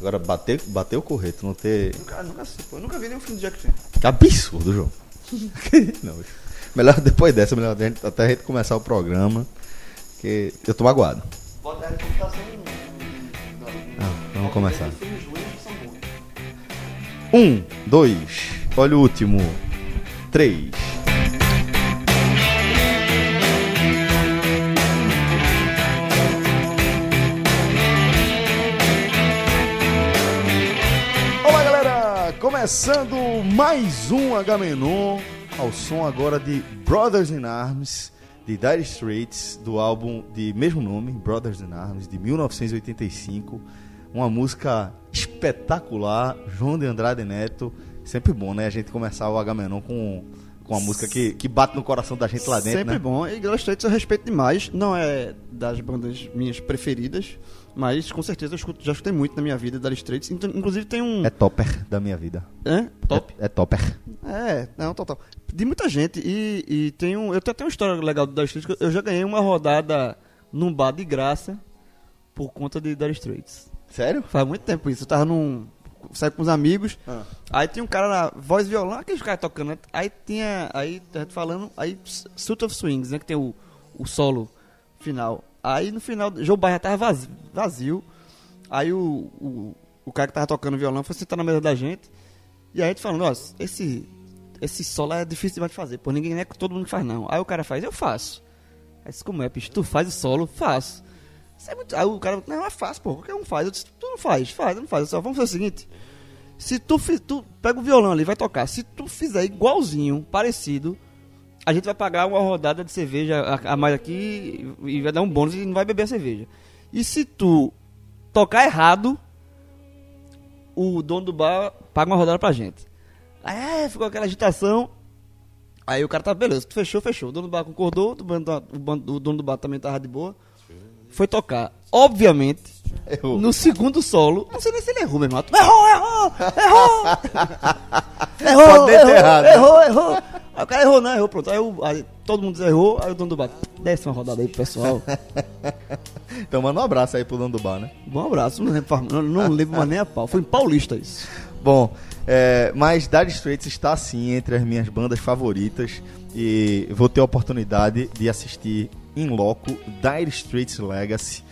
Agora, bater, bater o correto, não ter. Nunca, nunca, eu nunca vi nenhum filme de Jack Chan. Que absurdo, João. não, melhor depois dessa, melhor a gente- até a gente começar o programa. Que eu tô magoado. Bota a computação. Ah, vamos começar. Um, dois, olha o último. Três. Começando mais um Agamenon, ao som agora de Brothers in Arms, de Dire Straits, do álbum de mesmo nome, Brothers in Arms, de 1985. Uma música espetacular, João de Andrade Neto. Sempre bom, né? A gente começar o Agamenon com, com uma música que, que bate no coração da gente lá dentro, Sempre né? bom. E Dire Straits eu respeito demais. Não é das bandas minhas preferidas, mas com certeza eu escuto- já escutei muito na minha vida Dire Straits. Então, inclusive tem um... É topper da minha vida. Hã? Top? É, é topper. É, não, total. De muita gente. E, e tem um. Eu tenho até uma história legal do Dire Straits. que Eu já ganhei uma rodada num bar de graça por conta de Dire Straits. Sério? Faz muito tempo isso. Eu tava num. Saí com os amigos. Ah. Aí tinha um cara na voz e violão, aqueles caras tocando, né? Aí tinha. Aí falando. Aí Suit of Swings, né? Que tem o, o solo final. Aí no final, Joe Bairro tava vazio. vazio. Aí o, o, o cara que tava tocando violão foi sentar na mesa da gente. E a gente falando, nossa, esse, esse solo é difícil demais de fazer, pô, ninguém é todo mundo que faz não. Aí o cara faz, eu faço. Aí disse, como é, bicho? Tu faz o solo? Faço. É muito... Aí o cara, não, é fácil, pô, qualquer um faz. Eu disse, tu não faz, faz, não faz. Eu vamos fazer o seguinte, se tu, tu pega o violão ali, vai tocar, se tu fizer igualzinho, parecido, a gente vai pagar uma rodada de cerveja a, a mais aqui e vai dar um bônus e não vai beber a cerveja. E se tu tocar errado, o dono do bar paga uma rodada pra gente. Aí é, ficou aquela agitação. Aí o cara tá, beleza, tu fechou, fechou. O dono do bar concordou, o, dono do bar também tava de boa. Foi tocar. Obviamente, Errou. no segundo solo, não sei nem se ele errou, meu irmão. Errou, errou, errou! errou, ter errou, errado, né? errou, errou. Aí o cara errou, não, errou, pronto. Aí, o- aí todo mundo errou, aí o dono do bar, desce uma rodada aí pro pessoal. Então manda um abraço aí pro dono do bar, né? Bom abraço, não lembro, não, não lembro mais nem a pau. Foi em Paulista isso. Bom, é, mas Dire Straits está sim entre as minhas bandas favoritas e vou ter a oportunidade de assistir em loco Dire Straits Legacy,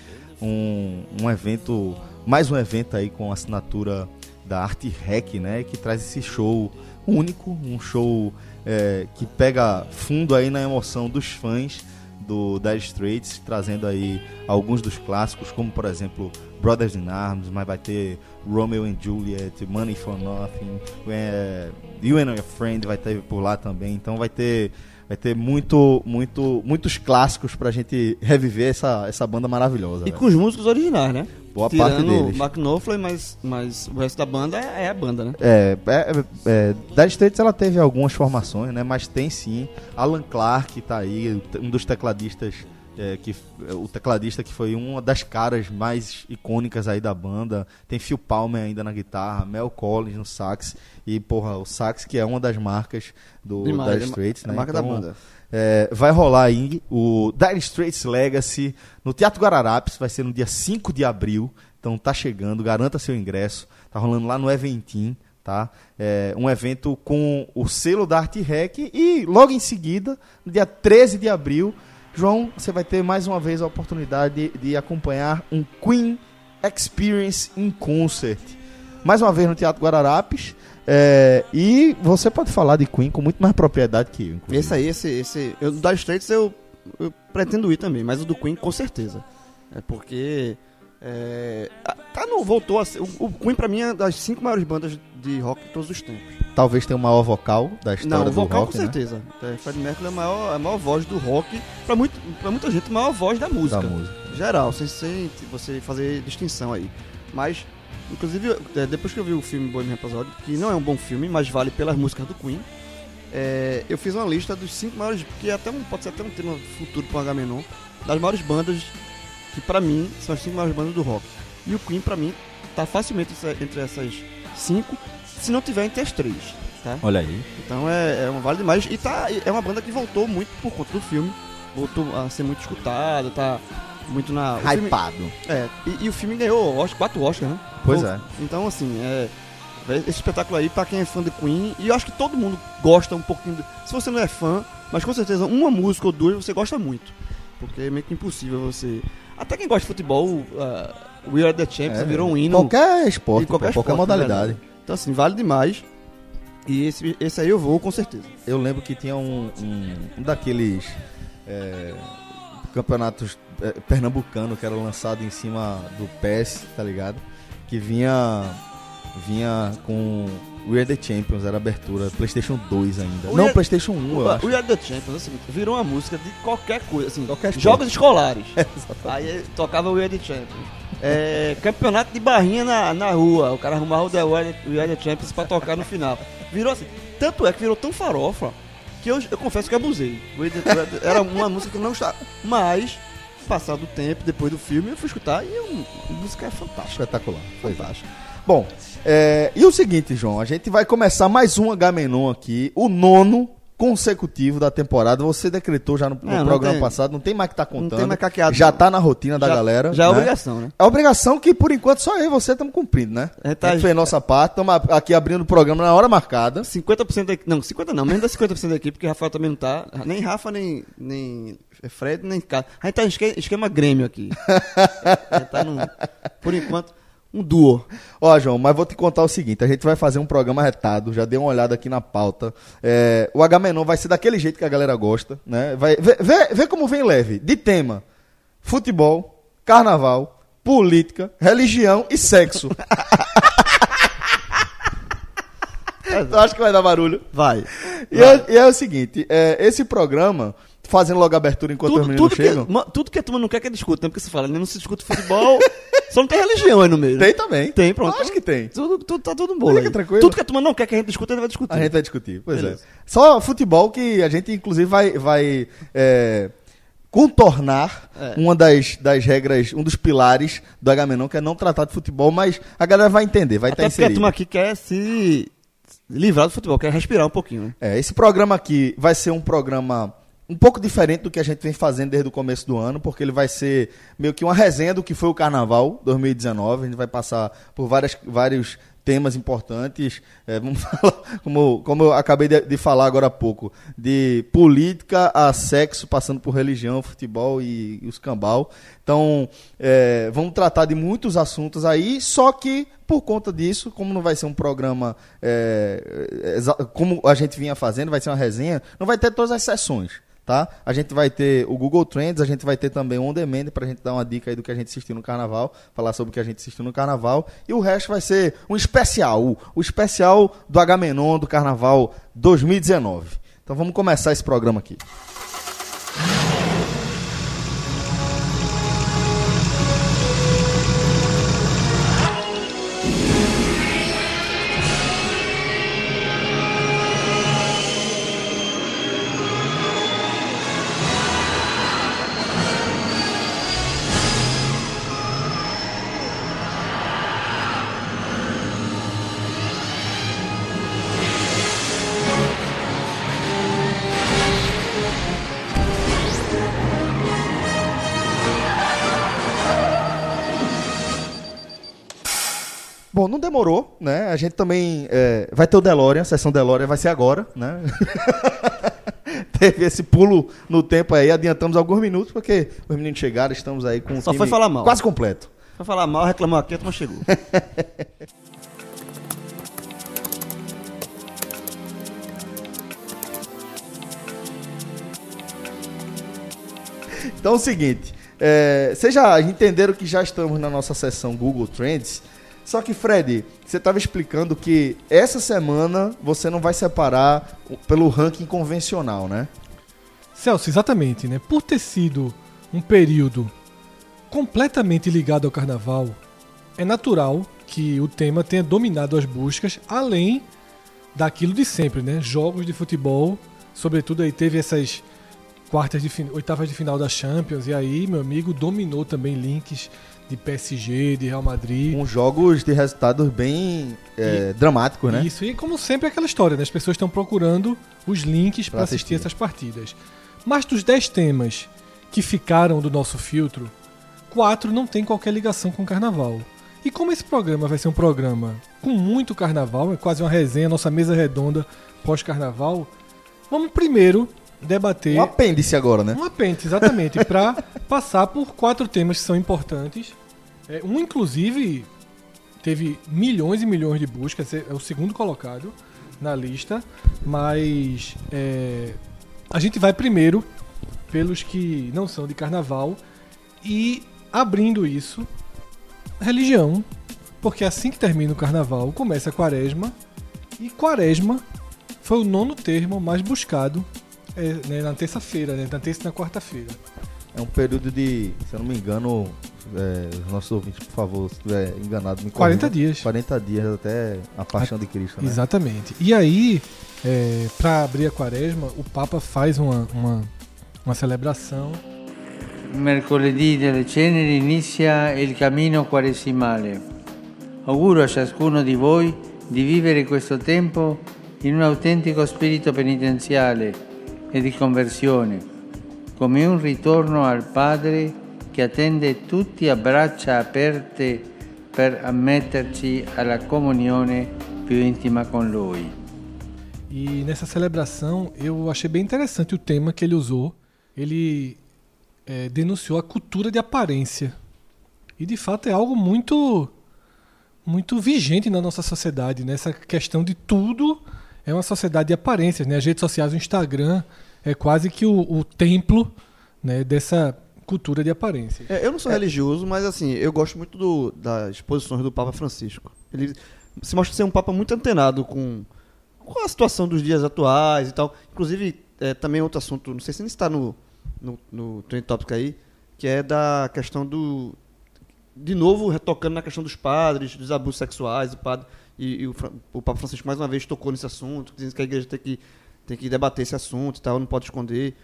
um, um evento, mais um evento aí com assinatura da Arte Rec, né, que traz esse show único, um show é, que pega fundo aí na emoção dos fãs do Dire Straits, trazendo aí alguns dos clássicos, como por exemplo Brothers in Arms, mas vai ter Romeo and Juliet, Money for Nothing, é, You and Your Friend vai ter por lá também, então vai ter vai ter muito muito muitos clássicos pra gente reviver essa, essa banda maravilhosa. E velho. com os músicos originais, né? Boa parte Tirando deles. o Mark Knopfler, mas, mas o resto da banda é, é a banda, né? É, é, é, Dire Straits ela teve algumas formações, né? Mas tem sim. Alan Clark tá aí, um dos tecladistas é, que o tecladista que foi uma das caras mais icônicas aí da banda. Tem Phil Palmer ainda na guitarra, Mel Collins no sax e porra, o sax que é uma das marcas do Demais, Dire é Straits, é né? marca da banda. é, vai rolar aí o Dire Straits Legacy no Teatro Guararapes, vai ser no dia 5 de abril. Então tá chegando, garanta seu ingresso. Tá rolando lá no Eventim, tá? É, um evento com o selo da Arte Rec e logo em seguida, no dia 13 de abril, João, você vai ter mais uma vez a oportunidade de, de acompanhar um Queen Experience in Concert. Mais uma vez no Teatro Guararapes. é, e você pode falar de Queen com muito mais propriedade que eu. inclusive. Esse aí, esse, esse. Eu, Dire Straits eu, eu pretendo ir também, mas o do Queen com certeza. É porque. É, tá no, voltou a ser. O, o Queen pra mim é das cinco maiores bandas de rock de todos os tempos. Talvez tenha o maior vocal da história Não, o do vocal rock, com né? certeza. É, Freddie Mercury é a maior, a maior voz do rock. Pra, muito, pra muita gente, a maior voz da música. Da música. Geral, sem, sem você fazer distinção aí. Mas, inclusive, é, depois que eu vi o filme Bohemian Rhapsody, que não é um bom filme, mas vale pelas músicas do Queen, é, eu fiz uma lista dos cinco maiores, que é até um, pode ser até um tema futuro para o Agamenon, das maiores bandas que pra mim são as cinco maiores bandas do rock. E o Queen pra mim tá facilmente entre essas cinco, se não tiver entre as três, tá? Olha aí. Então é, é uma vale demais. E tá, é uma banda que voltou muito por conta do filme. Voltou a ser muito escutada, tá, muito na. o filme- Hypado. é, e, e o filme ganhou Oscar, quatro Oscars, né? Pois Pô, é. Então, assim, é. Esse espetáculo aí, pra quem é fã de Queen, e eu acho que todo mundo gosta um pouquinho. do- se você não é fã, mas com certeza uma música ou duas você gosta muito. Porque é meio que impossível você. Até quem gosta de futebol, uh, We Are the Champions É, virou um hino. Qualquer esporte, em qualquer, qualquer, qualquer esporte, modalidade. verdade. Então, assim, vale demais. E esse, esse aí eu vou, com certeza. Eu lembro que tinha um, um, um daqueles é, campeonatos é, pernambucano que era lançado em cima do PES, tá ligado? Que vinha vinha com We Are The Champions, era abertura, Playstation 2 ainda. O Não, We Are- Playstation 1, eu O acho. We Are the Champions é o seguinte, virou uma música de qualquer coisa, assim, Qualquer jogos escolares. Exatamente. Aí tocava We Are the Champions. É, campeonato de barrinha na, na rua, o cara arrumava o The the Champions pra tocar no final. Virou assim, tanto é que virou tão farofa que eu, eu confesso que abusei. Era uma música que eu não estava. Mas, passado o tempo, depois do filme, eu fui escutar e eu- a música é fantástica. Espetacular. Fantástico. Bom, é, e o seguinte, João, a gente vai começar mais um H-Menon aqui, o nono consecutivo da temporada. Você decretou já no, no Não, não programa tem- passado, não tem mais que tá contando. tem mais caqueado, já não. tá na rotina da já, galera. Já é né? obrigação, né? É obrigação que, por enquanto, só eu e você estamos cumprindo, né? É, A tá- gente fez nossa parte, estamos aqui abrindo o programa na hora marcada. 50% da. Não, 50% não, menos da 50% da equipe, porque Rafael também não tá. Nem Rafa, nem, nem Fred, nem Carlos. A gente tá em esque- esquema Grêmio aqui. a gente tá num, por enquanto, um duo. Ó, João, mas vou te contar o seguinte: a gente vai fazer um programa retado, já dei uma olhada aqui na pauta. É, o H-Menon vai ser daquele jeito que a galera gosta, né? Vai, vê, vê, vê como vem leve: de tema, futebol, carnaval, política, religião e sexo. Eu acho que vai dar barulho. Vai. E é, e é o seguinte: é, esse programa, fazendo logo a abertura enquanto os Tudo, meninos tudo, chegam. que, ma- tudo que a turma não quer que discuta, né? Porque você fala, né? não se discute futebol, só não tem religião aí no meio. né? Tem também. Tem, pronto. Acho que tem. Tudo, tudo, tá tudo bom. Fica tranquilo. Tudo que a turma não quer que a gente discuta, a gente vai discutir. A gente vai discutir, pois Beleza. é. Só futebol que a gente, inclusive, vai, vai é, contornar É. uma das, das regras, um dos pilares do H-Menon, que é não tratar de futebol, mas a galera vai entender, vai estar porque a inserida. turma aqui quer se livrar do futebol, quer respirar um pouquinho, né? É, esse programa aqui vai ser um programa um pouco diferente do que a gente vem fazendo desde o começo do ano, porque ele vai ser meio que uma resenha do que foi o Carnaval 2019. A gente vai passar por várias, vários temas importantes. É, vamos falar, como, como eu acabei de, de falar agora há pouco, de política a sexo, passando por religião, futebol e, e os cambal. Então, é, vamos tratar de muitos assuntos aí, só que por conta disso, como não vai ser um programa é, como a gente vinha fazendo, vai ser uma resenha, não vai ter todas as sessões. Tá? A gente vai ter o Google Trends, a gente vai ter também o On Demand pra gente dar uma dica aí do que a gente assistiu no carnaval, falar sobre o que a gente assistiu no carnaval, e o resto vai ser um especial, o, especial do H-Menon do carnaval 2019. Então vamos começar esse programa aqui. Gente também é, vai ter o DeLorean, a sessão DeLorean vai ser agora, né? Teve esse pulo no tempo aí, adiantamos alguns minutos, porque os meninos chegaram, estamos aí com o Só time foi falar mal. quase completo. Vai falar mal, reclamar aqui, a turma chegou. Então é o seguinte, é, vocês já entenderam que já estamos na nossa sessão Google Trends, só que Fred, você estava explicando que essa semana você não vai separar pelo ranking convencional, né? Celso, exatamente, né? Por ter sido um período completamente ligado ao carnaval, é natural que o tema tenha dominado as buscas, além daquilo de sempre, né? Jogos de futebol, sobretudo aí teve essas quartas de oitavas de final da Champions e aí, meu amigo, dominou também links de PSG, de Real Madrid. Com jogos de resultados bem é, dramáticos, né? Isso, e como sempre é aquela história, né? As pessoas estão procurando os links para assistir assistir. essas partidas. Mas dos 10 temas que ficaram do nosso filtro, quatro não tem qualquer ligação com o carnaval. E como esse programa vai ser um programa com muito carnaval, é quase uma resenha, nossa mesa redonda pós-carnaval, vamos primeiro debater Um apêndice agora, né? um apêndice, exatamente, para passar por quatro temas que são importantes. É, um, inclusive, teve milhões e milhões de buscas, é o segundo colocado na lista, mas é, a gente vai primeiro pelos que não são de carnaval e abrindo isso, religião, porque assim que termina o carnaval começa a quaresma e quaresma foi o nono termo mais buscado é, né, na terça-feira, né, na terça e na quarta-feira. É um período de, se eu não me engano, é, os nossos ouvintes, por favor, se estiver enganado, me 40 corrijam. dias. 40 dias até a paixão de Cristo, né? Exatamente. E aí, é, para abrir a quaresma, o Papa faz uma, uma, uma celebração. Mercoledì delle ceneri inizia il cammino quaresimale. Auguro a ciascuno di voi di vivere questo tempo in un autentico spirito penitenziale e di conversione, come un ritorno al Padre che attende tutti a braccia aperte per ammetterci alla comunione più intima con Lui. E nessa celebração eu achei bem interessante o tema que ele usou. Ele é, denunciou a cultura de aparência. E de fato é algo muito muito vigente na nossa sociedade, nessa questão de tudo é uma sociedade de aparências, né? As redes sociais, o Instagram é quase que o, o templo né, dessa cultura de aparência. É, eu não sou religioso, mas assim, eu gosto muito do- das posições do Papa Francisco. Ele se mostra ser um Papa muito antenado com, com a situação dos dias atuais e tal. Inclusive, é, também outro assunto, não sei se ainda está no, no, no Trend Topic aí, que é da questão do. De novo, retocando na questão dos padres, dos abusos sexuais, o padre. E, e o, o Papa Francisco mais uma vez tocou nesse assunto, dizendo que a igreja tem que, tem que debater esse assunto e tal, não pode esconder.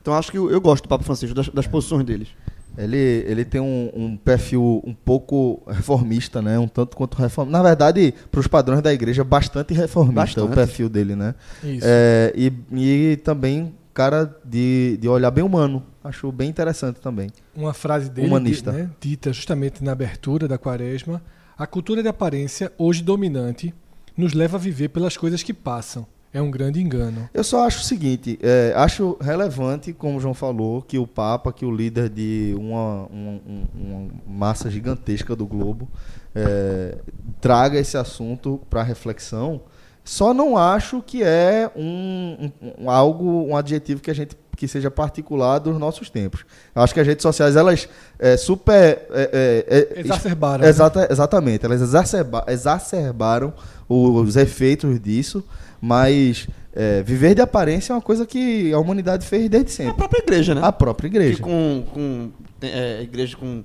Então acho que eu, eu gosto do Papa Francisco, das, das posições deles. Ele, ele tem um, um perfil um pouco reformista, né? Um tanto quanto reformista. Na verdade, para os padrões da igreja, bastante reformista Bastante. o perfil dele, né? Isso. É, e, e também cara de, de olhar bem humano. Acho bem interessante também. uma frase dele Humanista. né, dita justamente na abertura da quaresma a cultura de aparência hoje dominante nos leva a viver pelas coisas que passam é um grande engano Eu só acho o seguinte, é, acho relevante, como o João falou, que o Papa, que o líder de uma, um- um- uma massa gigantesca do globo, é, traga esse assunto para reflexão. Só não acho que é um- um- algo, um adjetivo que a gente que seja particular dos nossos tempos. Eu acho que as redes sociais elas é, super é, é, é, exacerbaram né? Exata, exatamente, elas exacerba- exacerbaram os efeitos disso, mas é, viver de aparência é uma coisa que a humanidade fez desde A sempre. própria igreja, né? A própria igreja. Que com, com é, igreja com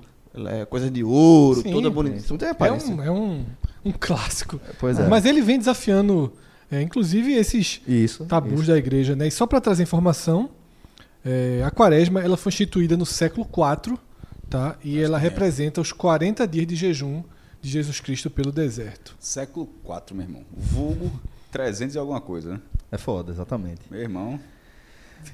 é, coisas de ouro, Sim, toda bonita. Tudo tem é aparência. um, é um, um clássico Pois é. mas ele vem desafiando é, inclusive esses Isso. tabus isso. da igreja né e só para trazer informação é, a quaresma ela foi instituída no século IV tá e ela representa os 40 dias de jejum de Jesus Cristo pelo deserto Século IV, meu irmão. Vulgo 300 e alguma coisa, né? É foda, exatamente. Meu irmão.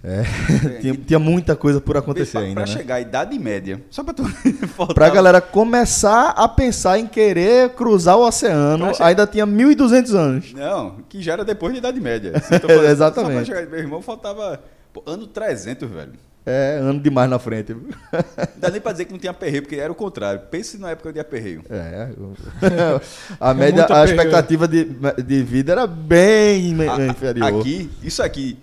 É. tinha, tinha muita coisa por acontecer pra, ainda, pra né? chegar à Idade Média. Só pra tu. Pra galera começar a pensar em querer cruzar o oceano, Pra ainda tinha 1.200 anos. Não, que já era depois da Idade Média. Assim, falando, Exatamente. Só pra chegar, meu irmão faltava. Pô, ano 300, velho. É, ano demais na frente. Não dá nem pra dizer que não tinha aperreio, porque era o contrário. Pense na época de aperreio. É. A média, muito a aperreio. expectativa de, de vida era bem A- inferior. Aqui, isso aqui.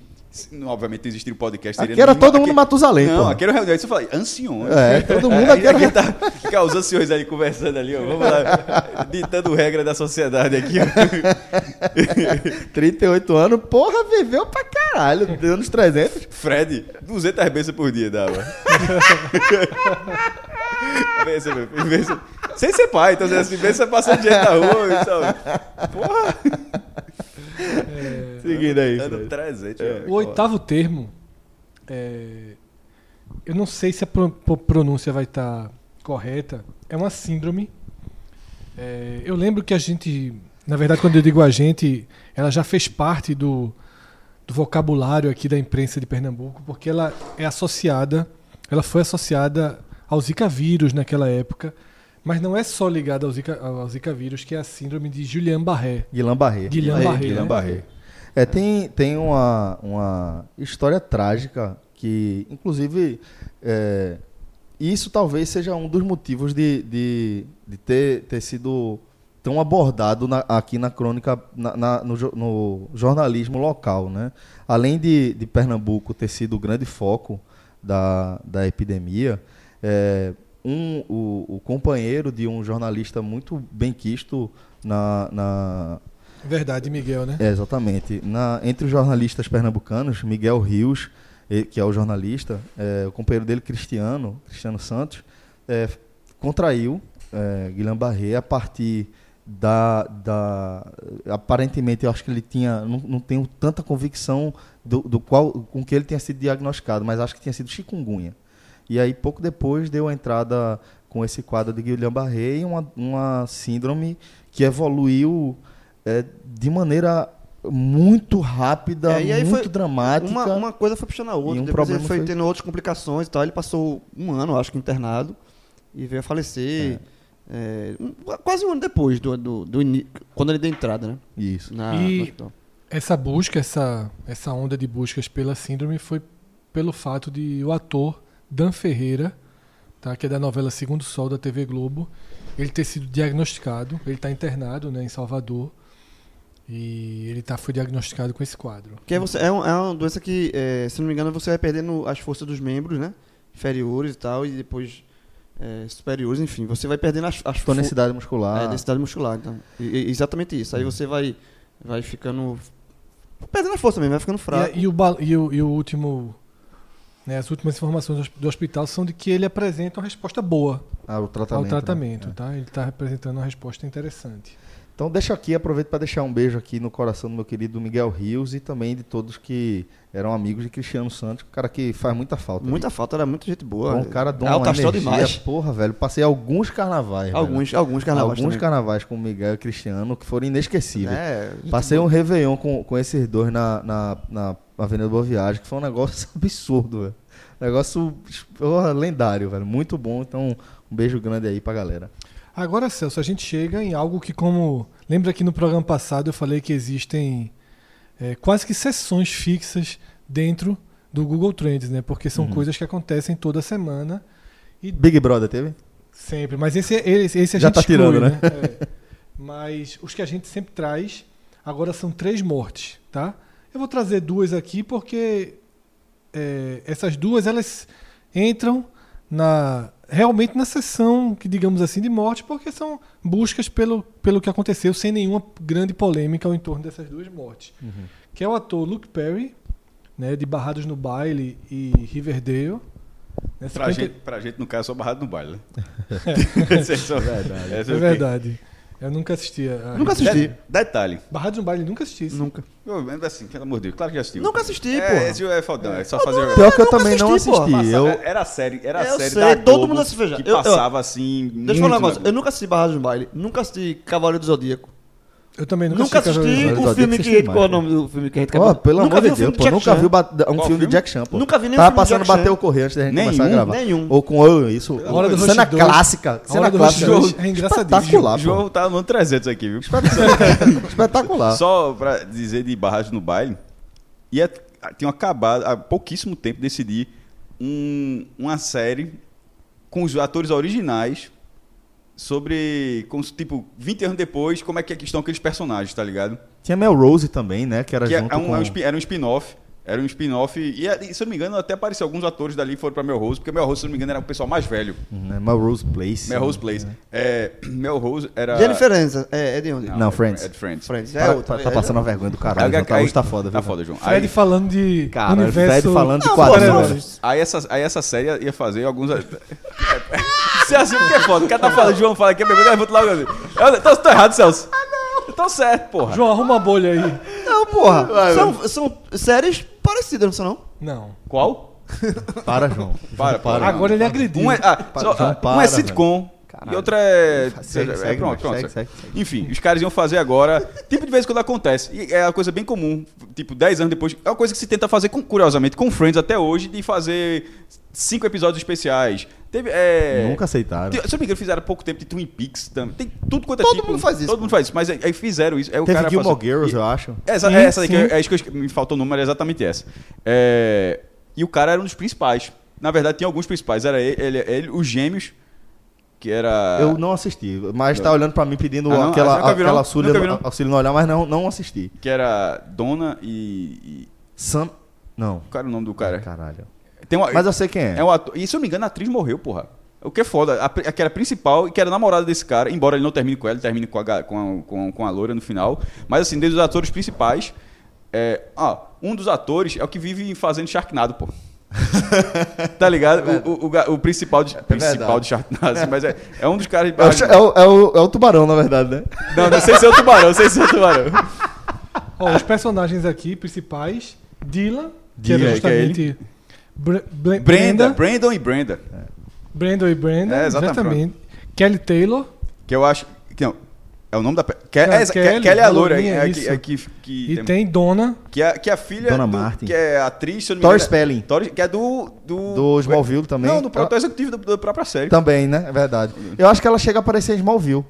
Obviamente, não existiria um podcast. Aqui era todo mundo Matusalém, Não, pô. aqui era reunião. Isso eu falei, anciões. É, todo mundo Aí aqui era- tá, fica os anciões ali conversando ali, ó. Vamos lá, ditando regra da sociedade aqui, ó. 38 anos, porra, viveu pra caralho. De anos 300. Fred, 200 bênçãos por dia dava. Filho, bênção. Sem ser pai, então assim, bênção passando gente na rua e tal. Porra, Seguindo aí, ano Fred. 300. É. O oitavo termo, é, eu não sei se a pro- pro- pronúncia vai estar correta, é uma síndrome. É, eu lembro que a gente, na verdade, quando eu digo a gente, ela já fez parte do, do vocabulário aqui da imprensa de Pernambuco, porque ela é associada, ela foi associada ao Zika vírus naquela época, mas não é só ligada ao Zika, ao Zika vírus, que é a síndrome de Guillain-Barré. Guillain-Barré. Guillain-Barré, Guillain-Barré. né? É, tem, tem uma, uma história trágica que, inclusive, é, isso talvez seja um dos motivos de, de, de ter, ter sido tão abordado na- aqui na crônica, na- na- no, no jornalismo local. Né? Além de, de Pernambuco ter sido o grande foco da, da epidemia, é, um, o, o companheiro de um jornalista muito bem quisto na, na, Verdade, Miguel, né? é, exatamente. Na, entre os jornalistas pernambucanos, Miguel Rios, que é o jornalista, eh, o companheiro dele, Cristiano, Cristiano Santos, eh, contraiu eh, Guilherme Barré a partir da, da. Aparentemente, eu acho que ele tinha. Não, não tenho tanta convicção do, do qual, com que ele tinha sido diagnosticado, mas acho que tinha sido chikungunya. E aí, pouco depois, deu a entrada com esse quadro de Guillain-Barré e uma, uma síndrome que evoluiu é, de maneira muito rápida, É, e aí muito foi dramática. Uma, uma coisa foi puxando a outra. E um Depois ele problema foi, foi- tendo outras complicações e tal. Ele passou um ano, acho que, internado. E veio a falecer. é, um- quase um ano depois do, do, do quando ele deu entrada, né? Isso. Na, E-. Essa busca, essa, essa onda de buscas pela síndrome foi pelo fato de o ator Dan Ferreira, tá, que é da novela Segundo Sol da TV Globo, ele ter sido diagnosticado, ele está internado né, em Salvador, e ele tá, foi diagnosticado com esse quadro. Que é, você, é, um- é uma doença que, é, se não me engano, você vai perdendo as forças dos membros, né? Inferiores e tal, e depois é, superiores, enfim. Você vai perdendo as, as Tonicidade muscular. É, densidade muscular, então. E- e- exatamente isso. Aí você vai, vai ficando. Perdendo a força mesmo, vai ficando E, fraco. a- e o, e o, e o último. Né, as últimas informações do hos- do hospital são de que ele apresenta uma resposta boa ao tratamento. ao né? tratamento, É. tá? Ele está representando uma resposta interessante. Então deixa aqui, aproveito para deixar um beijo aqui no coração do meu querido Miguel Rios e também de todos que eram amigos de Cristiano Santos, cara que faz muita falta. Muita falta, era muita gente boa. um cara de É uma alto astral energia, demais. porra, velho. Passei alguns carnavais. velho. Alguns, alguns carnavais alguns também. carnavais com o Miguel e Cristiano que foram inesquecíveis. É, Passei um Réveillon com, com esses dois na, na, na Avenida Boa Viagem, que foi um negócio absurdo, velho. Negócio porra, lendário, velho. Muito bom. Então, um beijo grande aí pra galera. Agora, Celso, a gente chega em algo que, como. Lembra que no programa passado eu falei que existem é, quase que sessões fixas dentro do Google Trends, né? Porque são Uhum. coisas que acontecem toda semana e Big Brother teve? sempre. Mas esse, esse, esse a Já gente tá tirando, exclui, né? É. Mas os que a gente sempre traz, agora são três mortes, tá? Eu vou trazer duas aqui porque é, essas duas elas entram na realmente na sessão que digamos assim de morte porque são buscas pelo, pelo que aconteceu sem nenhuma grande polêmica ao entorno dessas duas mortes que é o ator Luke Perry né de Barrados no Baile e Riverdale né, Pra 50 gente, pra gente, no caso, é só barrado no baile. Essa é só verdade. é verdade eu nunca assisti a, Nunca assisti. De- detalhe. Barrados no Baile nunca assisti isso. Nunca. Eu, assim, pelo amor de Deus, claro que já assistiu. Nunca assisti, é, porra. Esse é fodão, é só fazer. Pior que eu nunca também não assisti, assisti. Passava- Eu, Era a série, era a Eu série sei, da todo Globo mundo assiste, veja, que eu- eu- passava assim. Deixa eu falar um muito negócio. na- Eu nunca assisti Barrados no Baile. Nunca assisti Cavaleiro do Zodíaco. Eu também nunca, Nunca assisti assisti Cavaleiros do Zodíaco o filme assisti que. mais, Qual é o nome do filme que a gente acabou? pelo Nunca amor vi de um filme Deus, de pô, Jack nunca vi um filme filme? de Jack Chan, pô. Nunca vi nenhum Tava filme passando bater o correio antes da gente Nenhum, começar a gravar. nenhum. Ou com oh, isso. A Hora do cena Rush clássica. A Cena clássica. é engraçadíssimo. Espetacular, O João tá no 300 aqui, viu? Espetacular. Só pra dizer de Barragem no Baile, ia, tinham acabado há pouquíssimo tempo decidir um- uma série com os atores originais sobre, como, tipo, 20 anos depois, como é que estão aqueles personagens, tá ligado? Tinha Melrose também, né? Que era Que é, junto é um, com... é era um spin-off. Era um spin-off. E, e, se eu não me engano, até apareceu alguns atores dali que foram pra Melrose, porque Melrose, se eu não me engano, era o pessoal mais velho. né, Melrose Place. Melrose Place. É, Melrose era. Jennifer Aniston. É, é de onde? Não, é- Friends. É de Friends. Friends. Tá, É outra. tá, tá é- passando uma vergonha do caralho. Aí- tá, aí- hoje tá foda, viu? Tá foda, João. Fred Aí- falando de Cara, universo... Fred falando de Não, quadrinhos. Aí essa, aí essa série ia fazer alguns. Se assim, porque é foda. O cara tá falando, João fala que é bebê, levanta logo. Eu tô, tô errado, Celso. Eu tô certo, porra. João, arruma uma bolha aí. Não, porra. São, são séries parecidas, não são não? Não. Qual? Para, João. Para, para. Agora ele agrediu. Um é, ah, Para, só- João, ah, para, um é velho. sitcom. Caralho. E outra é. Segue, é, segue, pronto, mas pronto. segue, segue, segue. Enfim, os caras iam fazer agora. Tipo de vez em quando acontece. E é uma coisa bem comum. tipo, 10 anos depois. É uma coisa que se tenta fazer, com, curiosamente, com Friends até hoje, de fazer cinco episódios especiais. Teve. É... Nunca aceitaram. Se eu não me engano, fizeram há pouco tempo de Twin Peaks também. Tem tudo quanto é Todo tipo. mundo faz isso, Todo pô. mundo faz isso. Mas aí aí fizeram isso. Aí o Teve cara Gilmore faz- Girls, e- eu acho. essa, Sim, é essa sim. eu- é isso que eu me faltou o número, é exatamente essa. É, e o cara era um dos principais. Na verdade, tinha alguns principais. Era ele, ele- ele- os gêmeos, que era. Eu não assisti, mas tá olhando pra mim pedindo Ah, não? aquela, Ah, nunca viu, aquela não? auxílio, auxílio no olhar, mas não, não assisti. Que era Dona e. e- Sam. Não. Qual era o nome do cara? Caralho. Tem uma, Mas eu sei quem é. É um ator. E se eu não me engano, a atriz morreu, porra. O que é foda. A, a que era principal e que era namorada desse cara, embora ele não termine com ela, ele termine com a, com a, com a, com a loira no final. Mas assim, desde os atores principais. É, ah, um dos atores é o que vive fazendo Sharknado, pô. tá ligado? O, o, o o principal de, principal verdade. de Sharknado, assim, mas é, é um dos caras. É o, é, o, é, o, é o tubarão, na verdade, né? Não, não sei se é o tubarão, não sei se é o tubarão. Ó, os personagens aqui principais, Dylan, que Dylan, era que é justamente Bre- Bre- Brenda, Brandon e Brenda. Brandon e Brenda, É, exatamente. exatamente. Kelly Taylor, Que eu acho. Que não, é o nome da. Ke- É, é, Kelly, Kelly é a. Lourinha, É, isso. que, é que, que e tem- tem Donna, Que é, que é a filha Dona do, Martin. que é atriz, se é- Spelling. Tori- que é do do Do Smallville também. Não, do produtor executivo da, da própria série. Também, né? É verdade. Eu acho que ela chega a aparecer em Smallville.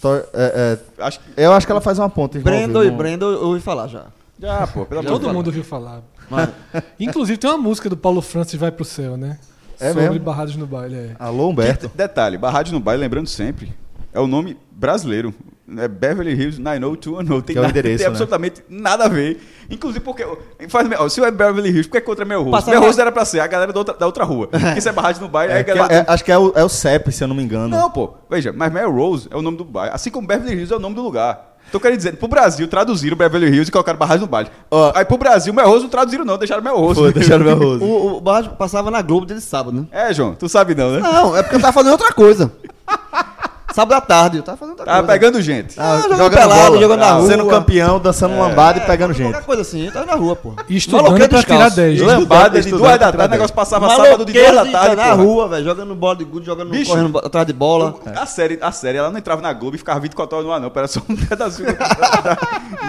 Tor- é, Acho que é, eu acho que ela faz uma ponta em. Brandon e Brandon eu ouvi falar já. já, pô, pelo amor de todo mundo ouviu falar. Inclusive tem uma música do Paulo Francis Vai Pro Céu, né? É Sobre mesmo? Barrados no Baile. É. Alô, Humberto. Que- Detalhe, Barrados no Baile, lembrando sempre, é o nome brasileiro. É Beverly Hills 90210. Tem, Que é o nada- endereço, tem né? absolutamente nada a ver. Inclusive porque. Faz, ó, se é Beverly Hills, por que é contra Rose? Passava- Mel Rose era pra ser a galera da outra, da outra rua. Porque se é Barrados no Baile, É, galera. é- acho que é o, é o CEP, se eu não me engano. Não, pô. Veja, mas Melrose é o nome do bairro. Assim como Beverly Hills é o nome do lugar. Tô querendo dizer, pro Brasil traduziram Beverly Hills e colocaram Barragem no baile. Ó. Aí pro Brasil, Melrose não traduziram não, deixaram Melrose. Pô, deixaram meu rosto. o, o Barra passava na Globo desde sábado, né? É, João, tu sabe não, né? Não, é porque eu tava fazendo outra coisa. Sábado à tarde, eu tava fazendo outra Tava coisa. pegando gente. Ah, jogando pelado, jogando na rua. Sendo campeão, dançando lambada e pegando gente. Qualquer coisa assim, eu tava na rua, pô. Estudando pra tirar descalço. 10. Lambada de duas da tarde, o negócio passava sábado de duas da tarde. na rua, velho, jogando bola de gude, jogando, Bicho. correndo atrás de bola. A série, a série, ela não entrava na Globo e ficava 24 horas no ar, não. Era só um pedacinho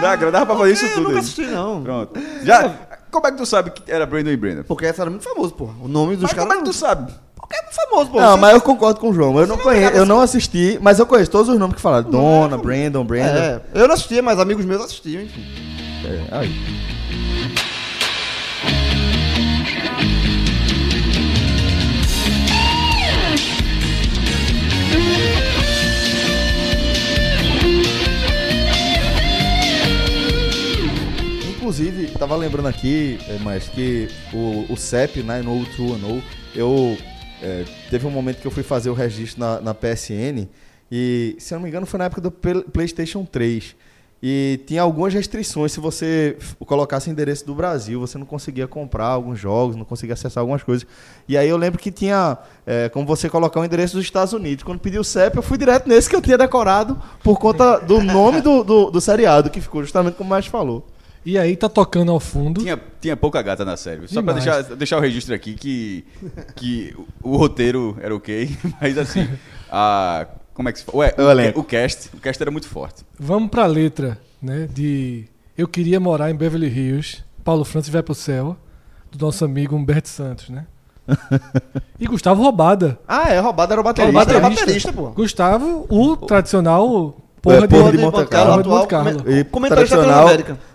da, grana. Dava pra fazer isso Eu tudo nunca aí. assisti, não. Pronto. Já, como é que tu sabe que era Brandon e Brenda? Porque essa era muito famoso, pô. O nome dos Mas caras. como é que tu sabe? Porque é famoso, pô. Não, mas eu concordo com o João. Eu não conheço, eu não assisti, mas eu conheço todos os nomes que falaram. Dona, Brandon, Brandon. É, eu não assistia, mas amigos meus assistiam, enfim. É, aí. Inclusive, tava lembrando aqui, é, mas que o, o CEP, 90210, eu é, teve um momento que eu fui fazer o registro na, na PSN e, se eu não me engano, foi na época do Play- PlayStation 3. E tinha algumas restrições. Se você colocasse endereço do Brasil, você não conseguia comprar alguns jogos, não conseguia acessar algumas coisas. E aí eu lembro que tinha é, como você colocar o endereço dos Estados Unidos. Quando pedi o CEP, eu fui direto nesse que eu tinha decorado por conta do nome do, do, do seriado, que ficou justamente como o Mestre falou. E aí tá tocando ao fundo. Tinha, tinha pouca gata na série. Só pra Demais. deixar, deixar o registro aqui que, que o, o roteiro era ok, mas assim, a. Como é que se fala? Ué, O elenco. o cast. O cast era muito forte. Vamos pra letra, né? De Eu Queria Morar em Beverly Hills, Paulo Francis Vai Pro Céu, do nosso amigo Humberto Santos, né? e Gustavo Roubada. Ah, é, roubado era o baterista. Roubado era baterista. baterista, pô. Gustavo, o tradicional porra, É, porra de, de Monte Carlo. Carlo. de Monte Carlo. E Comentarista tradicional,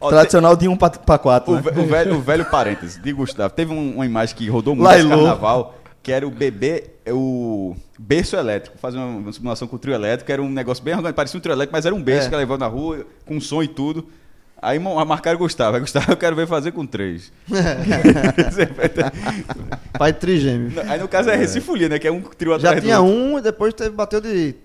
tradicional de 1 um para 4. O, Né? ve- o velho, o velho parênteses de Gustavo. Teve um- uma imagem que rodou muito Lailô. nesse carnaval, que era o bebê, é o berço elétrico. Fazer uma, uma simulação com o trio elétrico, era um negócio bem organizado, parecia um trio elétrico, mas era um berço É. que ela levou na rua, com som e tudo. Aí marcaram o Gustavo. Aí Gustavo eu quero ver fazer com três. Pai de trigêmeo. Aí no caso é Recifolia, né? Que é um trio Já atrás do tinha outro. um e depois teve, bateu de.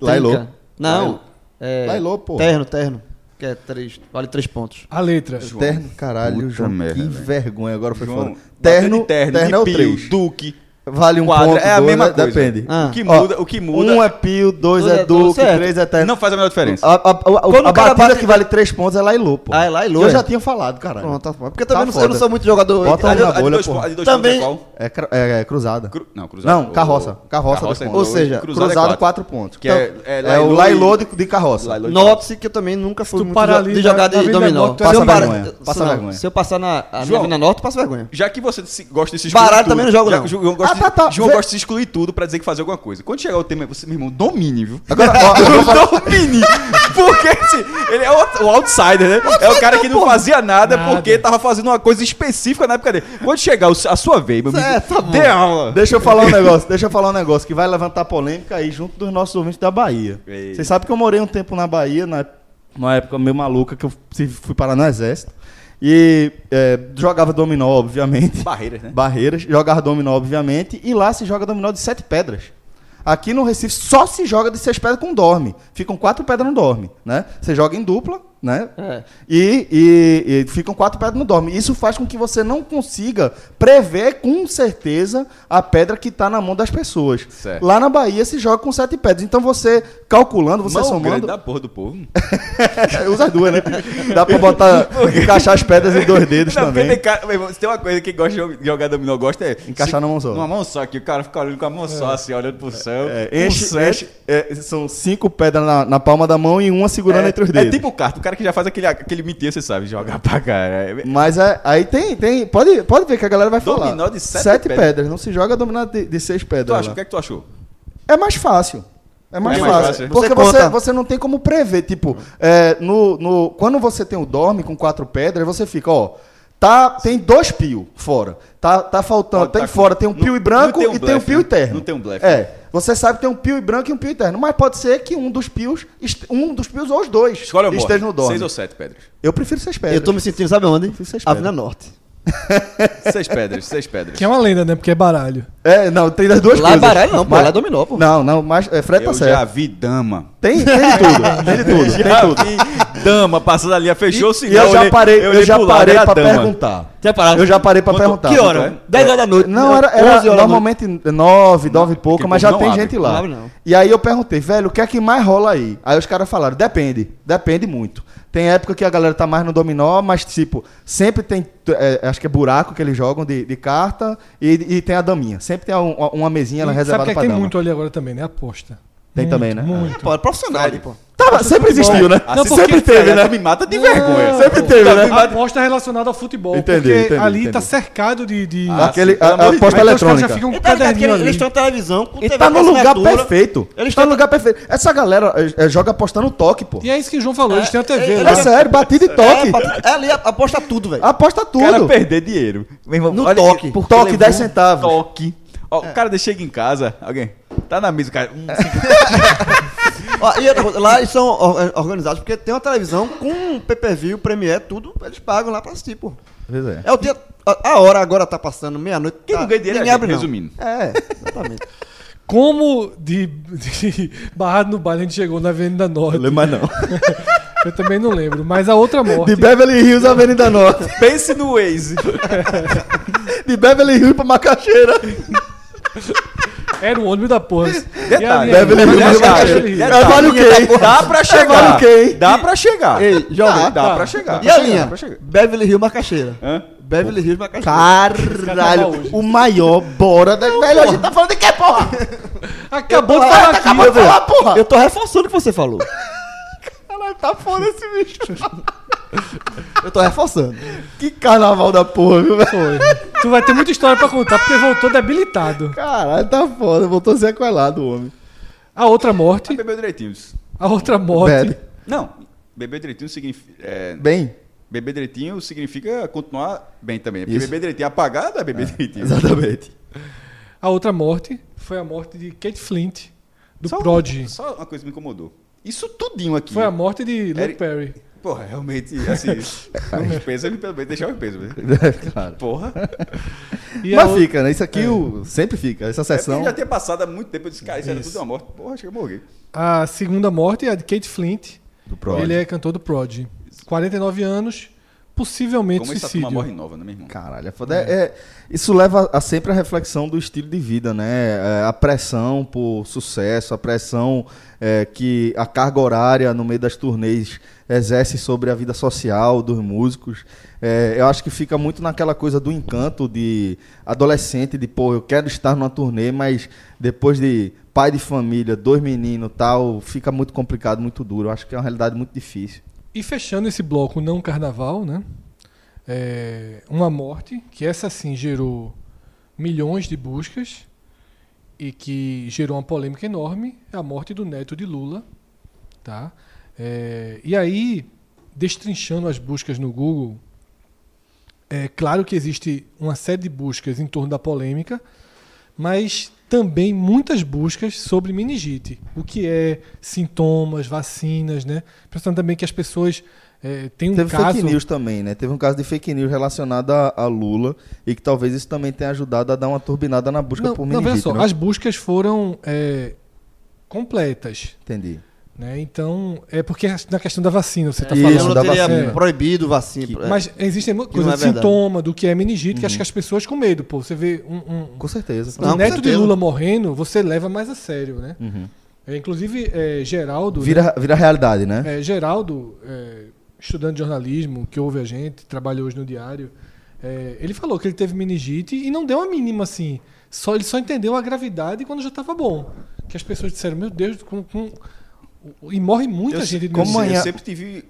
Lailô. Não. É, Lailô, pô. Terno, terno. Que é três. Vale três pontos. A letra. Terno, caralho, Puta João. merda, que velho. vergonha, agora foi João, foda. Terno, terno, terno, de é o 3. Duque. Vale um quadra, ponto, é a dois, mesma né? coisa. Depende. Ah. O que Ó, muda, o que muda Um é pio, dois Dois é é duque, certo. três é teto. não faz a menor diferença. A, a, a, a, Quando batida bate- que vale três pontos é lá e Lô, pô. Ah, é lá e Lô, Eu é? já tinha falado, caralho. Pronto, tá. Porque também Tá não, sou- eu não sou muito jogador. Bota A um de- na a de bolha, dois pô. pontos- a de dois Também- pontos é qual? É, é, é cruzada. Cru- Não, cruzado. Não, carroça. Carroça, dois é pontos. Ou seja, Cruzado, é quatro. pontos. Que Então, é- é é, Lailô o e- Lailô de, carroça. Note-se que eu também nunca fui muito de jogar de dominó. Passa Se eu parar- vergonha, passa. Se eu passar na. Avenida Norte, eu passo vergonha. Já que você gosta de se Baralho também não jogo, não. Que o João gosta, tá, tá. de, João Vê- gosta de excluir tudo pra dizer que fazer alguma coisa. Quando chegar o tema, você, meu irmão, domine, viu? Agora, ó, domine! Porque assim, ele é o, o outsider, né? É o cara que não fazia nada, Nada. porque tava fazendo uma coisa específica na época dele. Quando chegar a sua vez, meu amigo, Certo, tá dê aula. Deixa eu falar um negócio, deixa eu falar um negócio que vai levantar polêmica aí junto dos nossos ouvintes da Bahia. Vocês sabem que eu morei um tempo na Bahia, na, numa época meio maluca, que eu fui- fui parar no exército. E é, jogava dominó, obviamente. Barreiras, né? Barreiras, jogava dominó, obviamente. E lá se joga dominó de sete pedras. Aqui no Recife só se joga de seis pedras com dorme. Ficam quatro pedras no dorme, né? Você joga em dupla, né? É. E, e- e ficam quatro pedras no dorme. Isso faz com que você não consiga prever com certeza a pedra que está na mão das pessoas. Certo. Lá na Bahia se joga com sete pedras. Então você calculando, você Mão somando. grande da porra do povo. Usa as duas, né? Dá pra botar, encaixar as pedras em dois dedos Não, também. tem cara, se tem uma coisa que gosta de jogar dominó, gosta é... Encaixar se- na mão só. Numa mão só, que o cara fica olhando com a mão só, assim, olhando pro céu. É, enche, enche- é, são cinco pedras na, na palma da mão e uma segurando entre os É dedos. tipo o carta, o cara que já faz aquele, aquele mentir, você sabe, jogar pra cara. Mas é, aí tem, tem pode, pode ver que a galera vai falar. Dominó de sete pedras. pedras. Não se joga dominó de, de seis Tu pedras. acha, lá. o que é que tu achou? É mais fácil. É mais É mais fácil. fácil. Porque Você você, você não tem como prever. Tipo, é, no, no, quando você tem o dorme com quatro pedras, você fica, ó. Tá, tem dois pios fora. Tá, tá faltando. Pode tem tá fora, com- tem um não- pio e branco tem um e tem um pio né? interno. Não tem um blefe. É. Você sabe que tem um pio e branco e um pio interno. Mas pode ser que um dos pios, um dos pios ou os dois, Escolhe a esteja no dorme. Seis ou sete pedras? Eu prefiro seis pedras. Eu tô me sentindo, sabe onde? Fiz seis Avenida Norte. seis pedras, seis pedras. Que é uma lenda, né? Porque é baralho. É, não, tem das duas Lá é coisas. baralho não, pô, Mas- lá é dominó, pô. Não, não, mas é, Fred tá Eu certo. já vi dama. Tem, tem de tudo, tem de tudo, tem tudo. Dama passando ali, fechou o E sinal. eu já parei, eu, olhei já parei dama. perguntar. Já? Eu já parei pra Quanto- perguntar. Que hora? Quanto é? 10 horas da noite. Não, era, 11 era normalmente 9, 9 e pouco, porque mas já tem gente lá. Não abre, não. E aí eu perguntei, velho, o que é que mais rola aí? Aí os caras falaram, depende, depende muito. Tem época que a galera tá mais no dominó, mas tipo, sempre tem, é, acho que é buraco que eles jogam de, de carta e, e tem a daminha. Sempre tem um- uma mesinha E sabe reservada que pra tem dama. muito ali agora também, né? Aposta. Tem Muito, também, né? Muito. Pô, é profissional pô. Tava, sempre existiu, né? Assim, sempre teve, né? Me mata de vergonha. Sempre teve, né? Aposta relacionada ao futebol. Entendi, porque entendi, ali entendi. tá cercado de. de... Ah, Aquele, a, a aposta Aí os caras já eletrônica. ficam com um tá eles estão na televisão com Ele TV tá no lugar assinatura. perfeito. Eles Eles tá no lugar perfeito. Essa galera é, é, joga apostando toque, pô. E é isso que o João falou, eles têm a TV é, lá. É sério, batida e toque. É, é ali, aposta tudo, velho. Aposta O cara tudo. perder dinheiro. Meu irmão, No toque. porque Toque, levou 10 um centavos. Toque. O cara chega em casa, alguém. Tá na mesa, o cara. Ó, e outra coisa, lá eles são or- organizados porque tem uma televisão com pay-per-view, Premiere, tudo, eles pagam lá pra assistir, pô. Pois é. É o dia. A hora agora tá passando, meia-noite. Quem tá, não ganha dinheiro é abre, não. resumindo. É, exatamente. Como de, de Barrado no Baile a gente chegou na Avenida Norte. Não lembro mais não. Eu também não lembro. Mas a outra morte. De Beverly Hills, Avenida Norte. Pense no Waze. De Beverly Hills pra Macaxeira. Era o ônibus da porra. Detalhe. Beverly Hills, Beverly Macaxeira. Hills. É, vale o quê? Dá pra chegar. vale o quê? Dá pra chegar. Ei, jovem. Dá tá. pra chegar. E a Dá linha? pra chegar. Beverly Hills Macaxeira. Hã? Beverly Hills Macaxeira. Caralho, o maior bora da velho. A gente tá falando de quê, porra? Acabou de falar tá aqui. acabando de falar, porra. Eu tô reforçando o que você falou. Caralho, tá foda esse bicho. Eu tô reforçando. Que carnaval da porra, viu, velho? Foi. Tu vai ter muita história pra contar, porque voltou debilitado. Caralho, tá foda. Voltou sequelado o homem. A outra morte. Bebeu direitinho. A outra morte. Bebe. Não, beber direitinho significa. é, Bem, beber direitinho significa continuar bem também. Porque Isso. beber direitinho apagado é beber direitinho. exatamente. A outra morte foi a morte de Kate Flint, do Só- Prodigy. Só uma coisa me incomodou. Isso tudinho aqui. Foi a morte de Luke Eric- Perry. Porra, realmente, assim. não peso, pelo menos deixar o peso. né? claro. Porra. E a Mas fica, né? Isso aqui o- sempre fica. Essa É sessão. já tinha passado há muito tempo. Eu disse, cara, isso, era Isso. tudo uma morte. Porra, acho que eu morri. A segunda morte é a de Kate Flint. Do Prodigy. Ele é cantor do Prodigy. 49 anos, possivelmente Como essa suicídio. turma morre nova, né, meu irmão? Caralho, é foda. É, é- isso leva a sempre a reflexão do estilo de vida, né? É, a pressão por sucesso, a pressão é, que a carga horária no meio das turnês exerce sobre a vida social dos músicos. É, eu acho que fica muito naquela coisa do encanto de adolescente, de pô, eu quero estar numa turnê, mas depois de pai de família, dois meninos tal, fica muito complicado, muito duro. Eu acho que é uma realidade muito difícil. E fechando esse bloco não carnaval, né? É, uma morte que essa sim gerou milhões de buscas e que gerou uma polêmica enorme, é a morte do neto de Lula, tá? É, e aí, destrinchando as buscas no Google, é claro que existe uma série de buscas em torno da polêmica, mas também muitas buscas sobre meningite, o que é sintomas, vacinas, né? Pensando também que as pessoas é, têm um Teve caso fake news também, né? Teve um caso de fake news relacionado a, a Lula e que talvez isso também tenha ajudado a dar uma turbinada na busca não, por não, veja meningite, só, né? as buscas foram é, completas, Entendi. Né? Então é porque na questão da vacina você está Eu falando, da teria vacina. proibido vacina. Que- É. mas existem muitas coisas é de sintoma do que é meningite que acho que as pessoas com medo, pô. Você vê um, um, Com certeza. um Não, neto de certeza. Lula morrendo, você leva mais a sério, né? Uhum. É, inclusive é, Geraldo, né? Vira, vira realidade, né? É, Geraldo, é, estudante de jornalismo, que ouve a gente, trabalha hoje no diário, é, ele falou que ele teve meningite e não deu uma mínima assim. Só, ele só entendeu a gravidade quando já estava bom. Que as pessoas disseram, meu Deus, com, com- e morre muita Eu, gente de como amanhã- eu sempre tive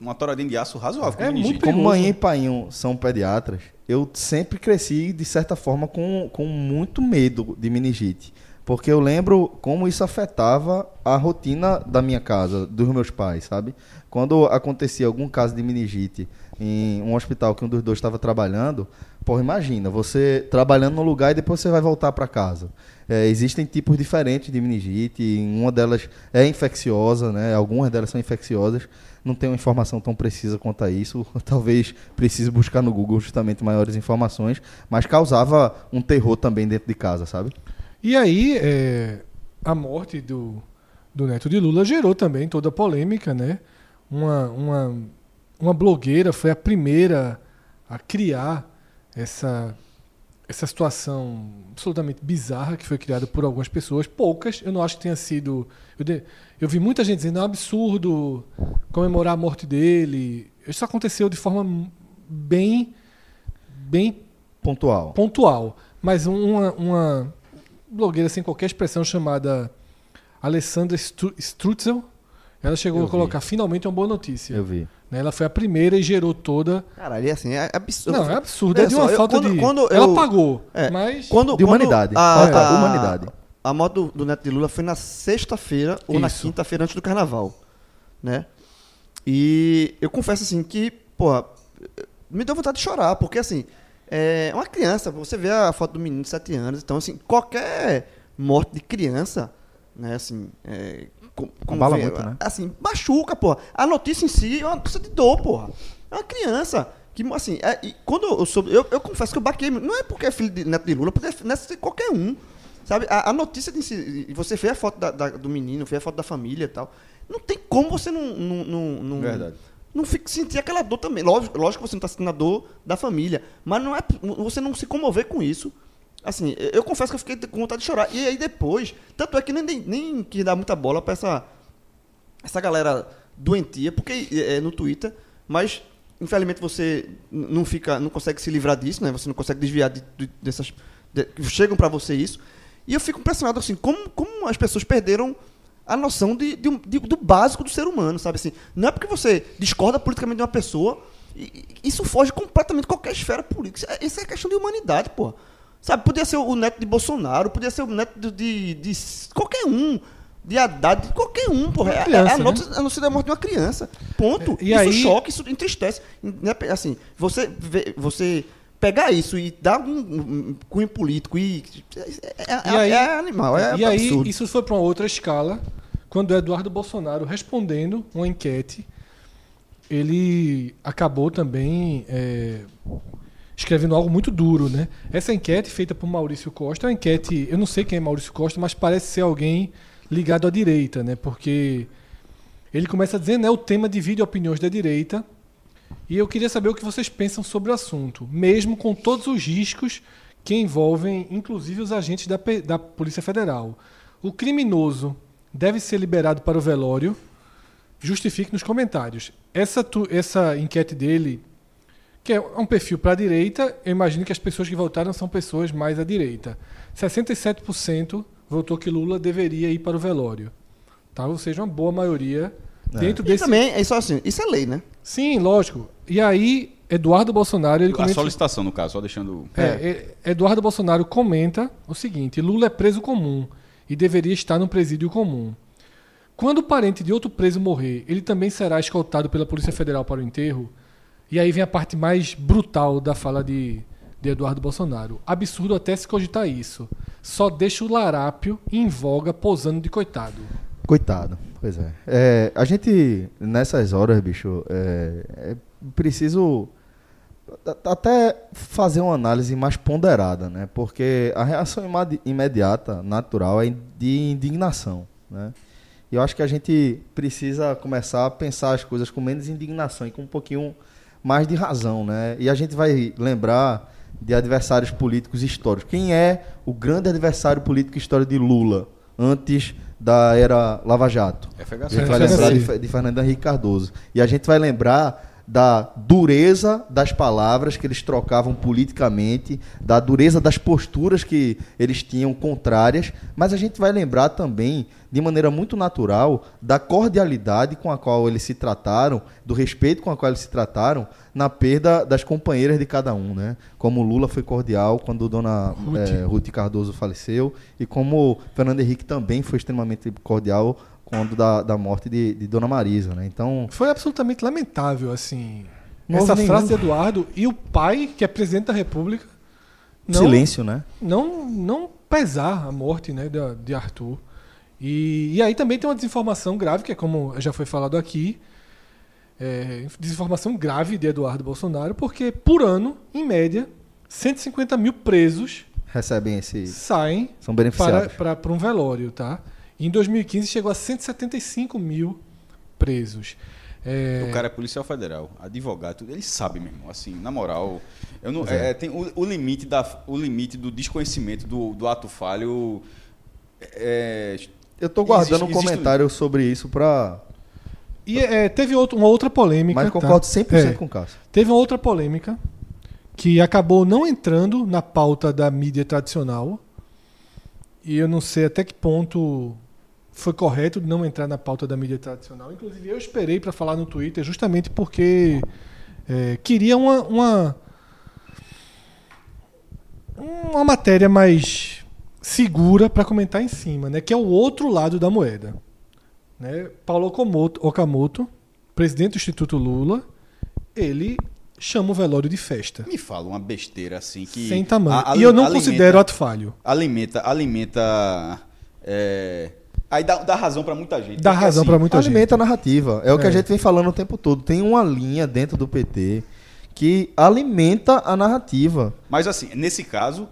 uma toradinha de aço razoável com É muito Como mãe e painho são pediatras, eu sempre cresci, de certa forma, com, com muito medo de meningite. Porque eu lembro como isso afetava a rotina da minha casa, dos meus pais, sabe? Quando acontecia algum caso de meningite em um hospital que um dos dois estava trabalhando, pô, imagina, você trabalhando num lugar e depois você vai voltar para casa. É, existem tipos diferentes de meningite, uma delas é infecciosa, né? Algumas delas são infecciosas. Não tenho informação tão precisa quanto a isso. Talvez precise buscar no Google justamente maiores informações, mas causava um terror também dentro de casa, sabe? E aí, é, a morte do, do neto de Lula gerou também toda a polêmica, né? Uma, uma, uma blogueira foi a primeira a criar essa, essa situação absolutamente bizarra que foi criada por algumas pessoas, poucas, eu não acho que tenha sido. Eu, de- eu vi muita gente dizendo é um absurdo comemorar a morte dele. Isso aconteceu de forma bem, bem Pontual. pontual. Mas uma, uma blogueira sem qualquer expressão chamada Alessandra Stru- Strutzel, ela chegou Eu a vi. colocar finalmente uma boa notícia. Eu vi. né? Ela foi a primeira e gerou toda. Caralho, é assim, é absurdo. Não, é absurdo. É de Olha uma só, eu- falta quando- de. quando ela eu- pagou. É, Mas. Quando, De humanidade. quando Falta a, humanidade. A morte do, do Neto de Lula foi na sexta-feira ou na quinta-feira antes do carnaval, né? E eu confesso assim que, porra, me deu vontade de chorar, porque assim, é uma criança, você vê a foto do menino de 7 anos, então assim, qualquer morte de criança, né, assim, é, com, Abala muito, né? Assim, machuca, porra. A notícia em si é uma notícia de dor, porra. É uma criança. Que, assim, é, quando eu soube, eu, eu confesso que eu baquei, não é porque é filho de neto de Lula, porque é neto de qualquer um. Sabe? A, a notícia de si, você vê a foto da- da- do menino, vê a foto da família e tal. Não tem como você não. não, não, não Verdade. Não fica, sentir aquela dor também. Lógico, lógico que você não está sentindo a dor da família. Mas não é, você não se comover com isso. Assim, eu, confesso que eu fiquei com vontade de chorar. E aí depois, tanto é que nem, nem, quis dar muita bola para essa, essa galera doentia, porque é, é no Twitter, mas infelizmente você não fica, não consegue se livrar disso, né? Você não consegue desviar de, de- dessas de- chegam para você isso. E eu fico impressionado assim, como, como as pessoas perderam a noção de, de de- do básico do ser humano, sabe assim? Não é porque você discorda politicamente de uma pessoa, e- isso foge completamente de qualquer esfera política. Isso é, é questão de humanidade, pô. Sabe, podia ser o neto de Bolsonaro, podia ser o neto de, de, de qualquer um, de Haddad, de qualquer um, porra. É, criança, é a né? notícia, a notícia da morte de uma criança. Ponto. E isso aí- choca, isso entristece. Né, Assim, você, vê- você pegar isso e dar um, um cunho político e. É, é- E aí- é animal, é e aí, absurdo. isso foi para uma outra escala, quando o Eduardo Bolsonaro, respondendo uma enquete, ele acabou também é, escrevendo algo muito duro, né? Essa enquete feita por Maurício Costa, é uma enquete, eu não sei quem é Maurício Costa, mas parece ser alguém ligado à direita, né? Porque ele começa dizendo, né, o tema divide opiniões da direita E eu queria saber o que vocês pensam sobre o assunto, mesmo com todos os riscos que envolvem, inclusive, os agentes da, da Polícia Federal. O criminoso deve ser liberado para o velório? Justifique nos comentários. Essa, essa enquete dele, que é um perfil para a direita, eu imagino que as pessoas que votaram são pessoas mais à direita. 67% votou que Lula deveria ir para o velório. Tá? Ou seja, uma boa maioria É. dentro E desse. também, é só assim, isso é lei, né? Sim, lógico. E aí, Eduardo Bolsonaro, ele A comenta. solicitação, no caso, só deixando. É, é, Eduardo Bolsonaro comenta o seguinte: Lula é preso comum e deveria estar no presídio comum. Quando o parente de outro preso morrer, ele também será escoltado pela Polícia Federal para o enterro? E aí vem a parte mais brutal da fala de, de Eduardo Bolsonaro. Absurdo até se cogitar isso. Só deixa o larápio em voga posando de coitado. Coitado, pois é. É, A gente, nessas horas, bicho, é, é preciso até fazer uma análise mais ponderada, né? Porque a reação imediata, natural, é de indignação, né? E eu acho que a gente precisa começar a pensar as coisas com menos indignação e com um pouquinho mais de razão, né? E a gente vai lembrar de adversários políticos históricos. Quem é o grande adversário político histórico de Lula antes da era Lava Jato? A FHC. gente vai FHC. lembrar de, de Fernando Henrique Cardoso. E a gente vai lembrar da dureza das palavras que eles trocavam politicamente, da dureza das posturas que eles tinham contrárias, mas a gente vai lembrar também, de maneira muito natural, da cordialidade com a qual eles se trataram, do respeito com a qual eles se trataram na perda das companheiras de cada um, né? Como Lula foi cordial quando Dona Ruth. eh, Ruth Cardoso faleceu e como Fernando Henrique também foi extremamente cordial quando da, da morte de, de Dona Marisa, né? Então, Foi absolutamente lamentável, assim. Não essa frase nenhum. de Eduardo e o pai, que é presidente da República, não, silêncio, né? não, não pesar a morte né, de, de Arthur. E, e aí também tem uma desinformação grave, que é como já foi falado aqui, é, desinformação grave de Eduardo Bolsonaro, porque por ano, em média, 150 mil presos Recebem esse. saem São para, beneficiados. para, para um velório, tá? E em 2015 chegou a 175 mil presos. É, O cara é policial federal, advogado, tudo, ele sabe mesmo. Assim, na moral, eu não, Pois é. é, tem o, o limite da, o limite do desconhecimento do, do ato falho. É, Eu tô guardando Existe- um existe comentário sobre isso pra. E é, teve outro- uma outra polêmica. Mas tá? concordo 100% É, com o Cássio. Teve uma outra polêmica que acabou não entrando na pauta da mídia tradicional. E eu não sei até que ponto foi correto não entrar na pauta da mídia tradicional. Inclusive, eu esperei para falar no Twitter justamente porque é, queria uma, uma, uma matéria mais segura para comentar em cima, né? que é o outro lado da moeda. Né? Paulo Okamoto, presidente do Instituto Lula, ele chama o velório de festa. me fala uma besteira assim que. sem tamanho. a- e eu não alimenta- considero ato falho. Alimenta, alimenta. é, aí dá, dá razão pra muita gente. Dá porque, razão assim, para muita gente. alimenta a narrativa. É o que É. a gente vem falando o tempo todo. Tem uma linha dentro do PT que alimenta a narrativa. Mas assim, nesse caso,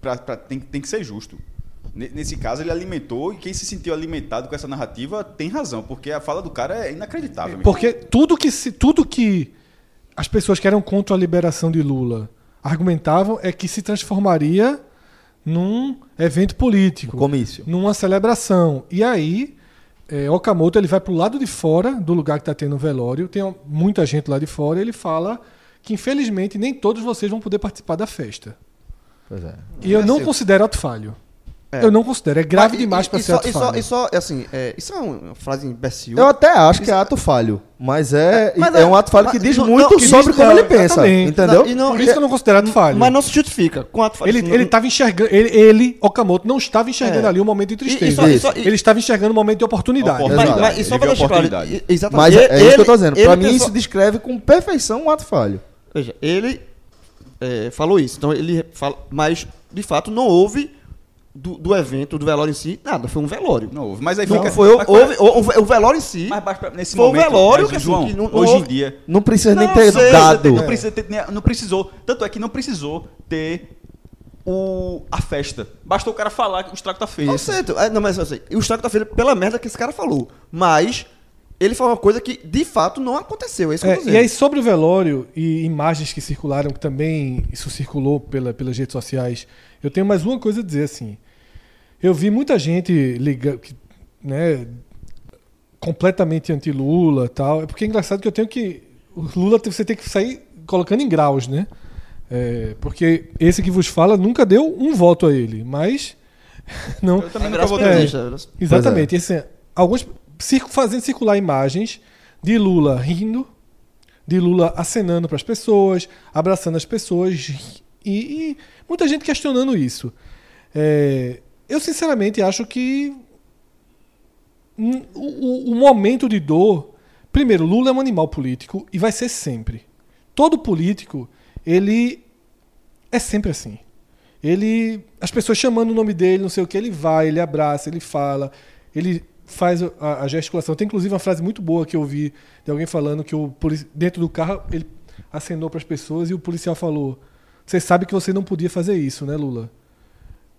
pra, pra- tem, tem que ser justo. Ne- Nesse caso, ele alimentou e quem se sentiu alimentado com essa narrativa tem razão, porque a fala do cara é inacreditável. Porque tudo que, se, tudo que as pessoas que eram contra a liberação de Lula argumentavam é que se transformaria num evento político, Comício. numa celebração. E aí, é, Okamoto ele vai para o lado de fora do lugar que está tendo o velório, tem muita gente lá de fora, e ele fala que infelizmente nem todos vocês vão poder participar da festa. Pois é. E eu não considero ato falho. É. Eu não considero, é grave Mas, e- demais e- para e ser só- ato e só, falho. e só, assim, é, isso é uma frase imbecil. Eu até acho que é ato falho, mas é, Mas é é- um ato falho que mas diz não- muito não, que sobre diz- como não, ele pensa, exatamente. entendeu? E não- Por isso que eu não considero ato falho. Mas não se justifica. Com ato falho. Ele, Isso não- ele estava enxergando, ele, ele, Okamoto, não estava enxergando É. ali um momento de E- e tristeza. só- e só- e- ele estava enxergando um momento de oportunidade. Oportunidade. Mas, mas, e só viu pra a deixar claro, e- exatamente. Mas é, é isso que eu tô Ele- dizendo. Pra mim, isso descreve com perfeição um ato falho. Veja, ele é, falou isso. Então ele fala, mas de fato não houve do, do evento, do velório em si, nada. Foi um velório. Não houve. Mas aí Não, fica. foi, mas- houve, houve- o velório em si. Mas, nesse Foi um momento, velório mas, que, assim, João, que não- não hoje houve- em dia. Não precisa nem Não, ter sei, dado. Não, precisa ter- não precisou. Tanto é que não precisou ter o, a festa. Bastou o cara falar que o estrago tá feio. Não sei, tu- é, não, mas sei. O estrago tá feito pela merda que esse cara falou. Mas ele falou uma coisa que de fato não aconteceu. É isso que eu É, e aí, sobre o velório e imagens que circularam, que também isso circulou pela, pelas redes sociais, eu tenho mais uma coisa a dizer assim. Eu vi muita gente liga, que, né, completamente anti-Lula tal. É porque é engraçado que eu tenho que. O Lula você tem que sair colocando em graus, né? É, porque esse que vos fala nunca deu um voto a ele, mas. Não, Eu também É, nunca votei. Deus, é. Exatamente. E, assim, alguns circo, fazendo circular imagens de Lula rindo, de Lula acenando para as pessoas, abraçando as pessoas e, e muita gente questionando isso. É, eu sinceramente acho que o, o- o momento de dor, primeiro, Lula é um animal político e vai ser sempre. Todo político, ele é sempre assim. Ele, as pessoas chamando o nome dele, não sei o que, ele vai, ele abraça, ele fala, ele faz a, a gesticulação. Tem inclusive uma frase muito boa que eu ouvi de alguém falando que o dentro do carro ele acenou para as pessoas e o policial falou: "Você sabe que você não podia fazer isso, né, Lula?"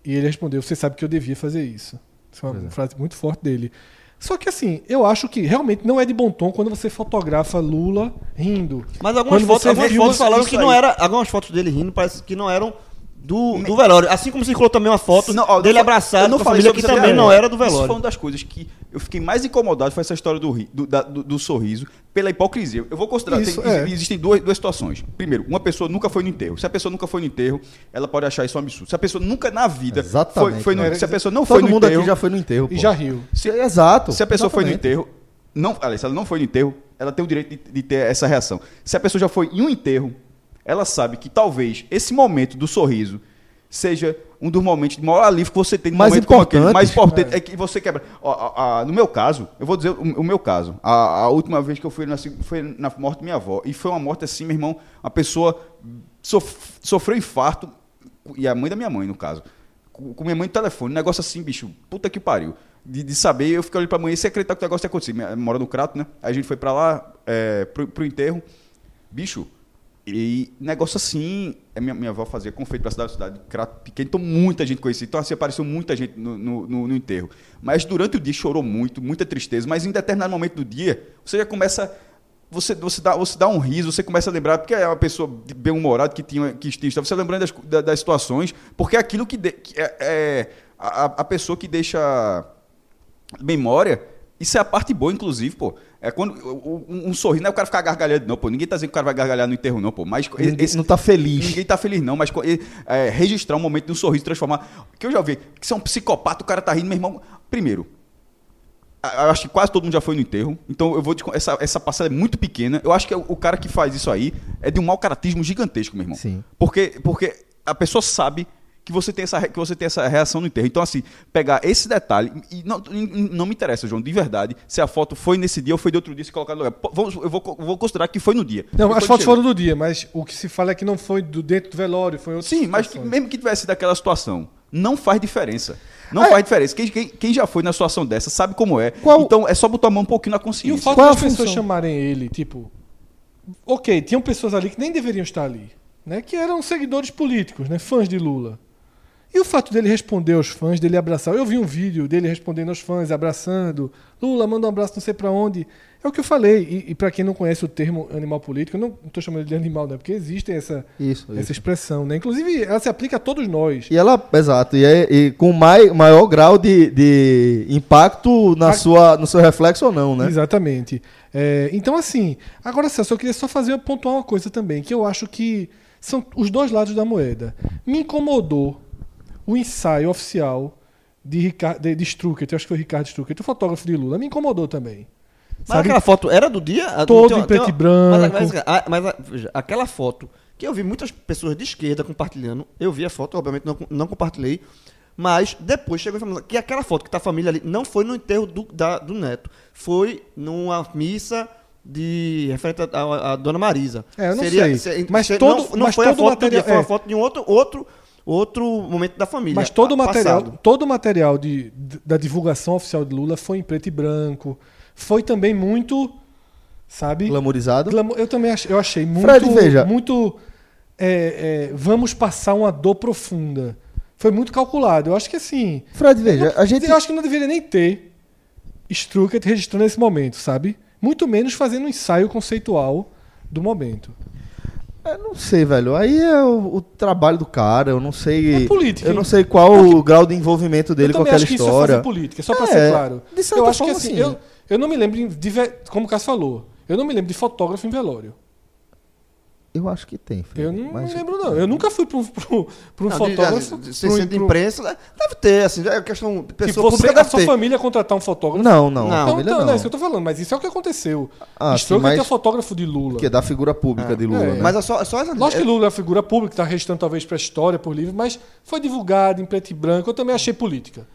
E ele respondeu: "Você sabe que eu devia fazer isso." Isso é uma frase muito forte dele. Só que assim, eu acho que realmente não é de bom tom quando você fotografa Lula rindo. Mas algumas Quando fotos, algumas fotos falaram isso que não era. Algumas fotos dele rindo parece que não eram do, do velório. Assim como circulou também uma foto Não, ó, dele abraçado eu não com a falei família que também aqui, não é. era do Isso foi velório. uma das coisas que eu fiquei mais incomodado foi essa história do, ri- do, da- do- do sorriso pela hipocrisia. Eu vou considerar, Isso, tem- é. existem duas, duas situações. Primeiro, uma pessoa nunca foi no enterro. Se a pessoa nunca foi no enterro, ela pode achar isso um absurdo. Se a pessoa nunca na vida Exatamente, foi, foi no, né? se a pessoa não Todo foi no mundo enterro, aqui já foi no enterro. E pô. já riu. Se- Exato. se a pessoa foi no exatamente. enterro, não, aliás, se ela não foi no enterro, ela tem o direito de, de ter essa reação. Se a pessoa já foi em um enterro, ela sabe que talvez esse momento do sorriso seja um dos momentos de maior alívio que você tem no Mais momento como aquele. importante. Mais importante é. que você quebra. Ó, a- a- no meu caso, eu vou dizer o, o meu caso. A, a última vez que eu fui na, foi na morte da minha avó. E foi uma morte assim, meu irmão, a pessoa sof- sofreu infarto, e a mãe da minha mãe, no caso. Com, com minha mãe no telefone, um negócio assim, bicho, puta que pariu. De, de saber, eu fiquei olhando pra mãe, e você acreditar que o negócio acontecido. Minha- Mora no Crato, né? Aí a gente foi pra lá, é, pro, pro enterro. Bicho, e negócio assim, a minha, minha avó fazia confeito pra cidade, cidade crato pequeno, então muita gente conhecia. Então assim, apareceu muita gente no, no, no- enterro. Mas durante o dia chorou muito, muita tristeza, mas em determinado momento do dia, você já começa. Você, você, dá, você dá um riso, você começa a lembrar, porque é uma pessoa bem-humorada que tinha que estava você lembrando das, da- das situações, porque é aquilo que, de- que é, é a, a pessoa que deixa memória, isso é a parte boa, inclusive, pô. É quando o- um, sorriso, não é o cara ficar gargalhando, não, pô. Ninguém tá dizendo que o cara vai gargalhar no enterro, não, pô. Mas Ninguém esse- não tá feliz. Ninguém tá feliz, não, mas é, registrar um momento de um sorriso, transformar. Que eu já vi, que você é um psicopata, o cara tá rindo, meu irmão. Primeiro, eu acho que quase todo mundo já foi no enterro. Então eu vou te essa, essa parcela é muito pequena. Eu acho que o, o cara que faz isso aí é de um mau caratismo gigantesco, meu irmão. Sim. Porque, porque a pessoa sabe que você tem essa, que você tem essa reação no enterro. Então, assim, pegar esse detalhe, e não, não me interessa, João, de verdade, se a foto foi nesse dia ou foi de outro dia se colocar no lugar. Vamos- eu vou, vou considerar que foi no dia. Não, as fotos foram do dia, mas o que se fala é que não foi do, dentro do velório, foi em outra Sim, mas que- mesmo que tivesse daquela situação, não faz diferença. Não É. faz diferença. Quem, quem- quem já foi na situação dessa sabe como é. Qual- Então é só botar a mão um pouquinho na E o consciência. fato Qual das a pessoas chamarem ele, tipo. Ok, tinham pessoas ali que nem deveriam estar ali, né? Que eram seguidores políticos, né? Fãs de Lula. E o fato dele responder aos fãs, dele abraçar. Eu vi um vídeo dele respondendo aos fãs, abraçando. Lula, manda um abraço não sei pra onde. É o que eu falei. E, e para quem não conhece o termo animal político, eu não estou chamando ele de animal, né? Porque existe essa, Isso, essa isso. expressão, né? Inclusive, ela se aplica a todos nós. E ela, exato, e, é, e com mai, maior grau de, de impacto na A- sua, no seu reflexo ou não, né? Exatamente. É, então, assim, agora Celso, eu queria só fazer pontuar uma coisa também, que eu acho que são os dois lados da moeda. Me incomodou o ensaio oficial de, Ricardo, de, de Struckert, eu acho que foi Ricardo Struckert, o fotógrafo de Lula, me incomodou também. Mas Sabe? aquela foto era do dia? A- Todo tem em preto e branco. Mas, mas, a- mas a- veja, aquela foto, que eu vi muitas pessoas de esquerda compartilhando, eu vi a foto, obviamente não, não compartilhei, mas depois chegou a informação que aquela foto que tá a família ali não foi no enterro do, da- do neto, foi numa missa de referente à- à à dona Marisa. É, eu não sei. se- Mas se- todo- não, não mas foi a todo foto material- foi uma é. foto de um outro, outro, outro momento da família. Mas todo o material, passado. todo o material de, de- da divulgação oficial de Lula foi em preto e branco. Foi também muito, sabe? Glamorizado. Eu também achei, eu achei muito, Fred, veja. muito é, é, vamos passar uma dor profunda. Foi muito calculado. Eu acho que assim, Fred, veja, a gente. eu acho que não deveria nem ter Struckert registrando nesse momento, sabe? muito menos fazendo um ensaio conceitual do momento. Eu não sei, velho. Aí é o, o trabalho do cara, eu não sei. É política, Eu não sei qual o grau de envolvimento dele com aquela acho que isso é história. fazer política, só pra É, ser claro. Eu acho que assim, sim. eu, eu não me lembro, de, como o Cássio falou, eu não me lembro de fotógrafo em velório. Eu acho que tem, Eu não mas- lembro, não. Eu nunca fui pra um, um- um Não, fotógrafo. de, de, de, um- imprensa, deve ter, assim, é questão de que pessoa você, pública a sua ter. família contratar um fotógrafo. Não, não. Não. a Então, família então, não. é isso que eu tô falando, mas isso é o que aconteceu. Ah, mas- tem fotógrafo de Lula. Que é da figura pública É. de Lula, É. né? Mas é só, é só essa... Lógico que Lula é uma figura pública, está restando talvez para a história, por livro, mas foi divulgado em preto e branco. Eu também achei política.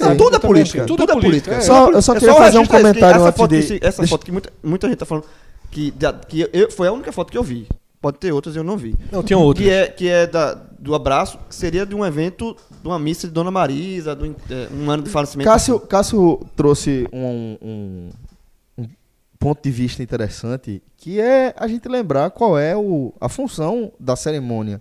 Não, tudo é política. Tudo, é política. é. Só- eu só queria fazer um é comentário antes de- Essa foto que muita, muita gente tá falando que, da- que eu- foi a única foto que eu vi. Pode ter outras, eu não vi. Não, tinha outras. Que é, que é da, do abraço, que seria de um evento, de uma missa de Dona Marisa, do, é, um ano de falecimento. Cássio, Cássio trouxe um, um- um ponto de vista interessante, que é a gente lembrar qual é o, a função da cerimônia,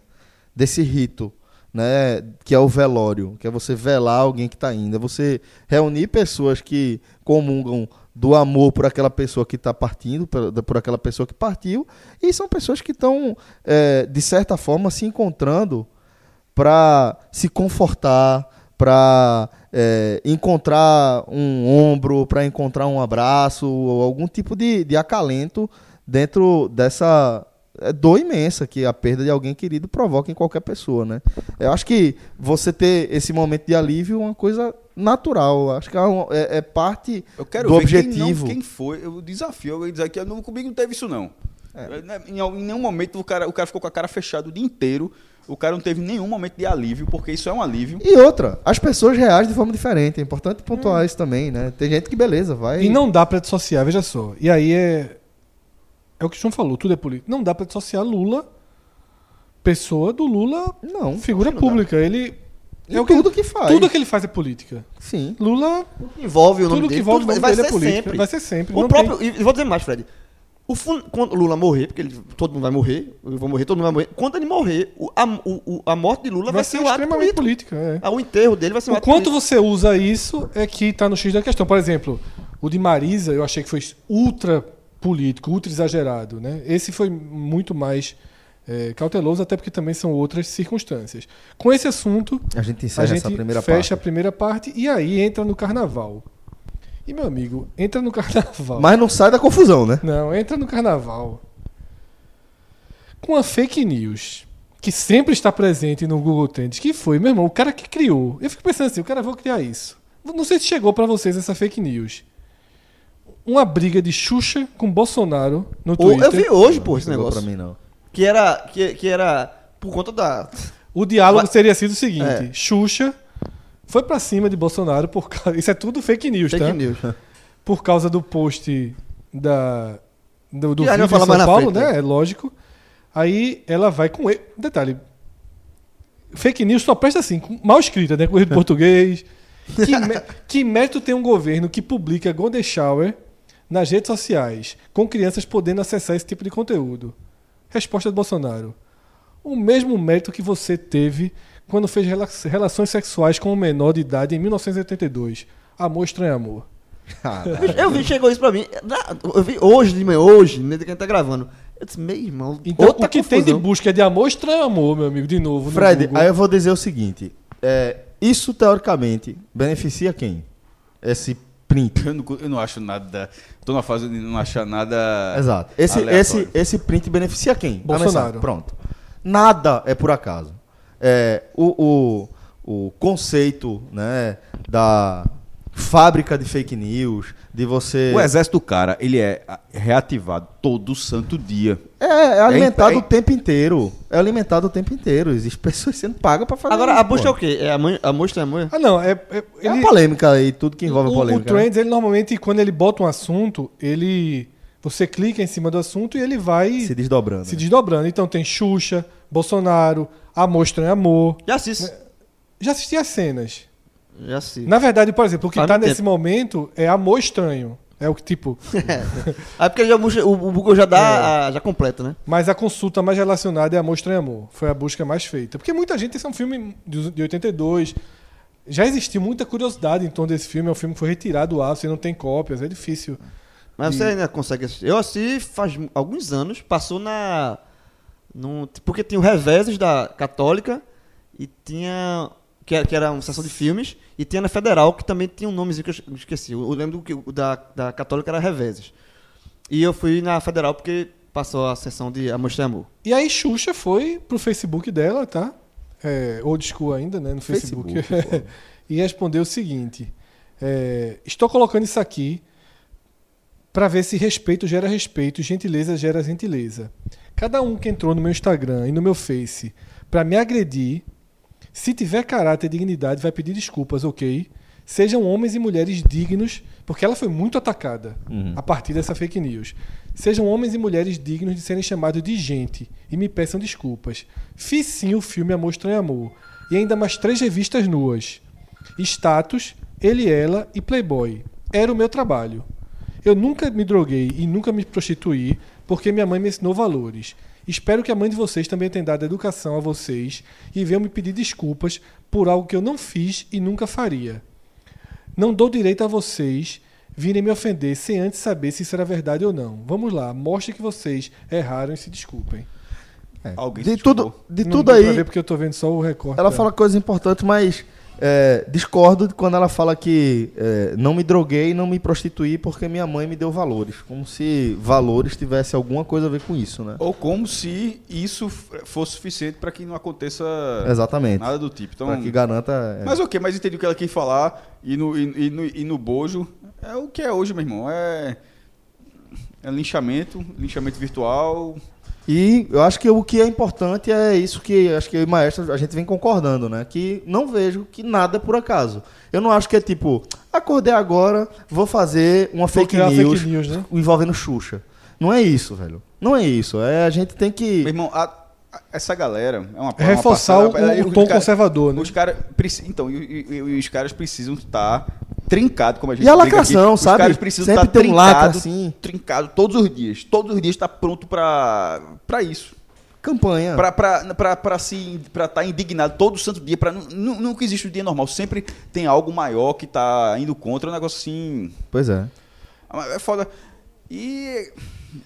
desse rito, né, que é o velório, que é você velar alguém que está indo, é você reunir pessoas que comungam do amor por aquela pessoa que está partindo, por, por aquela pessoa que partiu, e são pessoas que estão, é, de certa forma, se encontrando para se confortar, para encontrar um ombro, para encontrar um abraço, ou algum tipo de, de acalento dentro dessa é, dor imensa que a perda de alguém querido provoca em qualquer pessoa, né? Eu acho que você ter esse momento de alívio é uma coisa natural. Eu Acho que é, um- é- é parte Eu quero do ver quem, objetivo. não, quem foi. Eu desafio alguém dizer que não, comigo não teve isso, não. É. Em, al- em nenhum momento o cara, o cara ficou com a cara fechada o dia inteiro. O cara não teve nenhum momento de alívio, porque isso é um alívio. E outra, as pessoas reagem de forma diferente. É importante pontuar isso também, né? Tem gente que, beleza, vai. E não dá para dissociar, veja só. E aí é. É o que o João falou, tudo é político. Não dá para dissociar Lula, pessoa do Lula, Não. figura não dá. pública. Ele. E É o que, tudo que faz. tudo que ele faz é política. Sim. Lula, envolve o nome tudo que dele, envolve o nome vai dele ser é política. sempre. Vai ser sempre. O próprio, tem- e vou dizer mais, Fred. O fun- quando o Lula morrer, porque ele- todo mundo vai morrer, eu vou morrer, todo mundo vai morrer. Quando ele morrer, o- a, o- a morte de Lula vai, vai ser ser um ato político. política. é. Ah, O enterro dele vai ser um O ato quanto político. você usa isso é que tá no X da questão. Por exemplo, o de Marisa eu achei que foi ultra político, ultra exagerado. Né? Esse foi muito mais é, cauteloso, até porque também são outras circunstâncias. Com esse assunto, A gente a encerra gente essa primeira fecha a parte. primeira parte e aí entra no carnaval. E, meu amigo, entra no carnaval. Mas não sai da confusão, né? Não, entra no carnaval. Com a fake news, que sempre está presente no Google Trends, que foi, meu irmão, o cara que criou. Eu fico pensando assim, o cara vou criar isso. Não sei se chegou para vocês essa fake news. Uma briga de Xuxa com Bolsonaro no Twitter. eu vi hoje, pô, esse negócio. Pra mim, não. Que era, que, que era por conta da. O diálogo Mas- teria sido o seguinte: É. Xuxa foi pra cima de Bolsonaro por causa. Isso é tudo fake news, Fake tá? news. Por causa do post da do, do vídeo falar São Paulo, frente, né? né? É lógico. Aí ela vai com ele. Detalhe. Fake news só presta assim, com- mal escrita, né? Corrido português. Que, mé- que mérito tem um governo que publica Golden Shower nas redes sociais, com crianças podendo acessar esse tipo de conteúdo? Resposta do Bolsonaro. O mesmo mérito que você teve quando fez rela- relações sexuais com um menor de idade em 1982. Amor estranho amor. Eu vi, chegou isso pra mim. Na- Eu vi hoje de manhã, hoje, né, que a gente tá gravando. Eu disse, meu irmão, Então, outra o que tem de confusão. busca é de amor estranho amor, meu amigo, de novo. no Fred, Google. aí eu vou dizer o seguinte: é, isso teoricamente beneficia quem? Esse print. Eu não, eu não acho nada. Tô numa fase de não achar nada. Exato. Esse, aleatório. esse, esse print beneficia quem? Bolsonaro. Pronto. Nada é por acaso. É, o, o, o conceito né, da fábrica de fake news, de você. O exército do cara, ele é reativado todo santo dia. É, é alimentado É- o tempo inteiro. É alimentado o tempo inteiro. Existem pessoas sendo pagas pra fazer Agora, isso. a busca é o quê? É a, mãe, a mostra é a mãe? Ah, não, é. é É ele, a polêmica aí, tudo que envolve o, a polêmica. O né? Trends, ele normalmente, quando ele bota um assunto, ele. Você clica em cima do assunto e ele vai Se desdobrando. se né? desdobrando. Então tem Xuxa, Bolsonaro, Amor Estranho Amor. Já assisto. Já assisti as cenas. Já assisto. Na verdade, por exemplo, o que Faz tá nesse momento é Amor Estranho. É o que, tipo. Aí porque já, o, o Google já dá, a- já completa, né? Mas a consulta mais relacionada é Amor Estranho Amor. Foi a busca mais feita. Porque muita gente, esse é um filme de de 82. Já existiu muita curiosidade em torno desse filme. É um filme que foi retirado do ar, você não tem cópias, é difícil Mas E- você ainda consegue assistir. Eu assisti faz alguns anos, passou na. No, porque tinha o Reveses da Católica e tinha. Que era, que era uma sessão de filmes, e tinha na Federal, que também tinha um nomezinho que eu es- eu esqueci. Eu lembro que o da, da Católica era Reveses. E eu fui na Federal porque passou a sessão de Amor e Amor. E aí Xuxa foi pro Facebook dela, tá? É, old school ainda, né? No Facebook. Facebook, e respondeu o seguinte: é, Estou colocando isso aqui para ver se respeito gera respeito, gentileza gera gentileza. Cada um que entrou no meu Instagram e no meu Face para me agredir, se tiver caráter e dignidade, vai pedir desculpas, ok? Sejam homens e mulheres dignos, porque ela foi muito atacada a partir dessa fake news. Sejam homens e mulheres dignos de serem chamados de gente e me peçam desculpas. Fiz sim o filme Amor Estranho Amor e ainda mais três revistas nuas. Status, Ele Ela e Playboy. Era o meu trabalho. Eu nunca me droguei e nunca me prostituí porque minha mãe me ensinou valores. Espero que a mãe de vocês também tenha dado educação a vocês e venham me pedir desculpas por algo que eu não fiz e nunca faria. Não dou direito a vocês virem me ofender sem antes saber se isso era verdade ou não. Vamos lá, mostre que vocês erraram e se desculpem. Alguém se De tudo, de Não tudo aí, ver porque eu tô vendo só o recorte. ela dela. fala coisas importantes, mas é, discordo de quando ela fala que é, não me droguei, não me prostituí porque minha mãe me deu valores. Como se valores tivesse alguma coisa a ver com isso, né? Ou como se isso fosse suficiente para que não aconteça Exatamente. nada do tipo. Então, Pra que garanta. é, Mas ok, mas entendi o que ela quis falar. E no, e, e no, e no bojo, é o que é hoje, meu irmão. É, é linchamento, linchamento virtual. E eu acho que o que é importante é isso que acho que eu e o Maestro a gente vem concordando, né? Que não vejo que nada é por acaso. Eu não acho que é tipo, acordei agora, vou fazer uma Vou fake news, fake news, né? envolvendo Xuxa. Não é isso, velho. Não é isso. É a gente tem Meu que. irmão, a- a- essa galera é uma É reforçar uma o, parcela- o os tom cara- conservador, né? Os caras. Então, e, e- e os caras precisam estar trincados, como a gente E a lacração, aqui. sabe? Os caras precisam Sempre estar tem um lacra assim. trincado todos os dias. Todos os dias está pronto pra, pra isso. Campanha. Pra, pra, se, estar indignado todo santo dia. Pra, nu- nu- nunca existe o dia normal. Sempre tem algo maior que tá indo contra. Um negócio assim. Pois é. É foda. E.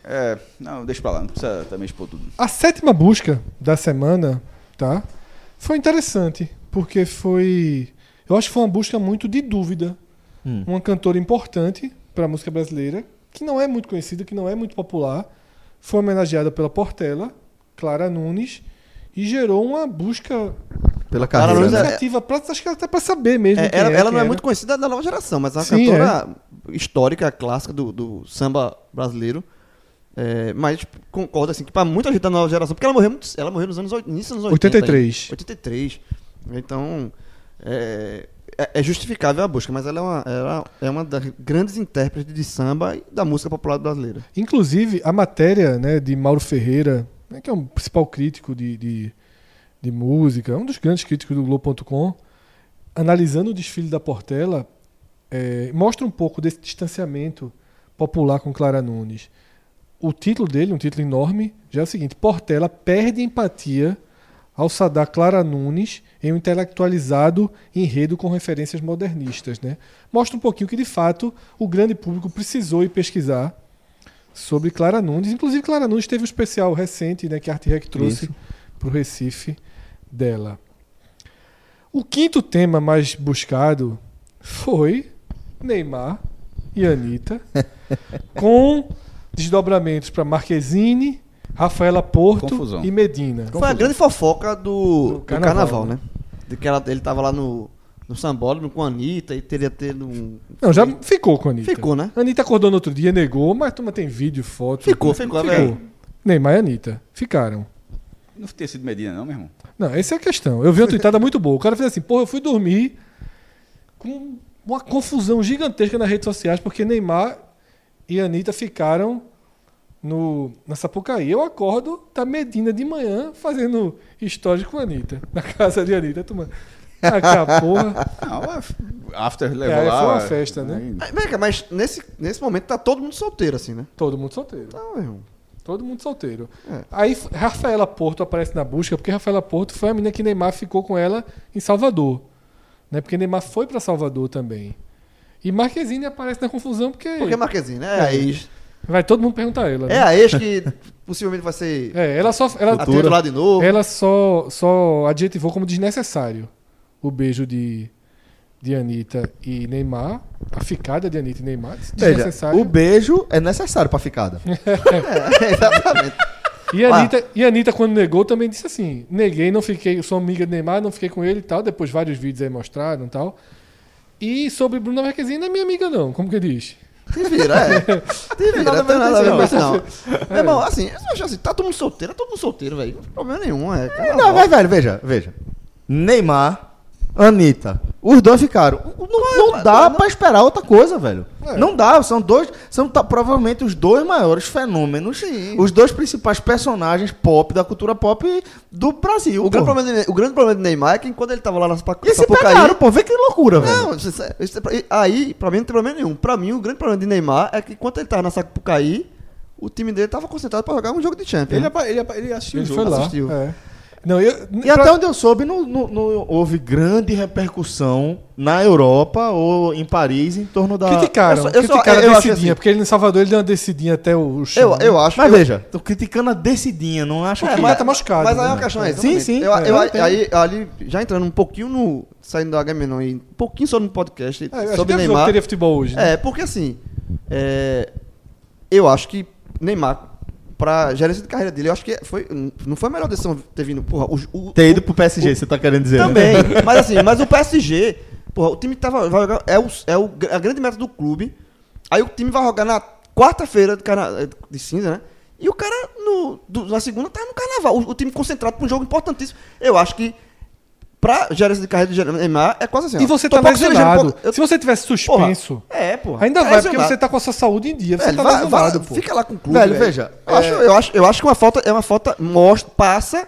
É. Não, deixa pra lá. Não precisa também expor tudo. A sétima busca da semana, tá? Foi interessante, porque foi. Eu acho que foi uma busca muito de dúvida. Hum. Uma cantora importante para a música brasileira, que não é muito conhecida, que não é muito popular, foi homenageada pela Portela, Clara Nunes, e gerou uma busca Pela carreira. Né? é- significativa, pra, acho que até para saber mesmo. É, ela é, ela não é muito conhecida da nova geração, mas é uma Sim, cantora histórica, clássica do, do samba brasileiro. É, mas tipo, concordo assim que pra muita gente da nova geração, porque ela morreu, muito- ela morreu nos anos início dos anos 80. 83. ainda. 83. Então, é, é- é justificável a busca, mas ela é uma, ela é uma das grandes intérpretes de samba e da música popular brasileira. Inclusive, a matéria né, de Mauro Ferreira, né, que é um principal crítico de, de, de música, um dos grandes críticos do Globo.com, analisando o desfile da Portela, é, mostra um pouco desse distanciamento popular com Clara Nunes. O título dele, um título enorme, já é o seguinte: Portela perde empatia ao sadar Clara Nunes em um intelectualizado enredo com referências modernistas. Né? Mostra um pouquinho que, de fato, o grande público precisou ir pesquisar sobre Clara Nunes. Inclusive, Clara Nunes teve um especial recente né, que a Arte Rec trouxe para o Recife dela. O quinto tema mais buscado foi Neymar e Anitta, com desdobramentos para Marquezine, Rafaela Porto Confusão. e Medina. Foi a grande fofoca do, Do do carnaval, carnaval, né? né? De que ela- ele tava lá no, no sambódromo com a Anitta e teria tido um. Não, já ficou com a Anitta. Ficou, né? A Anitta acordou no outro dia, negou, mas turma tem vídeo, foto. Ficou, ficou, velho. Neymar e Anitta. Ficaram. Não ter sido Medina, não, meu irmão. Não, essa é a questão. Eu vi uma tweetada muito boa. O cara fez assim, porra, eu fui dormir com uma confusão gigantesca nas redes sociais, porque Neymar e Anitta ficaram no, na Sapucaí. Eu acordo, tá Medina de manhã fazendo histórias com a Anitta. Na casa de Anitta. Turma, ah, porra. Não, After levou aí lá. foi uma festa, né? Mas, vem cá, mas nesse, nesse momento tá todo mundo solteiro, assim, né? Todo mundo solteiro. Meu irmão. Todo mundo solteiro. É. Aí Rafaela Porto aparece na busca, porque Rafaela Porto foi a menina que Neymar ficou com ela em Salvador. Né? Porque Neymar foi para Salvador também. E Marquezine aparece na confusão porque, Porque Marquezine, né? É a ex. Vai todo mundo perguntar a ela. né? É a ex que possivelmente vai ser É, ela só ela, atento lá de novo. ela só só adjetivou como desnecessário o beijo de de Anitta e Neymar, a ficada de Anitta e Neymar, Veja, desnecessário. o beijo é necessário pra ficada. É, exatamente. E a, Anitta, e a Anitta, quando negou, também disse assim: neguei, não fiquei, sou amiga de Neymar, não fiquei com ele e tal. Depois vários vídeos aí mostraram e tal. E sobre Bruna Marquezine, não é minha amiga, não, como que diz? Te vira, é. Te vira, não tem nada a ver com isso, não. Meu irmão, assim, eu acho assim, tá todo mundo solteiro, é todo mundo solteiro, velho. Não tem problema nenhum, é. Não, mas velho, veja, veja. Neymar, Anitta, os dois ficaram. Não, não dá pra esperar outra coisa, velho. Não dá, são dois, são tá, provavelmente os dois maiores fenômenos, Sim. os dois principais personagens pop da cultura pop do Brasil. O grande, problema de, o grande problema de Neymar é que quando ele tava lá na Sapac- E se Sapucaí... pegaram, pô, vê que loucura, velho. Não, isso é- isso é aí, pra mim não tem problema nenhum. Pra mim, o grande problema de Neymar é que quando ele tava na Sapucaí, o time dele tava concentrado pra jogar um jogo de Champions. Ele, ele, ele assistiu Ele o foi jogo. lá. assistiu. é. Não, eu, E pra- até onde eu soube, não, não- não houve grande repercussão na Europa ou em Paris em torno da. criticaram, eu só- eu só- criticaram eu a acho descidinha, assim- porque ele em Salvador ele deu uma descidinha até o, chão. Eu, eu acho Mas veja, tô criticando a descidinha, não acho É, que. mas tá machucado, Mas aí né? é uma questão é, Sim, sim, Eu, é, eu- eu entendo. aí, ali, já entrando um pouquinho no. Saindo do Agamenon e um pouquinho só no podcast É, sobre que avisou que Neymar. teria futebol hoje. né? É, porque assim. é, eu acho que Neymar, pra gerência de carreira dele, eu acho que foi. Não foi a melhor decisão ter vindo. Porra, o, o, Ter ido pro PSG, você tá querendo dizer. né? Também. mas assim, mas o PSG, porra, o time tava. vai jogar- é o, é o, a grande meta do clube. Aí o time vai jogar na quarta-feira de, carna- de cinza, né? E o cara, no, do- na segunda, tá no carnaval. O, o time concentrado pra um jogo importantíssimo. Eu acho que, pra gerência de carreira de Neymar, é quase assim. ó, E você tô tá lesionado. pouco- eu- Se você tivesse porra, suspenso, É, porra. ainda Tá vai, porque lesionado. você tá com a sua saúde em dia. Você Velho, tá vai- lesionado, vai- pô. Fica lá com o clube. Velho, veja, Eu, acho, eu, acho, eu acho que uma falta é uma falta. Mostra, passa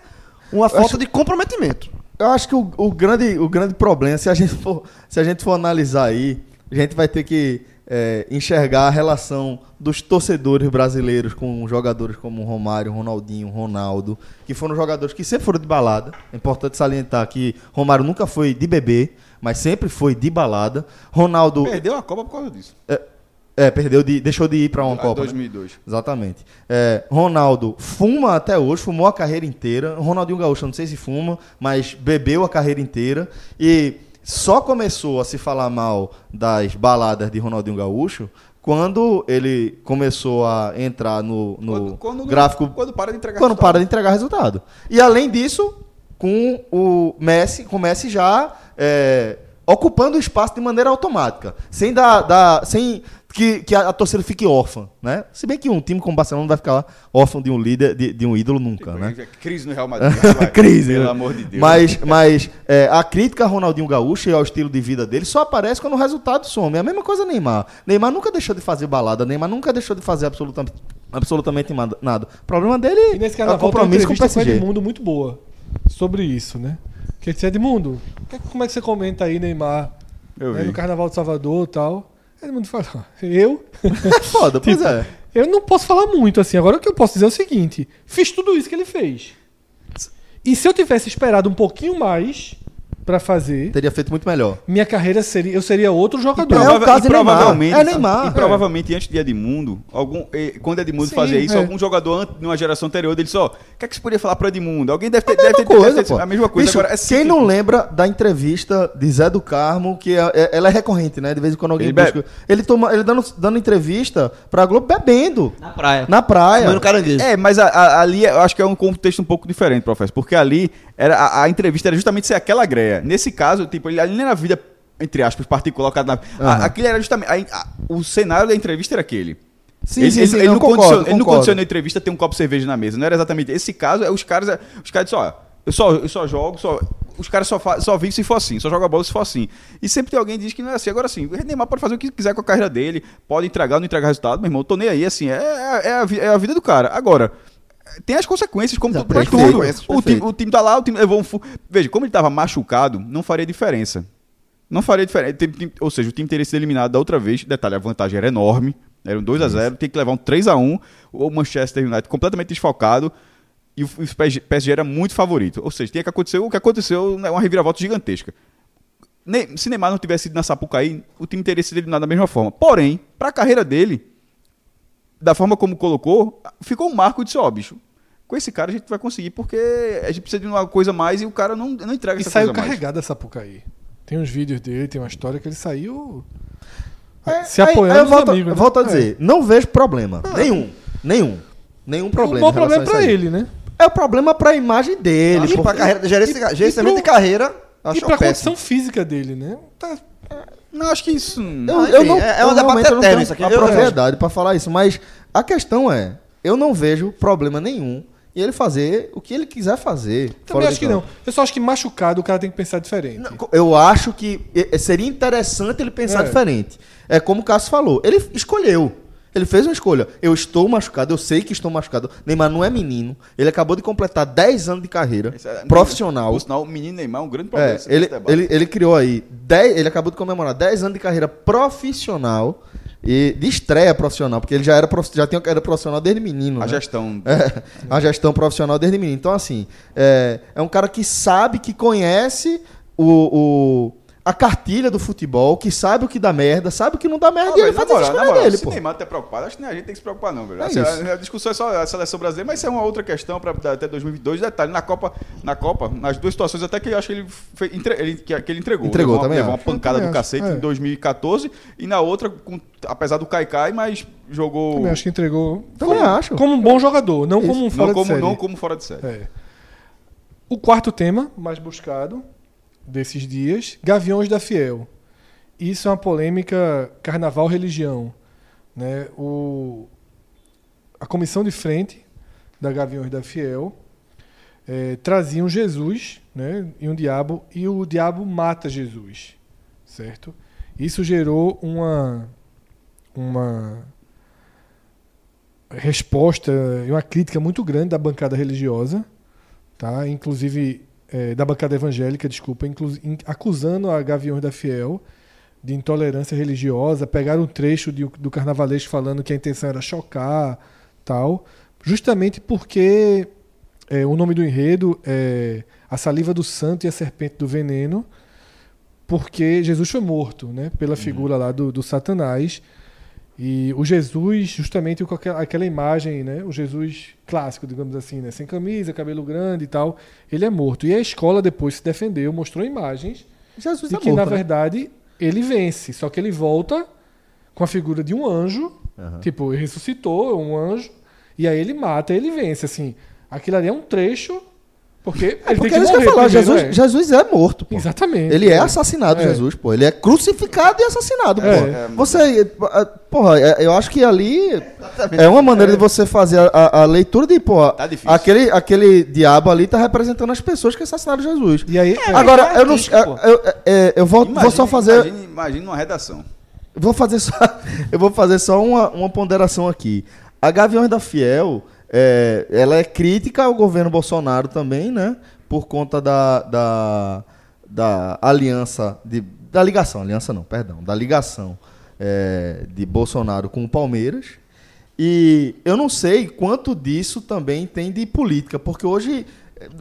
uma falta acho- de comprometimento. Eu acho que o, o grande, o grande problema, se a, gente for, se a gente for analisar aí, a gente vai ter que é, enxergar a relação dos torcedores brasileiros com jogadores como Romário, Ronaldinho, Ronaldo, que foram jogadores que sempre foram de balada. É importante salientar que Romário nunca foi de bebê, mas sempre foi de balada. Ronaldo Perdeu a Copa por causa disso. é, perdeu de, deixou de ir para uma Ah, Copa. né? 2002. Exatamente. É, Ronaldo fuma até hoje, fumou a carreira inteira. Ronaldinho Gaúcho, não sei se fuma, mas bebeu a carreira inteira. E só começou a se falar mal das baladas de Ronaldinho Gaúcho quando ele começou a entrar no, no Quando- quando- gráfico. quando para de entregar Quando resultado. para de entregar resultado. E além disso, com o Messi, com o Messi já é, ocupando o espaço de maneira automática, sem dar, dar- sem que, que a, a torcida fique órfã, né? Se bem que um time como o Barcelona não vai ficar órfão de um líder, de, de um ídolo nunca, né? Crise no Real Madrid. vai. Crise, Pelo né? amor de Deus. Mas, mas é, a crítica a Ronaldinho Gaúcho e ao estilo de vida dele só aparece quando o resultado some. É a mesma coisa Neymar. Neymar nunca deixou de fazer balada, Neymar nunca deixou de fazer absolutamente, absolutamente nada-. O problema dele E nesse é o compromisso com o entrevista com o PSG. Edmundo muito boa sobre isso, né? Que disse, Edmundo, como é que você comenta aí Neymar Eu né, vi. no Carnaval de Salvador e tal? Edmundo fala, eu? É foda, pois Tipo, é. Eu não posso falar muito assim. Agora o que eu posso dizer é o seguinte: fiz tudo isso que ele fez. E se eu tivesse esperado um pouquinho mais pra fazer, Teria feito muito melhor. minha carreira seria. Eu seria outro jogador. É o caso e de Neymar. provavelmente, É Neymar. E provavelmente antes de Edmundo, algum, quando Edmundo Sim, fazia isso, é. algum jogador ant- numa geração anterior ele disse, ó, o que é que se podia falar pro Edmundo? Alguém deve ter, É a deve mesma ter, coisa, deve ter pô. a mesma coisa. Bicho, Agora, é quem não lembra da entrevista de Zé do Carmo, que é- é- ela é recorrente, né? De vez em quando alguém Ele busca. bebe. Ele, toma, ele dando, dando entrevista pra Globo bebendo. Na praia. Na praia. Comendo caranguejo. É, mas a- a- ali eu acho que é um contexto um pouco diferente, professor. Porque ali era, a, a entrevista era justamente ser aquela greia. Nesse caso, tipo, ele ali nem era vida, entre aspas, particular, colocado na. a- Aham. aquilo era justamente. a- a- o cenário da entrevista era aquele. Sim, ele, sim, ele- sim, ele não, não, condiciona, ele não condiciona a entrevista ter um copo de cerveja na mesa. Não era exatamente. Esse caso, é os caras. é- Os caras disseram, ó, eu só, eu só jogo, só. Os caras só, só vivem se for assim, só joga bola se for assim. E sempre tem alguém que diz que não é assim. Agora sim, o Neymar pode fazer o que quiser com a carreira dele, pode entregar ou não entregar resultado, meu irmão, eu tô nem aí, assim, é, é, é a, é a vida do cara. Agora, tem as consequências, como Exato, pra perfeito, tudo. O time, o time tá lá, o time levou um. fu- Veja, como ele tava machucado, não faria diferença. Não faria diferença. Tem- tem- Ou seja, o time teria sido eliminado da outra vez. Detalhe, a vantagem era enorme. Era um 2x0, tem que levar um 3x1. O Manchester United completamente desfalcado. E o PSG era muito favorito. Ou seja, tinha que acontecer o que aconteceu, né, uma reviravolta gigantesca. Se Neymar não tivesse ido na Sapucaí, o time teria sido eliminado da mesma forma. Porém, para a carreira dele, da forma como colocou, ficou um marco de só, bicho. Com esse cara a gente vai conseguir, porque a gente precisa de uma coisa mais e o cara não, não entrega E essa saiu coisa a mais. carregado essa Sapucaí. Tem uns vídeos dele, tem uma história que ele saiu É, se aí- apoiando aí eu nos volto, amigos. né? volto a É. dizer, não vejo problema. Nenhum. Nenhum. Nenhum problema. o em bom problema é a pra aí. ele, né? É o problema pra imagem dele. E pra porque- carreira, gerência- e- gerenciamento e de carreira, acho e pra péssimo. condição física dele, né? Tá- Não, acho que isso. Eu, Ah, eu não, é- é um debate eterno isso aqui, a propriedade pra falar isso, mas a questão é, eu não vejo problema nenhum em ele fazer o que ele quiser fazer. Também fora acho que campo. não. Eu só acho que machucado o cara tem que pensar diferente. Não, Eu acho que seria interessante ele pensar É. diferente. É como o Cássio falou, ele escolheu. Ele fez uma escolha. Eu estou machucado, eu sei que estou machucado. Neymar não é menino. Ele acabou de completar 10 anos de carreira é- profissional. Por sinal, o menino Neymar é um grande problema. É, ele, ele, ele criou aí, 10, ele acabou de comemorar 10 anos de carreira profissional e de estreia profissional, porque ele já, era, prof- já tinha carreira profissional desde menino. A né? gestão. É, a gestão profissional desde menino. Então, assim, é, é um cara que sabe, que conhece o, o- a cartilha do futebol, que sabe o que dá merda, sabe o que não dá merda, Ah, e ele faz na a moral, moral, dele, se pô. Neymar tá preocupado, acho que nem a gente tem que se preocupar, não, velho. É Assim, isso. a, a discussão é só a seleção brasileira, mas isso é uma outra questão para até 2022. Detalhe, na Copa, na Copa, nas duas situações, até que eu acho que ele, fe- entre- ele- que, que ele entregou. Entregou, levou uma, também levou uma acho. pancada do cacete é. em 2014 e na outra, com- apesar do Caicai, mas jogou. Também acho que entregou. Também acho. Como um bom jogador, não Isso. como um fora não, de como, série. não como fora de série. É. O quarto tema, mais buscado desses dias, Gaviões da Fiel. Isso é uma polêmica carnaval-religião. Né? O, a comissão de frente da Gaviões da Fiel eh, traziam Jesus né? e um diabo, e o diabo mata Jesus. Certo? Isso gerou uma, uma resposta e uma crítica muito grande da bancada religiosa, tá? inclusive eh, da bancada evangélica, desculpa, acusando a Gaviões da Fiel de intolerância religiosa, pegaram um trecho de- do carnavalesco falando que a intenção era chocar, tal, justamente porque eh, o nome do enredo é A Saliva do Santo e a Serpente do Veneno, porque Jesus foi morto, né, pela figura lá do, do Satanás. E o Jesus, justamente com aquela, imagem, né, o Jesus clássico, digamos assim, né, sem camisa, cabelo grande e tal, ele é morto. E a escola depois se defendeu, mostrou imagens Jesus de é que, morto, na né? verdade, ele vence. Só que ele volta com a figura de um anjo, Aham. tipo, ele ressuscitou, um anjo, e aí ele mata, ele vence. Assim, aquilo ali é um trecho, porque ele É tem porque que é isso que eu morrer ia falar, primeiro, Jesus, é. Jesus é morto, pô. Exatamente. Ele é assassinado, É. Jesus, pô. Ele é crucificado e assassinado, pô. É. Você, porra, é- eu acho que ali é uma maneira de você fazer a, a- leitura de, pô, Tá difícil. aquele, aquele diabo ali tá representando as pessoas que assassinaram Jesus. E aí, É, Agora, é eu não eu, pô. eu, é, eu vou, vou só fazer. Imagine, imagine uma redação. Vou fazer só, eu vou fazer só uma, uma ponderação aqui. A Gaviões da Fiel, é, ela é crítica ao governo Bolsonaro também, né? Por conta da, da, da aliança, de, da ligação, aliança não, perdão, da ligação é, de Bolsonaro com o Palmeiras. E eu não sei quanto disso também tem de política, porque hoje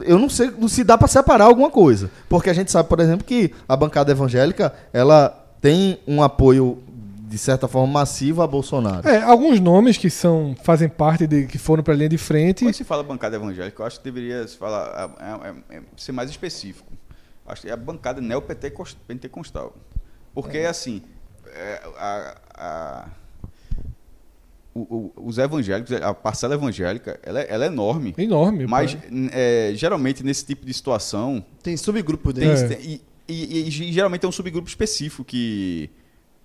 eu não sei se dá para separar alguma coisa. Porque a gente sabe, por exemplo, que a bancada evangélica ela tem um apoio, de certa forma, massivo a Bolsonaro. é, alguns nomes que são fazem parte de que foram para a linha de frente. Quando se fala bancada evangélica, eu acho que deveria se falar, é, é, é, ser mais específico. Acho que é a bancada neopentecostal. Porque, assim, é, a, a- o- o- os evangélicos, a parcela evangélica, ela é, ela é enorme. Enorme. Mas, é, geralmente, nesse tipo de situação, Tem dele, É. tem- e, e- e geralmente é um subgrupo específico que.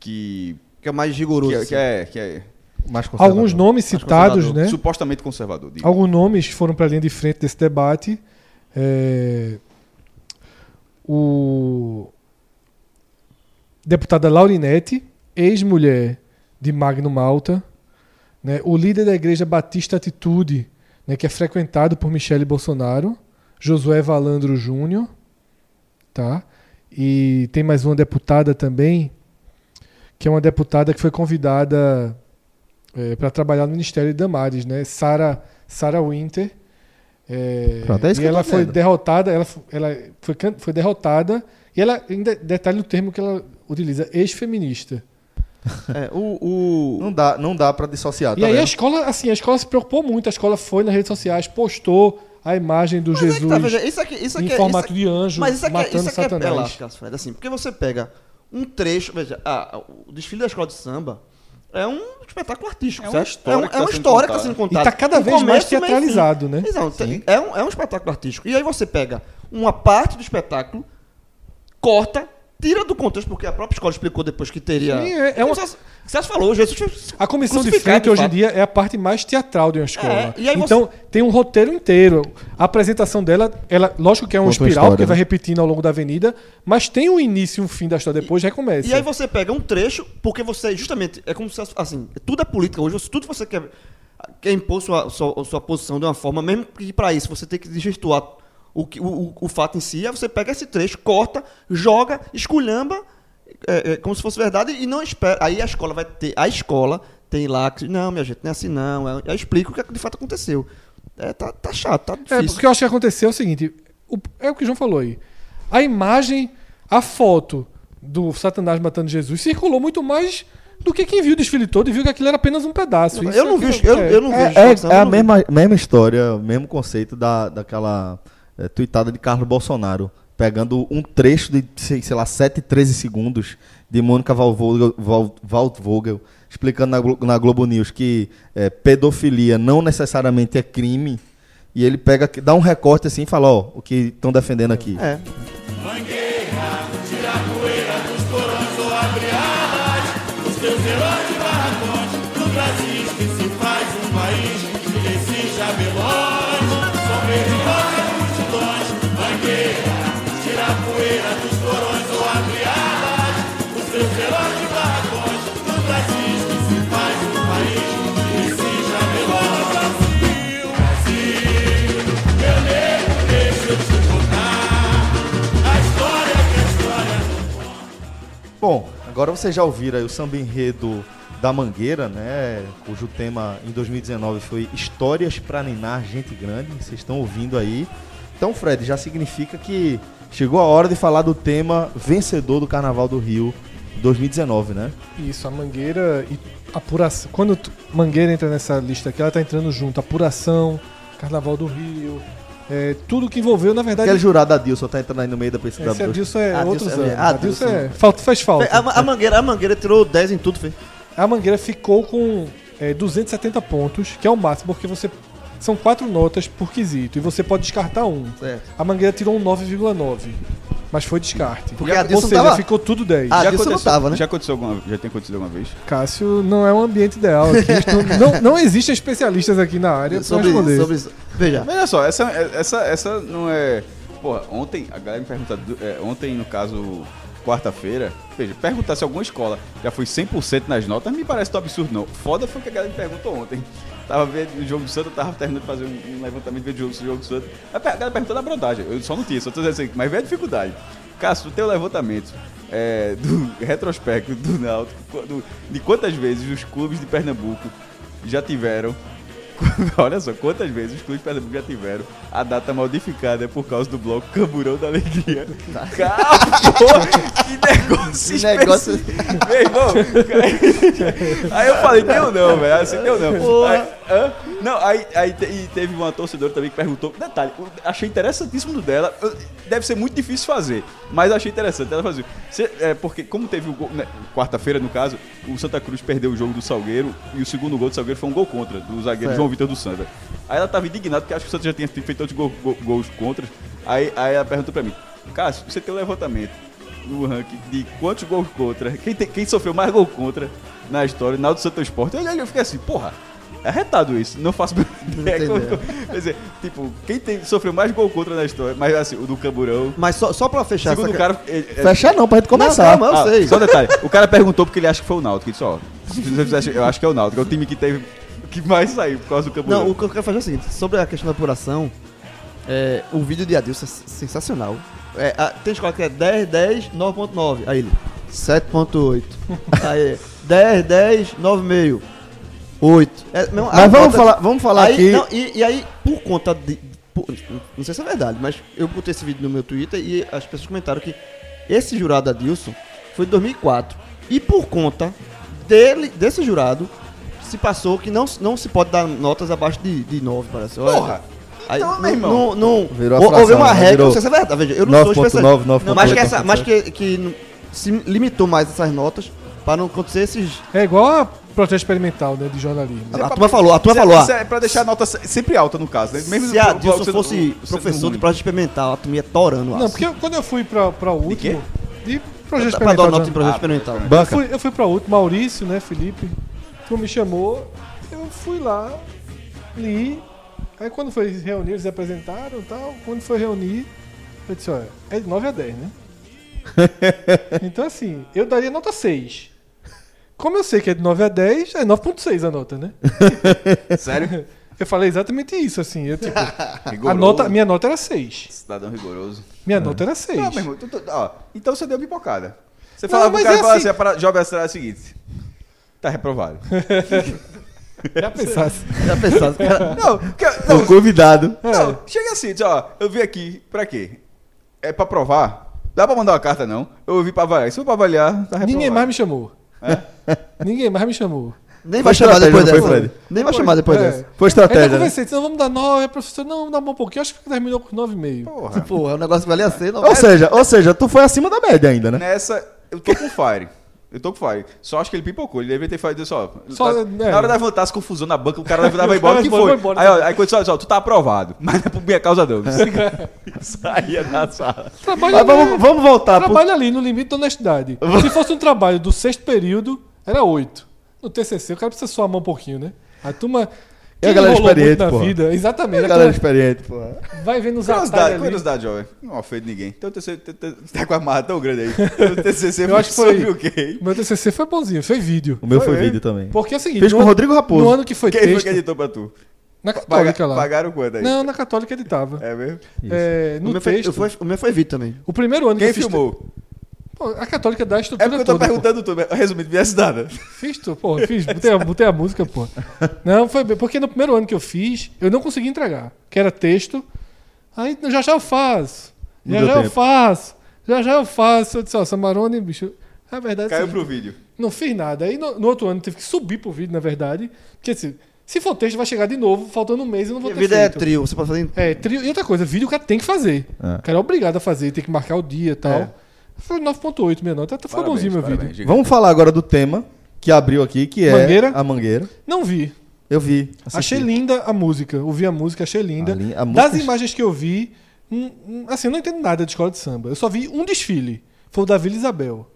que, que é mais rigoroso. que, é- assim. que é, que é Mais conservador. Alguns nomes Mais citados, né? supostamente conservador. digo. Alguns nomes que foram para a linha de frente desse debate. é, O deputada Laurinete, ex-mulher de Magno Malta, né? o líder da Igreja Batista Atitude, né? que é frequentado por Michele Bolsonaro, Josué Valandro Júnior, tá? E tem mais uma deputada também, que é uma deputada que foi convidada para trabalhar no Ministério de Damares, né? Sara Sara É, Pronto, é isso e ela foi dizendo. derrotada, ela, ela foi, foi derrotada E ela, ainda detalhe no termo que ela utiliza, ex-feminista. É, o, o- Não dá, não dá para dissociar. E tá aí a vendo? escola, assim, a escola se preocupou muito, a escola foi nas redes sociais, postou a imagem do Mas é que Jesus tá, veja, isso aqui, isso aqui em é- formato isso de anjo, Mas isso aqui, é- matando isso aqui é Satanás. elástico, Cássio Fred, assim, porque você pega um trecho, veja, ah, o desfile da escola de samba é um espetáculo artístico, É uma certo? história é, um- que tá é uma sendo história que está contada. sendo E contada. tá cada vez mais teatralizado, né? Exato, é, um, é um espetáculo artístico. E aí você pega uma parte do espetáculo, corta, tira do contexto, porque a própria escola explicou depois que teria... Sim, é- é uma- Celso falou, Jesus... A comissão de frente hoje em dia é a parte mais teatral de uma escola. É, e aí você- então tem um roteiro inteiro. A apresentação dela, ela, lógico que é um Conta espiral, história, porque vai né? repetindo ao longo da avenida, mas tem um início e um fim da história depois, recomeça. E aí você pega um trecho, porque você, justamente, é como se, assim, tudo é política hoje, você- tudo você quer, quer impor sua, sua, sua posição de uma forma, mesmo que para isso você tem que desvirtuar o, que- o, o, fato em si, aí você pega esse trecho, corta, joga, esculhamba, é, é, como se fosse verdade, e não espera. Aí a escola vai ter, a escola tem lá, que, não, minha gente, não é assim não, aí eu explico o que de fato aconteceu. É, tá, tá chato, tá É, difícil. porque eu acho que aconteceu é o seguinte: o- é o que o João falou aí. A imagem, a foto do Satanás matando Jesus circulou muito mais do que quem viu o desfile todo e viu que aquilo era apenas um pedaço. Eu não é vi, que- eu, é. eu não vi É, a é- é eu não vi. mesma, mesma história, o mesmo conceito da, daquela é, tuitada de Carlos Bolsonaro, pegando um trecho de, sei, sei lá, 7, 13 segundos de Mônica Waldvogel, Val- Waldvogel explicando na, Glo- na Globo News que é, pedofilia não necessariamente é crime, e ele pega, dá um recorte assim e fala, ó, o que estão defendendo aqui. É. Bom, agora vocês já ouviram o samba enredo da Mangueira, né? Cujo tema em 2019 foi Histórias pra Ninar Gente Grande. Vocês estão ouvindo aí. Então, Fred, já significa que chegou a hora de falar do tema vencedor do Carnaval do Rio 2019, né? Isso, a Mangueira e apuração. Quando Mangueira entra nessa lista aqui, ela tá entrando junto. Apuração, Carnaval do Rio, é, tudo que envolveu, na verdade. Aquele jurado Adilson tá entrando aí no meio da pesquisa. Esse Adilson é Adilson outros é- anos. é, Adilson Adilson. é. Falta, faz falta. A, a mangueira, a mangueira tirou 10 em tudo, fez. A Mangueira ficou com é, 270 pontos, que é o máximo, porque você. São quatro notas por quesito, e você pode descartar um. Certo. A Mangueira tirou um 9,9. Mas foi descarte. Porque Já- a Ou seja, tava- ficou tudo 10. Ah, já Adilson não aconteceu, tava, né? Já aconteceu alguma, já tem acontecido alguma vez? Cássio não é um ambiente ideal aqui. não, não, não existem especialistas aqui na área Sobre, responder. sobre isso. Veja. Mas olha só, essa, essa, essa não é. Porra, ontem, a galera me pergunta. é, ontem, no caso, quarta-feira, veja, perguntar se alguma escola já foi 100% nas notas me parece tão absurdo, não. Foda foi o que a galera me perguntou ontem. Tava vendo o jogo do Santos, tava terminando de fazer um, levantamento de jogo jogo do Santos. A galera perguntou da brodagem, eu só não tinha, só tô dizendo assim, mas veio a dificuldade. Cássio, o teu levantamento é, do retrospecto do Náutico, do- de quantas vezes os clubes de Pernambuco já tiveram Olha só, quantas vezes os clubes Pernambuco já tiveram a data modificada por causa do bloco Camburão da Alegria. Cara, porra, que negócio Que negócio-. Meu irmão, aí eu falei, deu não, velho, assim, deu não. Aí, hã? Não, aí, aí te- e teve uma torcedora também que perguntou, detalhe, achei interessantíssimo do dela, deve ser muito difícil fazer, mas achei interessante ela fazer. É, porque como teve o gol, né, quarta-feira no caso, o Santa Cruz perdeu o jogo do Salgueiro e o segundo gol do Salgueiro foi um gol contra, do zagueiro Certo. João Vitor do Santa. Aí ela tava indignada porque acho que o Santa já tinha feito outros gol- gol- gols contra. Aí, aí ela perguntou pra mim, Cássio, você tem um levantamento no ranking de quantos gols contra, quem, tem- quem sofreu mais gol contra na história, na do Santa Esporte. Eu, eu fiquei assim, porra, é retado isso, não faço ideia. Quer dizer, tipo, quem tem, sofreu mais gol contra na história, mas assim, o do Camburão. Mas só, só pra fechar Segundo o essa... cara. é- é- Fechar não, pra gente começar. Não, calma, eu ah, sei. Só um detalhe, o cara perguntou porque ele acha que foi o Náutico. Ele disse, ó, eu acho que é o Náutico, é o time que teve que mais saiu por causa do Camburão. Não, o que eu quero fazer é o seguinte, sobre a questão da apuração, é, o vídeo de Adilson é sensacional. É, a- tem escola que é 10, 10, 9.9. Aí ele, 7.8. Aí, 10, 10, 9,5. 8. É, a Mas vamos nota- falar, vamos falar aí, aqui. não, e, e aí, por conta de. por- não sei se é verdade, mas eu botei esse vídeo no meu Twitter e as pessoas comentaram que esse jurado Adilson foi em 2004. E por conta dele, desse jurado, se passou que não, não se pode dar notas abaixo de, de 9, parece. Olha, Porra! Aí, Então, não, meu irmão. não, não, Virou houve uma né? regra, não sei se é verdade, veja, eu não sou 9.9, especialista. 9.8, Não, mas que, essa, mas 9.8. que, que se limitou mais essas notas para não acontecer esses... É igual a processo experimental, né, de jornalismo. A turma falou, a turma Isso é- falou, Isso é pra deixar a nota se- sempre alta, no caso, né? Mesmo se a sendo- fosse sendo professor de projeto experimental, a turma ia torando Não, porque eu- quando eu fui pra, pra o quê? último. De projeto Pra dar experimental. nota em já- projeto Ah, experimental. Eu Banca. fui, eu fui pra último, Maurício, né, Felipe. Tu me chamou, eu fui lá, li. Aí quando foi reunir, eles apresentaram e tal. Quando foi reunir, eu disse, olha, é de 9 a 10, né? então assim, eu daria nota 6. Como eu sei que é de 9 a 10, é 9.6 a nota, né? Sério? Eu falei exatamente isso, assim. Eu, tipo, a nota, minha nota era 6. Cidadão rigoroso. Minha nota era 6. Não, meu irmão, tu- tu- ó, então você deu pipocada. Você Não, falava pro mas cara é assim. assim, jovem astral é o seguinte. Tá reprovado. Já pensasse. Já pensasse, cara, não, porque, O não, convidado. não, chega assim, diz, ó, eu vim aqui, pra quê? É pra provar? Dá pra mandar uma carta, não? Eu vim pra avaliar. Se for pra avaliar, tá reprovado. Ninguém mais me chamou. Ninguém mais me chamou. nem vai chamar depois não foi, dessa. Fred? Nem vai chamar depois É. dessa. Foi estratégia. né? conversei, não, vamos dar 9, a professora, não, dá um pouquinho, acho que terminou com 9,5. Porra. Pô, é um negócio que valia a ser, não Ou seja, ou seja, tu foi acima da média ainda, né? Nessa, eu tô com fire. Eu tô com fire. Só acho que ele pipocou. Ele deveria ter falado só. Só, na, é. na hora da levantar as confusão na banca, o cara levava O embora. Que foi foi? embora. Aí, ó, aí quando só, tu tá aprovado. Mas não é por minha causa, não. Saía da sala. Trabalho, Mas vamos, vamos voltar pro... trabalho ali no limite da honestidade. Se fosse um trabalho do sexto período, era 8. No TCC, o cara precisa suar a mão um pouquinho, né? A turma. E a quem galera experiente, vida, exatamente. A Galera experiente, pô. vai vendo os atalhos ali. curiosidade, jovem. Não ofende ninguém. Então você tá com a marra tão grande aí. O TCC Eu acho que foi- sobre o quê? Meu TCC foi bonzinho, foi vídeo. O meu foi, Foi, vídeo também. Porque é o seguinte, no com o ano- Rodrigo Raposo. No ano que foi Quem foi texto, que editou pra tu? na católica Paga- lá. Pagaram quanto aí? Não, na católica editava. É mesmo? É, O no meu, foi, texto, eu foi- o meu foi Vitor também. o primeiro ano Quem que eu fiz... filmou? Pô, a católica dá a É estrutura porque eu tô toda, pô. perguntando tudo. Resumindo, viesse nada. Fiz, tu, pô, fiz, botei a, botei a música, pô. Não, foi bem, porque no primeiro ano que eu fiz, eu não consegui entregar, que era texto. Aí já já eu faço. Já já eu tempo. faço. Já já eu faço. Eu disse, ó, Samarone, bicho. É verdade. Caiu sim. pro vídeo. Não fiz nada. Aí no, no outro ano teve que subir pro vídeo, na verdade. Porque assim, se for texto, vai chegar de novo, faltando um mês e eu não vou A ter vida é feito. trio, você pode fazer em É, trio. E outra coisa, vídeo o cara tem que fazer. É. O cara é obrigado a fazer, tem que marcar o dia e tal. É. Foi 9.8 minha nota. Até foi Parabéns, bonzinho meu parabéns, vídeo. Vamos falar agora do tema que abriu aqui, que é Mangueira? a mangueira. Não vi. Eu vi. assisti. Achei linda a música. Ouvi a música, achei linda. A li- a música- Das imagens que eu vi, hum, hum, assim, eu não entendo nada de escola de samba. Eu só vi um desfile. Foi o da Vila Isabel.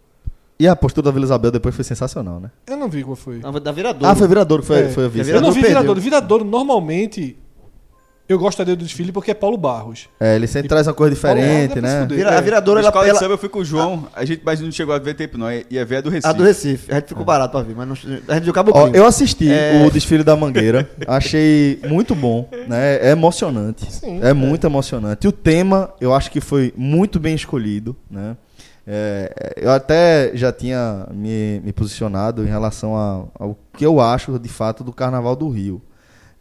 E a postura da Vila Isabel depois foi sensacional, né? Eu não vi qual foi. Não, da Viradouro. Ah, foi Viradouro que foi, É. foi a vice. eu não Viradouro vi perdeu. Viradouro. Viradouro, normalmente, eu gostaria do desfile porque é Paulo Barros. É, ele sempre traz uma coisa Barros diferente, né? Vira- a É. Viradouro, Na ela, escola ela, samba eu fui com o João, a gente, mas não chegou a ver tempo não, ia ver a do Recife. a do Recife. A gente ficou barato pra ver, mas não, a gente viu Cabo Ó, eu assisti É. o desfile da Mangueira, achei muito bom, né? É emocionante, Sim, é muito emocionante. E o tema, eu acho que foi muito bem escolhido, né? É, eu até já tinha me, me posicionado em relação a- ao que eu acho de fato do Carnaval do Rio.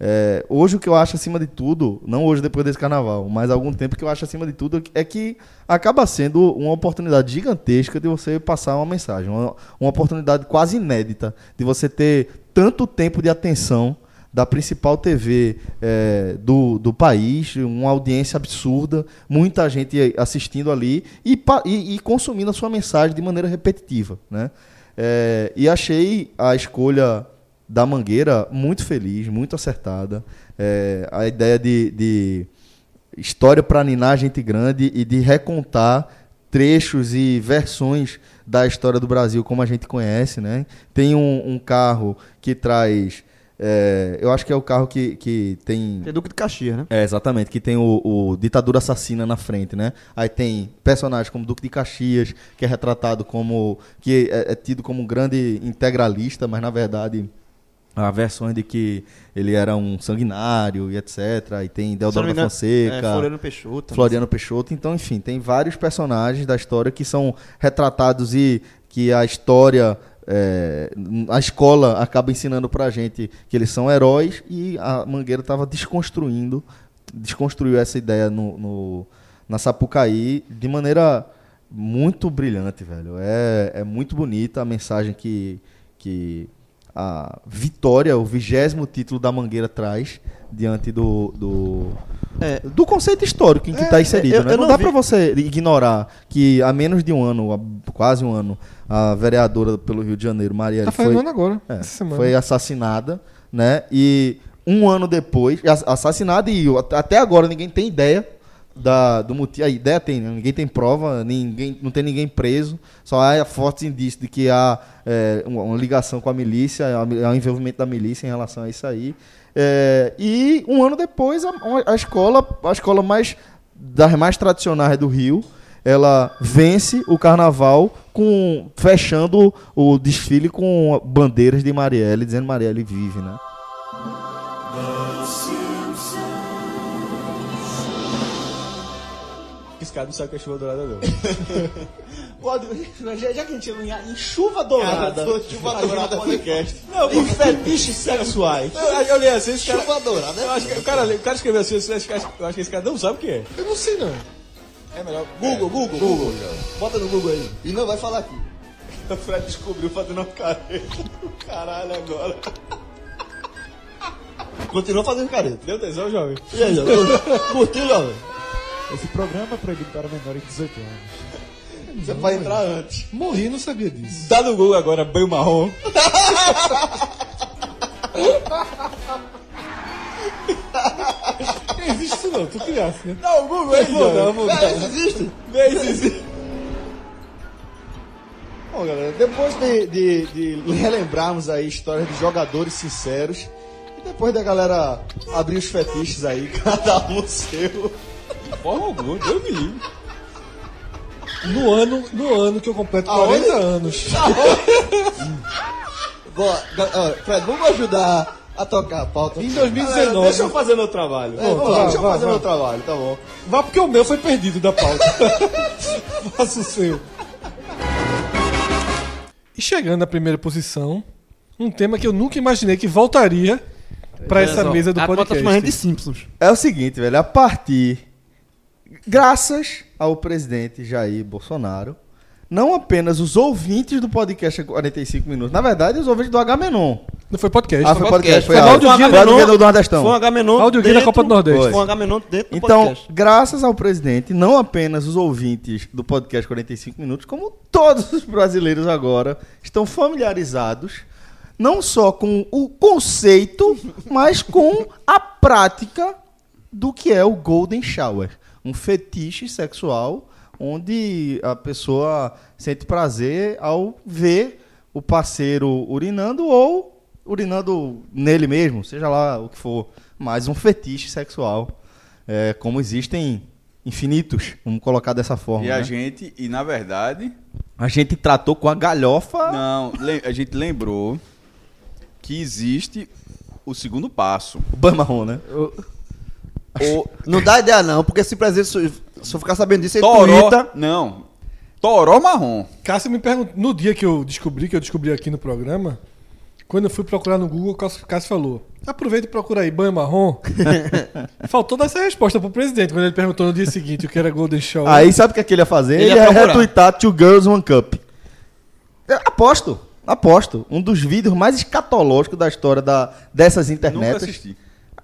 É, hoje o que eu acho acima de tudo, não hoje depois desse carnaval, mas há algum tempo que eu acho acima de tudo é que acaba sendo uma oportunidade gigantesca de você passar uma mensagem, uma, uma oportunidade quase inédita de você ter tanto tempo de atenção da principal TV é, do, do país, uma audiência absurda, muita gente assistindo ali e, e, e consumindo a sua mensagem de maneira repetitiva, né? É, e achei a escolha da Mangueira muito feliz, muito acertada. É, a ideia de, de história para ninar gente grande e de recontar trechos e versões da história do Brasil como a gente conhece, né? Tem um, um carro que traz, é, eu acho que é o carro que, que tem Tem Duque de Caxias, né? é, exatamente, que tem o, o ditadura assassina na frente, né? Aí tem personagens como Duque de Caxias, que é retratado como. que é, é tido como um grande integralista, mas na verdade há versões de que ele era um sanguinário e etc. E tem Deodoro da engano, Fonseca. É, Floriano Peixoto. Floriano Peixoto. Então, enfim, tem vários personagens da história que são retratados e que a história, é, a escola acaba ensinando pra gente que eles são heróis e a Mangueira estava desconstruindo, desconstruiu essa ideia no, no- na Sapucaí de maneira muito brilhante, velho. É, é muito bonita a mensagem que, que a Vitória, o vigésimo título da Mangueira, traz diante do, do, É. do conceito histórico em que É, está inserido. eu- né? eu não não dá para você ignorar que há menos de um ano, há quase um ano, a vereadora pelo Rio de Janeiro, Marielle, Tá foi, agora, é, foi assassinada, né? E um ano depois, ass- assassinada e at- até agora ninguém tem ideia da, do motivo. A ideia tem, né? ninguém tem prova, ninguém, não tem ninguém preso, só há fortes indícios de que há é, uma, ligação com a milícia, há um envolvimento da milícia em relação a isso aí. É, e um ano depois, a, a escola, a escola mais das mais tradicionais do Rio, ela vence o carnaval com fechando o desfile com bandeiras de Marielle, dizendo Marielle vive, né? Cara não sabe o que é chuva dourada, não. Pode, já, já que a gente chegou em, chuva dourada, Cara, chuva dourada podcast. Não, em fetiches sexuais. Eu, eu li assim, esse cara. Chuva dourada, Eu acho que o cara, o cara escreveu assim, eu acho, que- eu acho que esse cara não sabe o que é. Eu não sei não. É melhor. Google, Google, Google. Bota no Google aí. E não vai falar aqui. O Fred descobriu fazendo uma careta caralho agora. Continua fazendo careta. Deu tesão, jovem? E aí, jovem? Curtiu, jovem? Esse programa é proibido para menores de 18 anos. Você vai entrar antes. Morri, não sabia disso. Dá no Google agora, banho marrom. Não existe isso não, tu criaste, né? Dá o Google dar, jovem. vou dar. Isso existe? Se existe. Bom, galera, depois de, de, de relembrarmos aí histórias de jogadores sinceros, e depois da galera abrir os fetiches aí, cada um seu. De forma alguma, Deus me livre. No ano, no ano que eu completo Aonde? 40 anos. Ó, Fred, vamos ajudar a tocar a pauta. Em Galera, 2019. deixa eu fazer meu trabalho. É, vamos lá, vai, deixa eu vai, fazer vai. meu trabalho, tá bom. Vá porque o meu foi perdido da pauta. Faça o seu. E chegando na primeira posição, um tema que eu nunca imaginei que voltaria pra essa mesa do a pauta podcast. de Simpsons. É o seguinte, velho, a partir graças ao presidente Jair Bolsonaro, não apenas os ouvintes do podcast 45 minutos, na verdade, os ouvintes do H-Menon. Não foi podcast. Ah, foi podcast, foi Foi áudio. Foi H-Menon. do Nordestão. Foi um H-Menon Áudio guia da Copa do Nordeste. Foi um H-Menon dentro do Então, podcast. graças ao presidente, não apenas os ouvintes do podcast 45 minutos, como todos os brasileiros agora estão familiarizados não só com o conceito, mas com a prática do que é o Golden Shower, um fetiche sexual onde a pessoa sente prazer ao ver o parceiro urinando ou urinando nele mesmo, seja lá o que for, mas um fetiche sexual, é, como existem infinitos, vamos colocar dessa forma. E né? a gente, e na verdade, A gente tratou com a galhofa. não, a gente lembrou que existe o segundo passo. O banho marrom, né? O Não dá ideia não, porque se presidente, se eu ficar sabendo disso, ele toró, twitta. não, toró marrom. Cássio me perguntou, no dia que eu descobri, que eu descobri aqui no programa, quando eu fui procurar no Google, o Cássio falou: aproveita e procura aí, banho marrom. Faltou dar essa resposta pro presidente quando ele perguntou no dia seguinte o que era Golden Shower. Aí sabe o que, é que ele ia fazer? Ele Ele, ia ia retweetar Two Girls One Cup. Eu aposto, aposto. Um dos vídeos mais escatológicos da história da, dessas Nunca internet. assisti.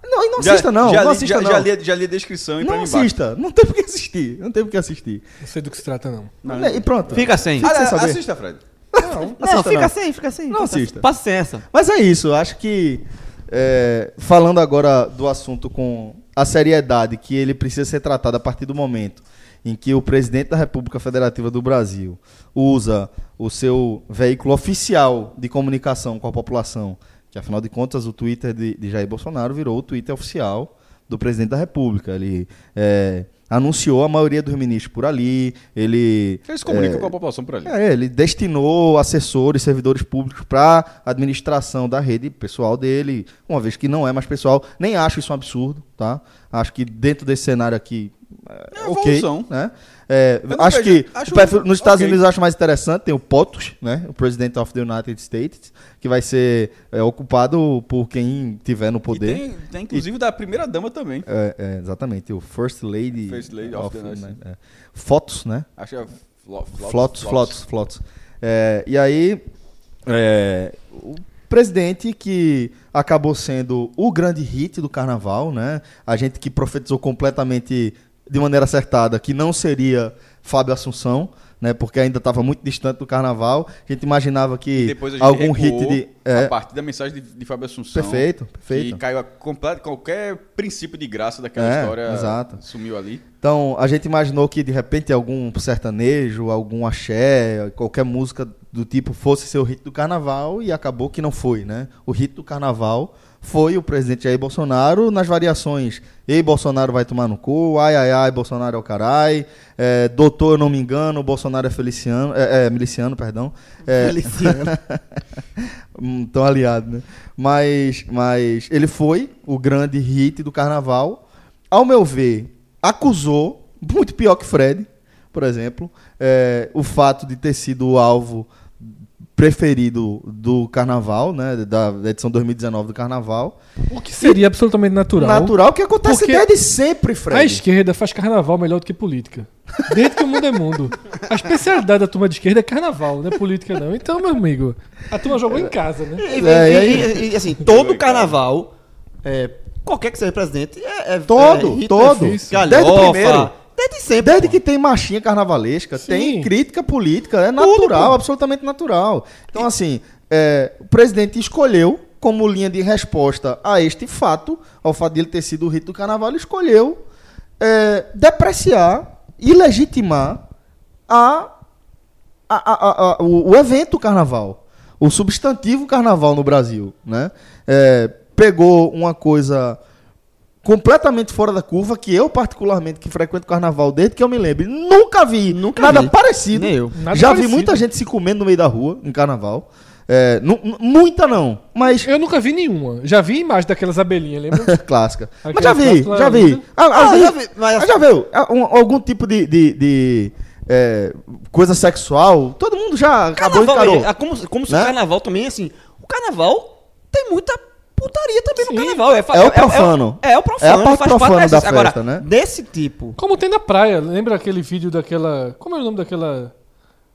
Não, e não Já- assista não, já não li, assista já, não. Já li, já li a descrição e pra não assista, não tem por que assistir, não tem por que assistir. Não sei do que se trata, não. E pronto. Fica sem. Fica sem saber. assista, Fred. Não, assista fica não. sem, fica sem. Não assista. Passa sem essa. Mas é isso, acho que é, falando agora do assunto com a seriedade que ele precisa ser tratado a partir do momento em que o presidente da República Federativa do Brasil usa o seu veículo oficial de comunicação com a população, que afinal de contas o Twitter de, de Jair Bolsonaro virou o Twitter oficial do presidente da República. Ele é, anunciou a maioria dos ministros por ali, ele Eles comunicam é, com a população por ali. é, ele destinou assessores, servidores públicos para administração da rede pessoal dele, uma vez que não é mais pessoal. Nem acho isso um absurdo, tá? Acho que dentro desse cenário aqui, é, É uma ok, né? É, acho vejo- que acho perfil- nos Estados ok. Unidos eu acho mais interessante, tem o POTUS, né? O President of the United States, que vai ser é, ocupado por quem tiver no E poder. tem, tem inclusive da primeira dama também. É, é, exatamente, o First Lady, First Lady of the United né? é, Fotos, né? Acho que é Flo- Flotos, Flotos, Flotos. E aí, é, o presidente que acabou sendo o grande hit do carnaval, né? A gente que profetizou completamente de maneira acertada que não seria Fábio Assunção, né? Porque ainda estava muito distante do carnaval. A gente imaginava E que a gente algum hit de. a é, partir da mensagem de, de Fábio Assunção. Perfeito, perfeito. Que caiu a completo, qualquer princípio de graça daquela É, história exato. sumiu ali. Então, a gente imaginou que de repente algum sertanejo, algum axé, qualquer música do tipo fosse ser o hit do carnaval e acabou que não foi, né? O hit do carnaval foi o presidente Jair Bolsonaro nas variações Ei, Bolsonaro vai tomar no cu, ai, ai, ai, Bolsonaro é o carai, é, doutor, eu não me engano, Bolsonaro é feliciano, é, é, miliciano, perdão. É, Feliciano. Hum, tão aliado, né? Mas, mas ele foi o grande hit do carnaval. Ao meu ver, acusou, muito pior que Fred, por exemplo, é, o fato de ter sido o alvo preferido do carnaval, né? Da, edição 2019 do carnaval. O que seria absolutamente natural. Natural que acontece Porque desde sempre, Fred. A esquerda faz carnaval melhor do que política. Desde que o mundo é mundo. A especialidade da turma de esquerda é carnaval, não é política não. Então, meu amigo, a turma jogou em casa, né? E, É, e- e e- e, assim, todo carnaval, é, qualquer que seja presidente, é, é Todo, é todo. galhofa, Desde o primeiro. Desde sempre. Desde que tem marchinha carnavalesca, Sim. tem crítica política, é natural, absolutamente natural. Então, assim, é, o presidente escolheu, como linha de resposta a este fato, ao fato de ele ter sido o rito do carnaval, ele escolheu é, depreciar e legitimar a, a- a- a- o, o evento carnaval, o substantivo carnaval no Brasil. Né? É, pegou uma coisa completamente fora da curva, que eu, particularmente, que frequento carnaval desde que eu me lembro, nunca vi Nunca nada vi. parecido. Nem eu. Nada Já vi parecido. muita gente se comendo no meio da rua, em carnaval. É, muita não, mas Eu nunca vi nenhuma. Já vi imagem daquelas abelhinhas, lembra? clássica. Mas Aquela já vi, já vi. Ah, Ah, já vi, mas- ah, já viu? Ah, um- algum tipo de, de, de, é, coisa sexual? Todo mundo já acabou e Carnaval, encarou. é, como, como se Né? o carnaval também, assim, o carnaval tem muita putaria também Sim. no carnaval. É, fa- É o profano. É, é o profano. É a parte faz profana parte da dessa- Agora, festa, né? desse tipo, Como tem na praia. Lembra aquele vídeo daquela. Como é o nome daquela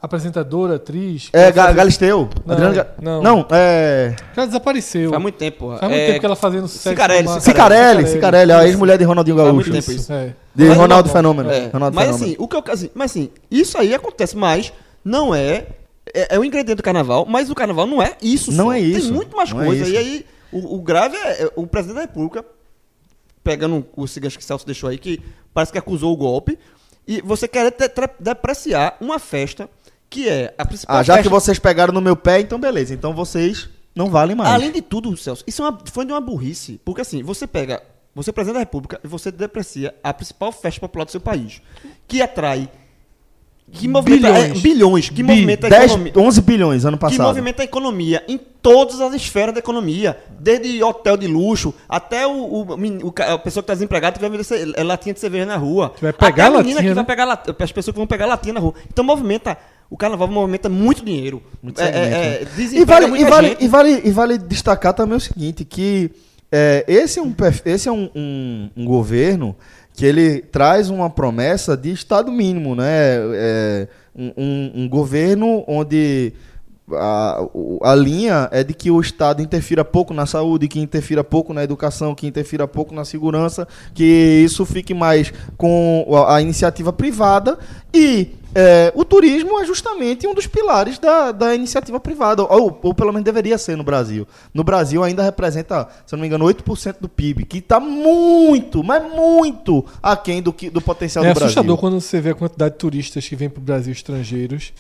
apresentadora, atriz? É, ela Ga- fazia- Galisteu. Não, Adriano Ga- não. Não, é. Já desapareceu. faz muito tempo, porra. Faz muito É, tempo que ela fazendo sexo. Cicarelli, uma- Cicarelli, Cicarelli, a ex-mulher de Ronaldinho Faz Gaúcho. muito tempo isso. É. De Mas- Ronaldo Fenômeno. É, Ronaldo mas Fenômeno. assim, o que eu, assim, mas assim, isso aí acontece, mas não é, é, é o ingrediente do carnaval, mas o carnaval não é isso. Não só. é isso, Tem muito mais não é coisa. isso. e aí, o, o grave é, é o presidente da República pegando o cigarro que Celso deixou aí, que parece que acusou o golpe, e você quer depreciar uma festa que é a principal Ah, já festa. que vocês pegaram no meu pé, então beleza. Então vocês não valem mais. Além de tudo, Celso, isso é uma, foi de uma burrice. Porque assim, você pega, você é presidente da República e você deprecia a principal festa popular do seu país, que atrai. Que movimenta Bilhões. é, bilhões, que Bi- movimenta a 10, economia. 11 bilhões ano Que passado. movimenta a economia em todas as esferas da economia. Desde hotel de luxo até o, o, o a pessoa que está desempregada que vai vender ce- é, latinha de cerveja na rua. vai pegar até a menina latinha, que vai né? pegar lat- as pessoas que vão pegar latinha na rua. Então movimenta. O carnaval movimenta muito dinheiro. Muito é, é, é, E vale, e, muita vale, gente. e, vale, e vale destacar também o seguinte, que é, esse é, um, esse é um, um- um governo que ele traz uma promessa de Estado mínimo, né? É, um, um- governo onde a, a linha é de que o Estado interfira pouco na saúde, que interfira pouco na educação, que interfira pouco na segurança, que isso fique mais com a iniciativa privada e é, o turismo é justamente um dos pilares da, da iniciativa privada, ou, ou pelo menos deveria ser no Brasil. No Brasil ainda representa, se não me engano, 8% do PIB, que está muito, mas muito aquém do, que, do potencial É do assustador Brasil. quando você vê a quantidade de turistas que vêm pro Brasil estrangeiros,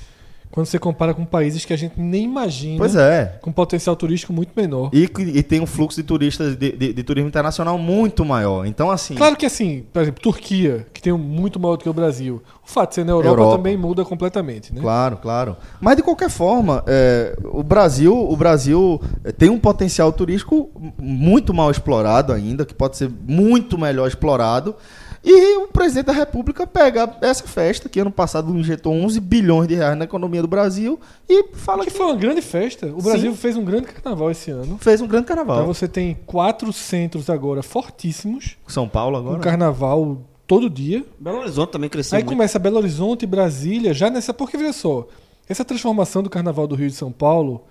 quando você compara com países que a gente nem imagina, Pois é. com potencial turístico muito menor. E, e tem um fluxo de turistas de, de- de turismo internacional muito maior. Então, assim. Claro que assim, por exemplo, Turquia, que tem um muito maior do que o Brasil. O fato de ser na Europa, Europa. também muda completamente, né? Claro, claro. Mas de qualquer forma, é, o Brasil, o Brasil tem um potencial turístico muito mal explorado ainda, que pode ser muito melhor explorado. E o presidente da República pega essa festa, que ano passado injetou 11 bilhões de reais na economia do Brasil, e fala Que que foi uma grande festa. O Brasil Sim. fez um grande carnaval esse ano. fez um grande Então carnaval. você tem quatro centros agora fortíssimos. São Paulo Um agora. carnaval todo dia. Belo Horizonte também cresceu Aí muito. começa Belo Horizonte, Brasília, já nessa. Porque veja só, essa transformação do Carnaval do Rio de São Paulo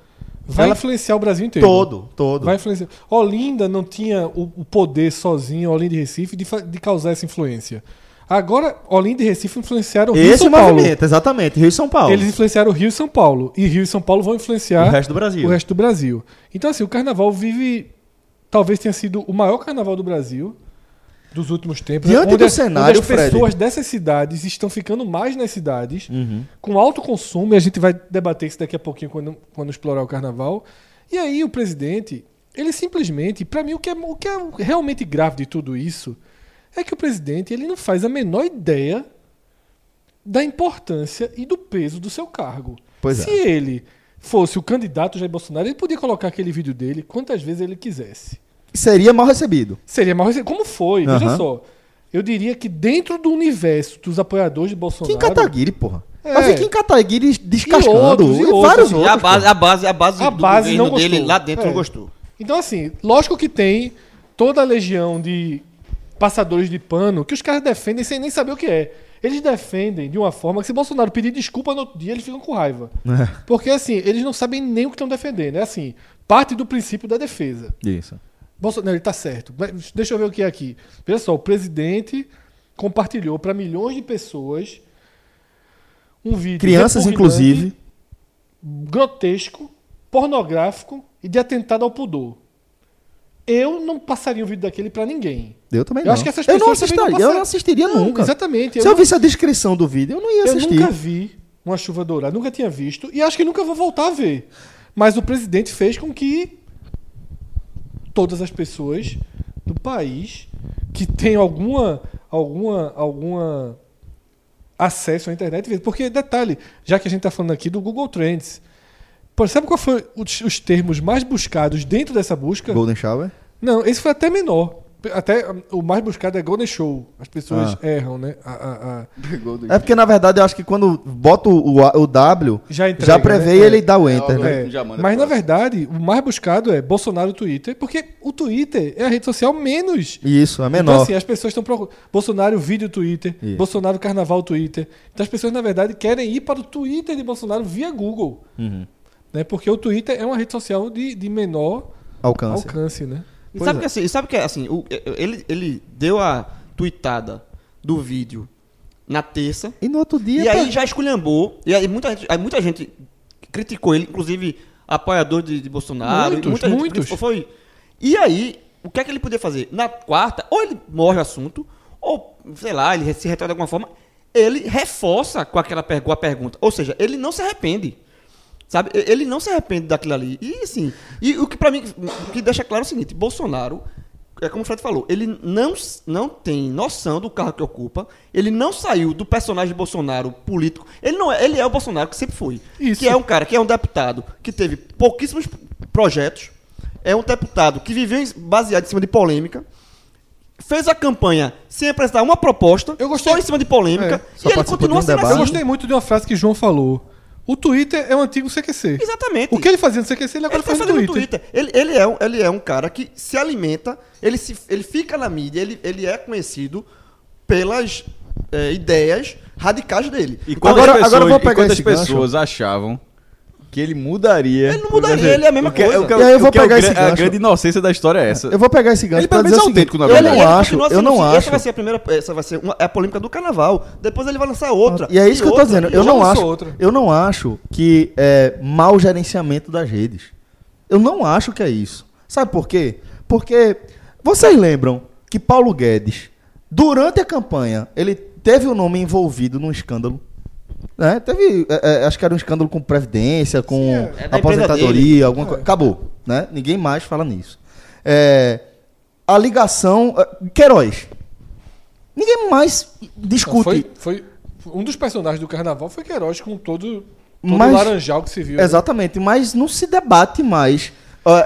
vai Ela- influenciar o Brasil inteiro. Todo, todo. Vai influenciar. Olinda não tinha o, o poder sozinho, Olinda e Recife, de, de causar essa influência. Agora, Olinda e Recife influenciaram o Rio e São Paulo. movimento, exatamente. Rio e São Paulo. Eles influenciaram o Rio e São Paulo. E Rio e São Paulo vão influenciar O resto do Brasil. o resto do Brasil. Então, assim, o carnaval vive. Talvez tenha sido o maior carnaval do Brasil dos últimos tempos. Diante onde do cenário, onde as Fred. pessoas dessas cidades estão ficando mais nas cidades, Uhum. com alto consumo, e a gente vai debater isso daqui a pouquinho quando, quando explorar o carnaval. E aí o presidente, ele simplesmente, pra mim, o que, é, o que é realmente grave de tudo isso é que o presidente ele não faz a menor ideia da importância e do peso do seu cargo. Pois é. Se ele fosse o candidato Jair Bolsonaro, ele podia colocar aquele vídeo dele quantas vezes ele quisesse. Seria mal recebido. Seria mal recebido. Como foi? Veja Aham. só. Eu diria que dentro do universo dos apoiadores de Bolsonaro. Kim Kataguiri, porra. É. Eu vi Kim Kataguiri descascando. E outros, e outros. vários E outros. a base, a base, a base, A do base dele lá dentro É. não gostou. Então, assim, lógico que tem toda a legião de passadores de pano que os caras defendem sem nem saber o que é. Eles defendem de uma forma que se Bolsonaro pedir desculpa no outro dia, eles ficam com raiva. É. Porque, assim, eles não sabem nem o que estão defendendo. É assim, parte do princípio da defesa. Isso. Bolsonaro, ele tá certo. Deixa eu ver o que é aqui. Veja só, o presidente compartilhou para milhões de pessoas um vídeo. Crianças, inclusive. Grotesco, pornográfico e de atentado ao pudor. Eu não passaria um vídeo daquele para ninguém. Eu também Eu não. acho que essas eu não pessoas também não assistiria, eu passaram. não assistiria Não, nunca. Exatamente. Se eu visse a descrição do vídeo, eu não ia Eu assistir. nunca vi uma chuva dourada, nunca tinha visto e acho que nunca vou voltar a ver. Mas o presidente fez com que todas as pessoas do país que têm alguma alguma alguma acesso à internet, porque detalhe, já que a gente está falando aqui do Google Trends, sabe qual foi os, os termos mais buscados dentro dessa busca? Golden Shower? Não, esse foi até menor. Até o mais buscado é Golden Show. As pessoas Ah. erram, né? A- a- a- É porque, na verdade, eu acho que quando bota o, o, o W, Já entrega, já prevê né? e É. ele dá o enter, É, né? É, manda mas na verdade, o mais buscado é Bolsonaro Twitter, porque o Twitter é a rede social menos. Isso, é Então, menor. assim, as pessoas estão procurando. Bolsonaro vídeo Twitter, Isso. Bolsonaro carnaval Twitter. Então, as pessoas, na verdade, querem ir para o Twitter de Bolsonaro via Google. Uhum. Né? Porque o Twitter é uma rede social de, de menor Alcance. alcance, né? E Pois sabe é. que assim, sabe que assim, o- ele, ele deu a tweetada do vídeo na terça E no outro dia. e aí pá, já esculhambou. E aí muita gente, aí muita gente criticou ele, inclusive apoiador de, de Bolsonaro. Muitos, muita gente muitos. criticou, Foi. E aí, o que é que ele podia fazer? Na quarta, ou ele morre o assunto, ou, sei lá, ele se retrata de alguma forma, ele reforça com aquela a pergunta. Ou seja, ele não se arrepende. Sabe? Ele não se arrepende daquilo ali. E assim, e o que pra mim que deixa claro é o seguinte, Bolsonaro, é como o Fred falou, ele não, não tem noção do cargo que ocupa, ele não saiu do personagem Bolsonaro político. Ele não é, ele é o Bolsonaro que sempre foi. Isso. Que é um cara que é um deputado que teve pouquíssimos projetos, é um deputado que viveu baseado em cima de polêmica. Fez a campanha sem apresentar uma proposta, Eu gostei- só em cima de polêmica, É, e ele continua um sendo debate. Eu assim. gostei muito de uma frase que João falou. O Twitter é o antigo CQC. Exatamente. O que ele fazia no CQC, ele agora Ele tá faz no Twitter. Twitter. Ele, ele, é um, ele é um cara que se alimenta, ele, se, ele fica na mídia, ele, ele é conhecido pelas é, ideias radicais dele. E quantas agora- pessoas, agora eu vou e pegar quantas esse gancho. pessoas achavam que ele mudaria. Ele não mudaria, ele é a mesma que, coisa. O que, E aí eu vou é pegar gra- esse A gancho. grande inocência da história é essa. Eu vou pegar esse gancho Ele pelo dizer menos é autêntico, na eu verdade. não ele acho, eu não assim. acho. Essa vai ser a primeira, essa vai ser uma, é a polêmica do carnaval. Depois ele vai lançar outra. E é isso que eu tô dizendo. Eu não acho. outra. Eu não acho que é mau gerenciamento das redes. Eu não acho que é isso. Sabe por quê? Porque vocês lembram que Paulo Guedes, durante a campanha, ele teve o nome envolvido num escândalo. Né? Teve, é, é, acho que era um escândalo com previdência, com É da empresa aposentadoria, alguma coisa. Acabou, né? Ninguém mais fala nisso. É, a ligação, é, Queiroz. Ninguém mais discute. Foi, foi um dos personagens do carnaval foi Queiroz com todo, todo Mas- laranjal que se viu. né? Exatamente, mas não se debate mais.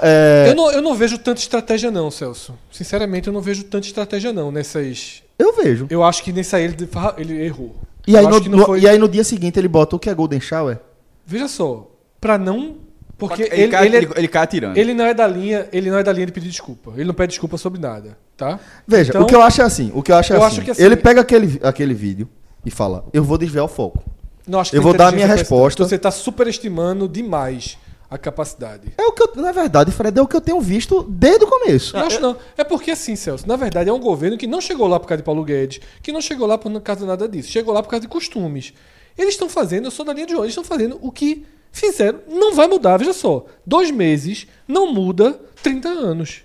é, Eu, não, eu não vejo tanta estratégia, não, Celso. Sinceramente, eu não vejo tanta estratégia, não, nessas. eu vejo. Eu acho que nessa aí ele, ele errou. E aí, no, no- foi- e aí no dia seguinte ele bota o que é Golden Shower? Veja só, pra não Porque ele, ele, cai, ele, ele, ele cai atirando. ele não é da linha, ele não é da linha de pedir desculpa. Ele não pede desculpa sobre nada, tá? Veja, Então, o que eu acho é assim. O que eu acho é eu assim, acho que assim- Ele pega aquele, aquele vídeo e fala: Eu vou desviar o foco. Não acho que Eu vou dar a minha resposta. isso. Você está superestimando demais a capacidade. É o que eu, na verdade, Fred, é o que eu tenho visto desde o começo. Não acho não. É porque assim, Celso, na verdade é um governo que não chegou lá por causa de Paulo Guedes, que não chegou lá por causa de nada disso, chegou lá por causa de costumes. Eles estão fazendo, eu sou da linha de hoje, eles estão fazendo o que fizeram. Não vai mudar, veja só. Dois meses não muda 30 anos.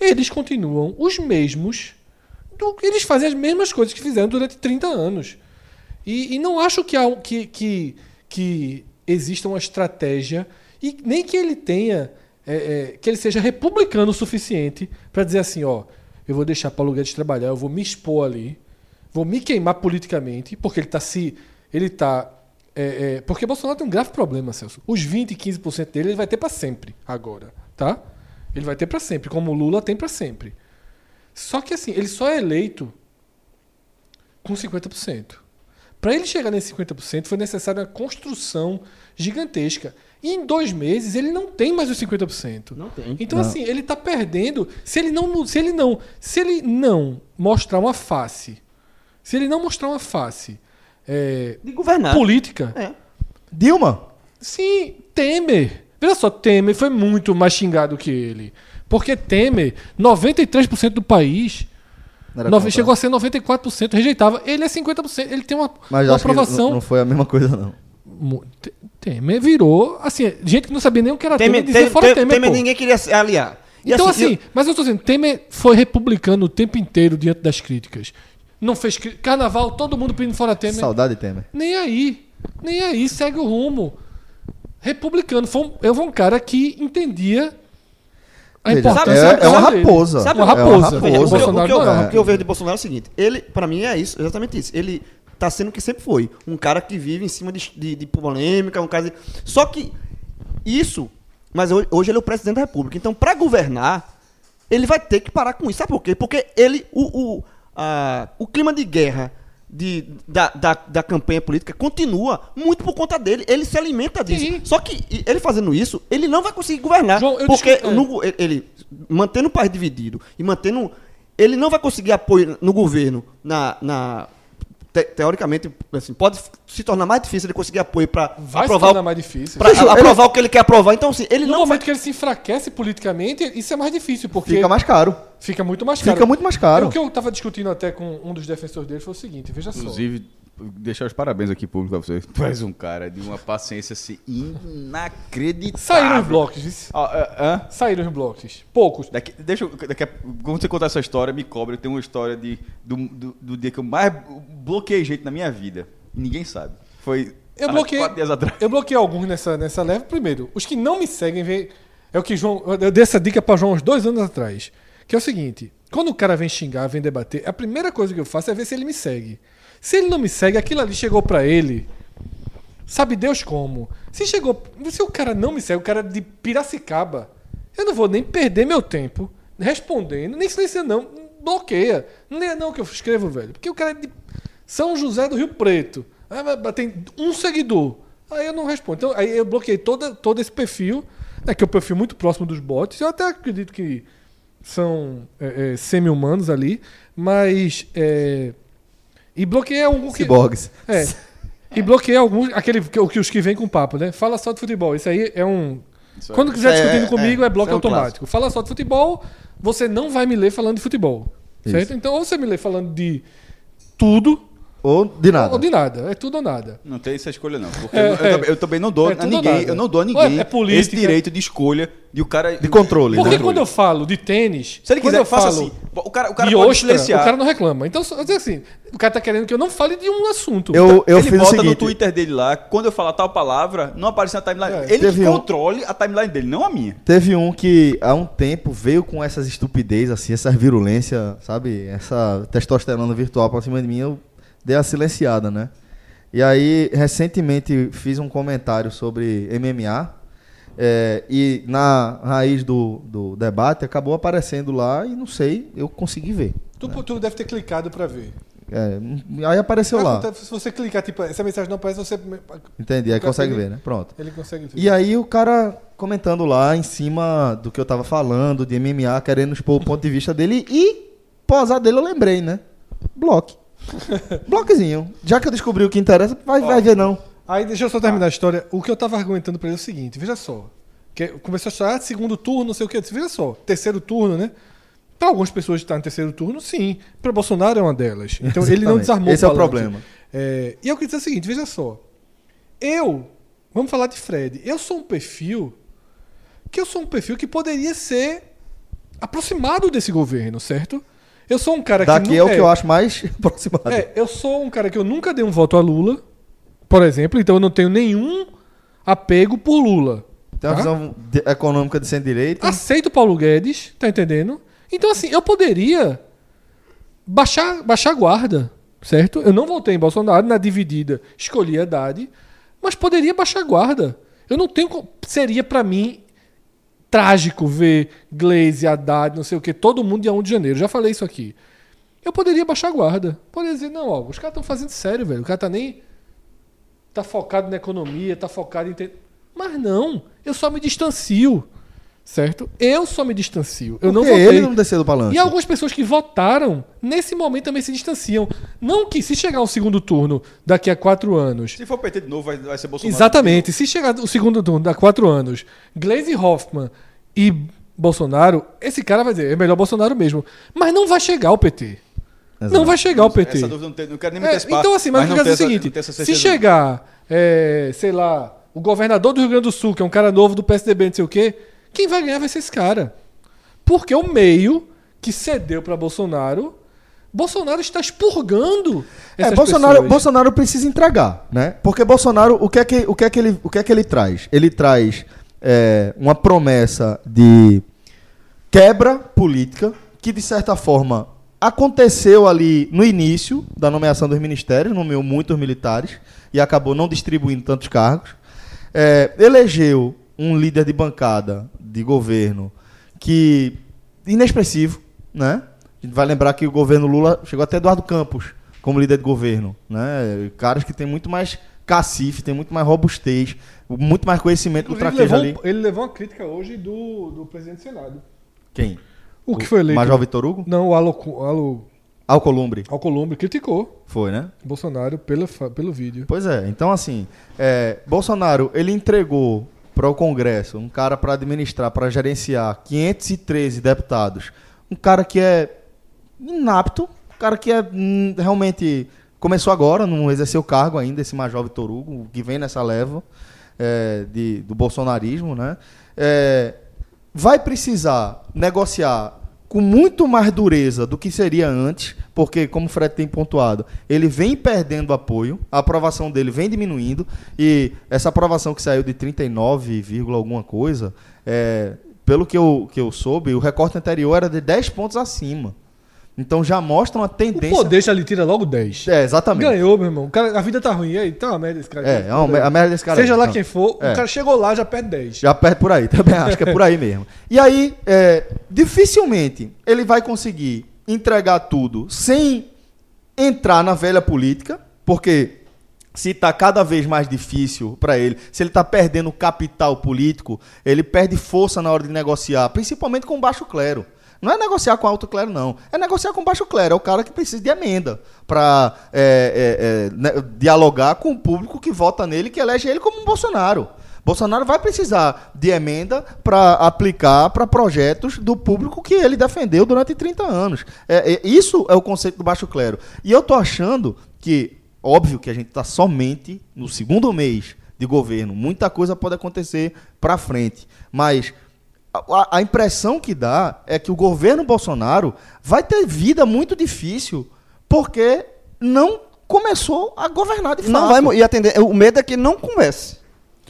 Eles continuam os mesmos. do- Eles fazem as mesmas coisas que fizeram durante 30 anos. E, e não acho que, há, que, que, que exista uma estratégia e nem que ele tenha é, é, que ele seja republicano o suficiente para dizer assim, ó, eu vou deixar Paulo Guedes trabalhar, eu vou me expor ali, vou me queimar politicamente, porque ele está se ele tá é, é, porque Bolsonaro tem um grave problema, Celso. Os 20, 15% dele ele vai ter para sempre agora, tá? Ele vai ter para sempre, como o Lula tem para sempre. Só que assim, ele só é eleito com 50%. Para ele chegar nesse 50%, foi necessária uma construção gigantesca. E em dois meses ele não tem mais os 50%. Não tem. Então, assim, ele está perdendo. Se ele não. Se ele não. Se ele não mostrar uma face. Se ele não mostrar uma face é, De governar. política. É. Dilma, Sim, Temer. Veja só, Temer foi muito mais xingado que ele. Porque Temer, 93% do país. Nove- chegou a ser 94%, rejeitava. Ele é 50%, ele tem uma, mas uma aprovação. não, não foi a mesma coisa, não. Temer virou, assim, gente que não sabia nem o que era Temer, Temer, dizia Temer, fora Temer, Temer, ninguém queria se aliar. E Então, assim, eu- mas eu tô dizendo, Temer foi republicano o tempo inteiro diante das críticas. Não fez cri- carnaval, todo mundo pedindo fora Temer. Saudade, Temer. Nem aí. Nem aí, segue o rumo. Republicano. Foi um, eu fui um cara que entendia a Veja, importância é, é uma raposa. Sabe uma o- raposa. É uma Veja, o, que eu- raposa. o que eu, é. o que eu vejo de Bolsonaro é o seguinte: ele, pra mim, é isso, exatamente isso. Ele tá sendo o que sempre foi. Um cara que vive em cima de, de, de polêmica, um cara. de- Só que isso. Mas hoje, hoje ele é o presidente da República. Então, pra governar, ele vai ter que parar com isso. Sabe por quê? Porque ele. O, o, a- o clima de guerra. De, da, da, da campanha política continua muito por conta dele. Ele se alimenta disso. Sim. Só que ele fazendo isso, ele não vai conseguir governar. João, porque no ele mantendo o país dividido e mantendo ele não vai conseguir apoio no governo na, na te- teoricamente assim, pode se tornar mais difícil ele conseguir apoio para aprovar tornar o, mais difícil. pra a- aprovar o que ele quer aprovar então assim, ele No não momento vai que ele se enfraquece politicamente, isso é mais difícil, porque Fica mais caro. fica muito mais caro. Fica muito mais caro. O que eu tava discutindo até com um dos defensores dele foi o seguinte, veja só. Inclusive, deixar os parabéns aqui público a você. Tu és um cara de uma paciência assim inacreditável. Saíram os blocos? Ah, ah. Saíram os blocos. Poucos. Daqui, deixa eu, daqui a, quando você contar essa história, me cobre. Eu tenho uma história de, do, do, do dia que eu mais bloqueei gente na minha vida. Ninguém sabe. Foi Eu bloqueei, quatro dias atrás. eu bloqueei alguns nessa, nessa leva. Primeiro, os que não me seguem, vê, é o que João. Eu dei essa dica para João uns dois anos atrás. Que é o seguinte: quando o cara vem xingar, vem debater, a primeira coisa que eu faço é ver se ele me segue. Se ele não me segue, aquilo ali chegou para ele. Sabe Deus como? Se chegou. Se o cara não me segue, o cara é de Piracicaba, eu não vou nem perder meu tempo respondendo, nem silenciando, não. Bloqueia. Não é não que eu escrevo, velho. Porque o cara é de São José do Rio Preto. Tem um seguidor. Aí eu não respondo. Então, aí eu bloqueei toda, todo esse perfil, né, que é um perfil muito próximo dos bots. Eu até acredito que são é, é, semi-humanos ali, mas. é, e bloqueei algum que. Ciborgues. É. E bloqueei alguns, aquele que, o que os que vem com papo, né? Fala só de futebol. Isso aí é um. Quando quiser é- discutindo é- comigo, é, bloco isso é um automático. Fala só de futebol, você não vai me ler falando de futebol. Certo? Então, ou você me lê falando de tudo, Ou de nada. ou de nada. É tudo ou nada. Não tem essa escolha, não. Porque É, eu, eu é. também- eu também não dou É a ninguém. Eu não dou a Ué, ninguém é política. esse direito de escolha de o cara. De controle, Porque né? quando eu falo de tênis, Se ele quando quiser, eu faça falo assim. O cara, o cara de pode ostra, silenciar. o cara não reclama. Então, assim, o cara tá querendo que eu não fale de um assunto. Eu, eu ele fiz o bota no. Twitter dele lá, quando eu falar tal palavra, não aparece na timeline. É. ele que Teve um- controle a timeline dele, não a minha. Teve um que há um tempo veio com essas estupidez, assim, essas virulência, sabe? Essa testosterona virtual pra cima de mim, eu dei a silenciada, né? E aí, recentemente, fiz um comentário sobre MMA. é, e na raiz do, do debate acabou aparecendo lá e não sei, eu consegui ver. Tu, tu deve ter clicado pra ver. É, aí apareceu lá. Se você clicar, tipo, essa mensagem não aparece, você. Entendi, aí consegue ele- ver, né? Pronto. Ele consegue ver. E aí o cara comentando lá em cima do que eu tava falando, de MMA, querendo expor o ponto de vista dele e posar dele eu lembrei, né? Bloque. Bloquezinho. Já que eu descobri o que interessa, vai, vai ver não. Aí deixa eu só terminar a história. O que eu tava argumentando pra ele é o seguinte, veja só. Que começou a achar segundo turno, não sei o que. Eu disse, veja só, terceiro turno, né? Para algumas pessoas estar no terceiro turno, sim. Para Bolsonaro é uma delas. Então ele não desarmou Esse é o palanque. problema. É, e eu queria dizer o seguinte, veja só. Eu, vamos falar de Fred. Eu sou um perfil que eu sou um perfil que poderia ser aproximado desse governo, certo? Eu sou um cara que Daqui é o que eu acho mais aproximado. é, eu sou um cara que eu nunca dei um voto a Lula, por exemplo, então eu não tenho nenhum apego por Lula. Tem uma tá? visão de- econômica de centro-direita. Aceito Paulo Guedes, tá entendendo? Então, assim, eu poderia baixar, baixar a guarda, certo? Eu não votei em Bolsonaro, na dividida escolhi a Haddad, mas poderia baixar a guarda. Eu não tenho. Seria pra mim trágico ver Glaze, Haddad, não sei o que, todo mundo dia 1 de janeiro. Já falei isso aqui. Eu poderia baixar a guarda. Poderia dizer, não, ó, os caras estão fazendo sério, velho. O cara tá nem. Tá focado na economia, tá focado em. Mas não, eu só me distancio. Certo? Eu só me distancio. Eu não Porque votei. ele não desceu do palanque. E algumas pessoas que votaram, nesse momento também se distanciam. Não que se chegar um segundo turno daqui a quatro anos. Se for PT de novo, vai, vai ser Bolsonaro. Exatamente. Se chegar o segundo turno daqui a quatro anos, Glaze Hoffman e Bolsonaro, esse cara vai dizer, é melhor Bolsonaro mesmo. Mas não vai chegar o PT. Exato. Não vai chegar o PT. Essa dúvida não, tem, não quero nem É, meter espaço. então, assim, mas, não eu quero ter dizer o seguinte: não essa se chegar, é, sei lá, o governador do Rio Grande do Sul, que é um cara novo do PSDB, não sei o quê, quem vai ganhar vai ser esse cara. Porque o meio que cedeu para Bolsonaro, Bolsonaro está expurgando É, essas Bolsonaro, pessoas. Bolsonaro precisa entregar, né? Porque Bolsonaro, o que é que, o que, é que, ele, o que, é que ele traz? Ele traz é, uma promessa de quebra política que, de certa forma, aconteceu ali no início da nomeação dos ministérios, nomeou muitos militares e acabou não distribuindo tantos cargos. É, elegeu um líder de bancada de governo que inexpressivo, né? A gente vai lembrar que o governo Lula chegou até Eduardo Campos como líder de governo, né? Caras que têm muito mais cacife, tem muito mais robustez, muito mais conhecimento do traquejo levou, ali. ele levou uma crítica hoje do, do presidente do Senado. Quem? O que foi eleito? Major Vitor Hugo? Não, o Alo, Alo Alcolumbre. Alcolumbre criticou Foi, né? Bolsonaro pelo, pelo vídeo. Pois é, então assim, é, Bolsonaro, ele entregou para o Congresso um cara para administrar, para gerenciar 513 deputados, um cara que é inapto, um cara que é hum, realmente começou agora, não exerceu cargo ainda, esse Major Vitor Hugo, que vem nessa leva é, de, do bolsonarismo, né? É, vai precisar negociar com muito mais dureza do que seria antes, porque, como o Fred tem pontuado, ele vem perdendo apoio, a aprovação dele vem diminuindo, e essa aprovação que saiu de 39, vírgula alguma coisa, é, pelo que eu, que eu soube, o recorte anterior era de 10 pontos acima. Então já mostra uma O tendência. poder já lhe tira logo 10. É, exatamente. Ganhou, meu irmão. O cara- a vida tá ruim. E aí, tá uma merda esse cara. É, é uma, a merda desse cara. Seja aí. lá quem for, É. o cara chegou lá já perde 10. Já perde por aí, também acho que é por aí mesmo. E aí, é, dificilmente ele vai conseguir entregar tudo sem entrar na velha política, porque se está cada vez mais difícil para ele, se ele está perdendo capital político, ele perde força na hora de negociar, principalmente com o baixo clero. Não é negociar com alto clero, não. É negociar com baixo clero. É o cara que precisa de emenda para dialogar com o público que vota nele, que elege ele como um Bolsonaro. Bolsonaro vai precisar de emenda para aplicar para projetos do público que ele defendeu durante 30 anos. É, é- isso é o conceito do baixo clero. E eu tô achando que, óbvio que a gente está somente no segundo mês de governo, muita coisa pode acontecer para frente, mas a- a, impressão que dá é que o governo Bolsonaro vai ter vida muito difícil porque não começou a governar de fato. Não vai, e atender. O medo é que ele não comece.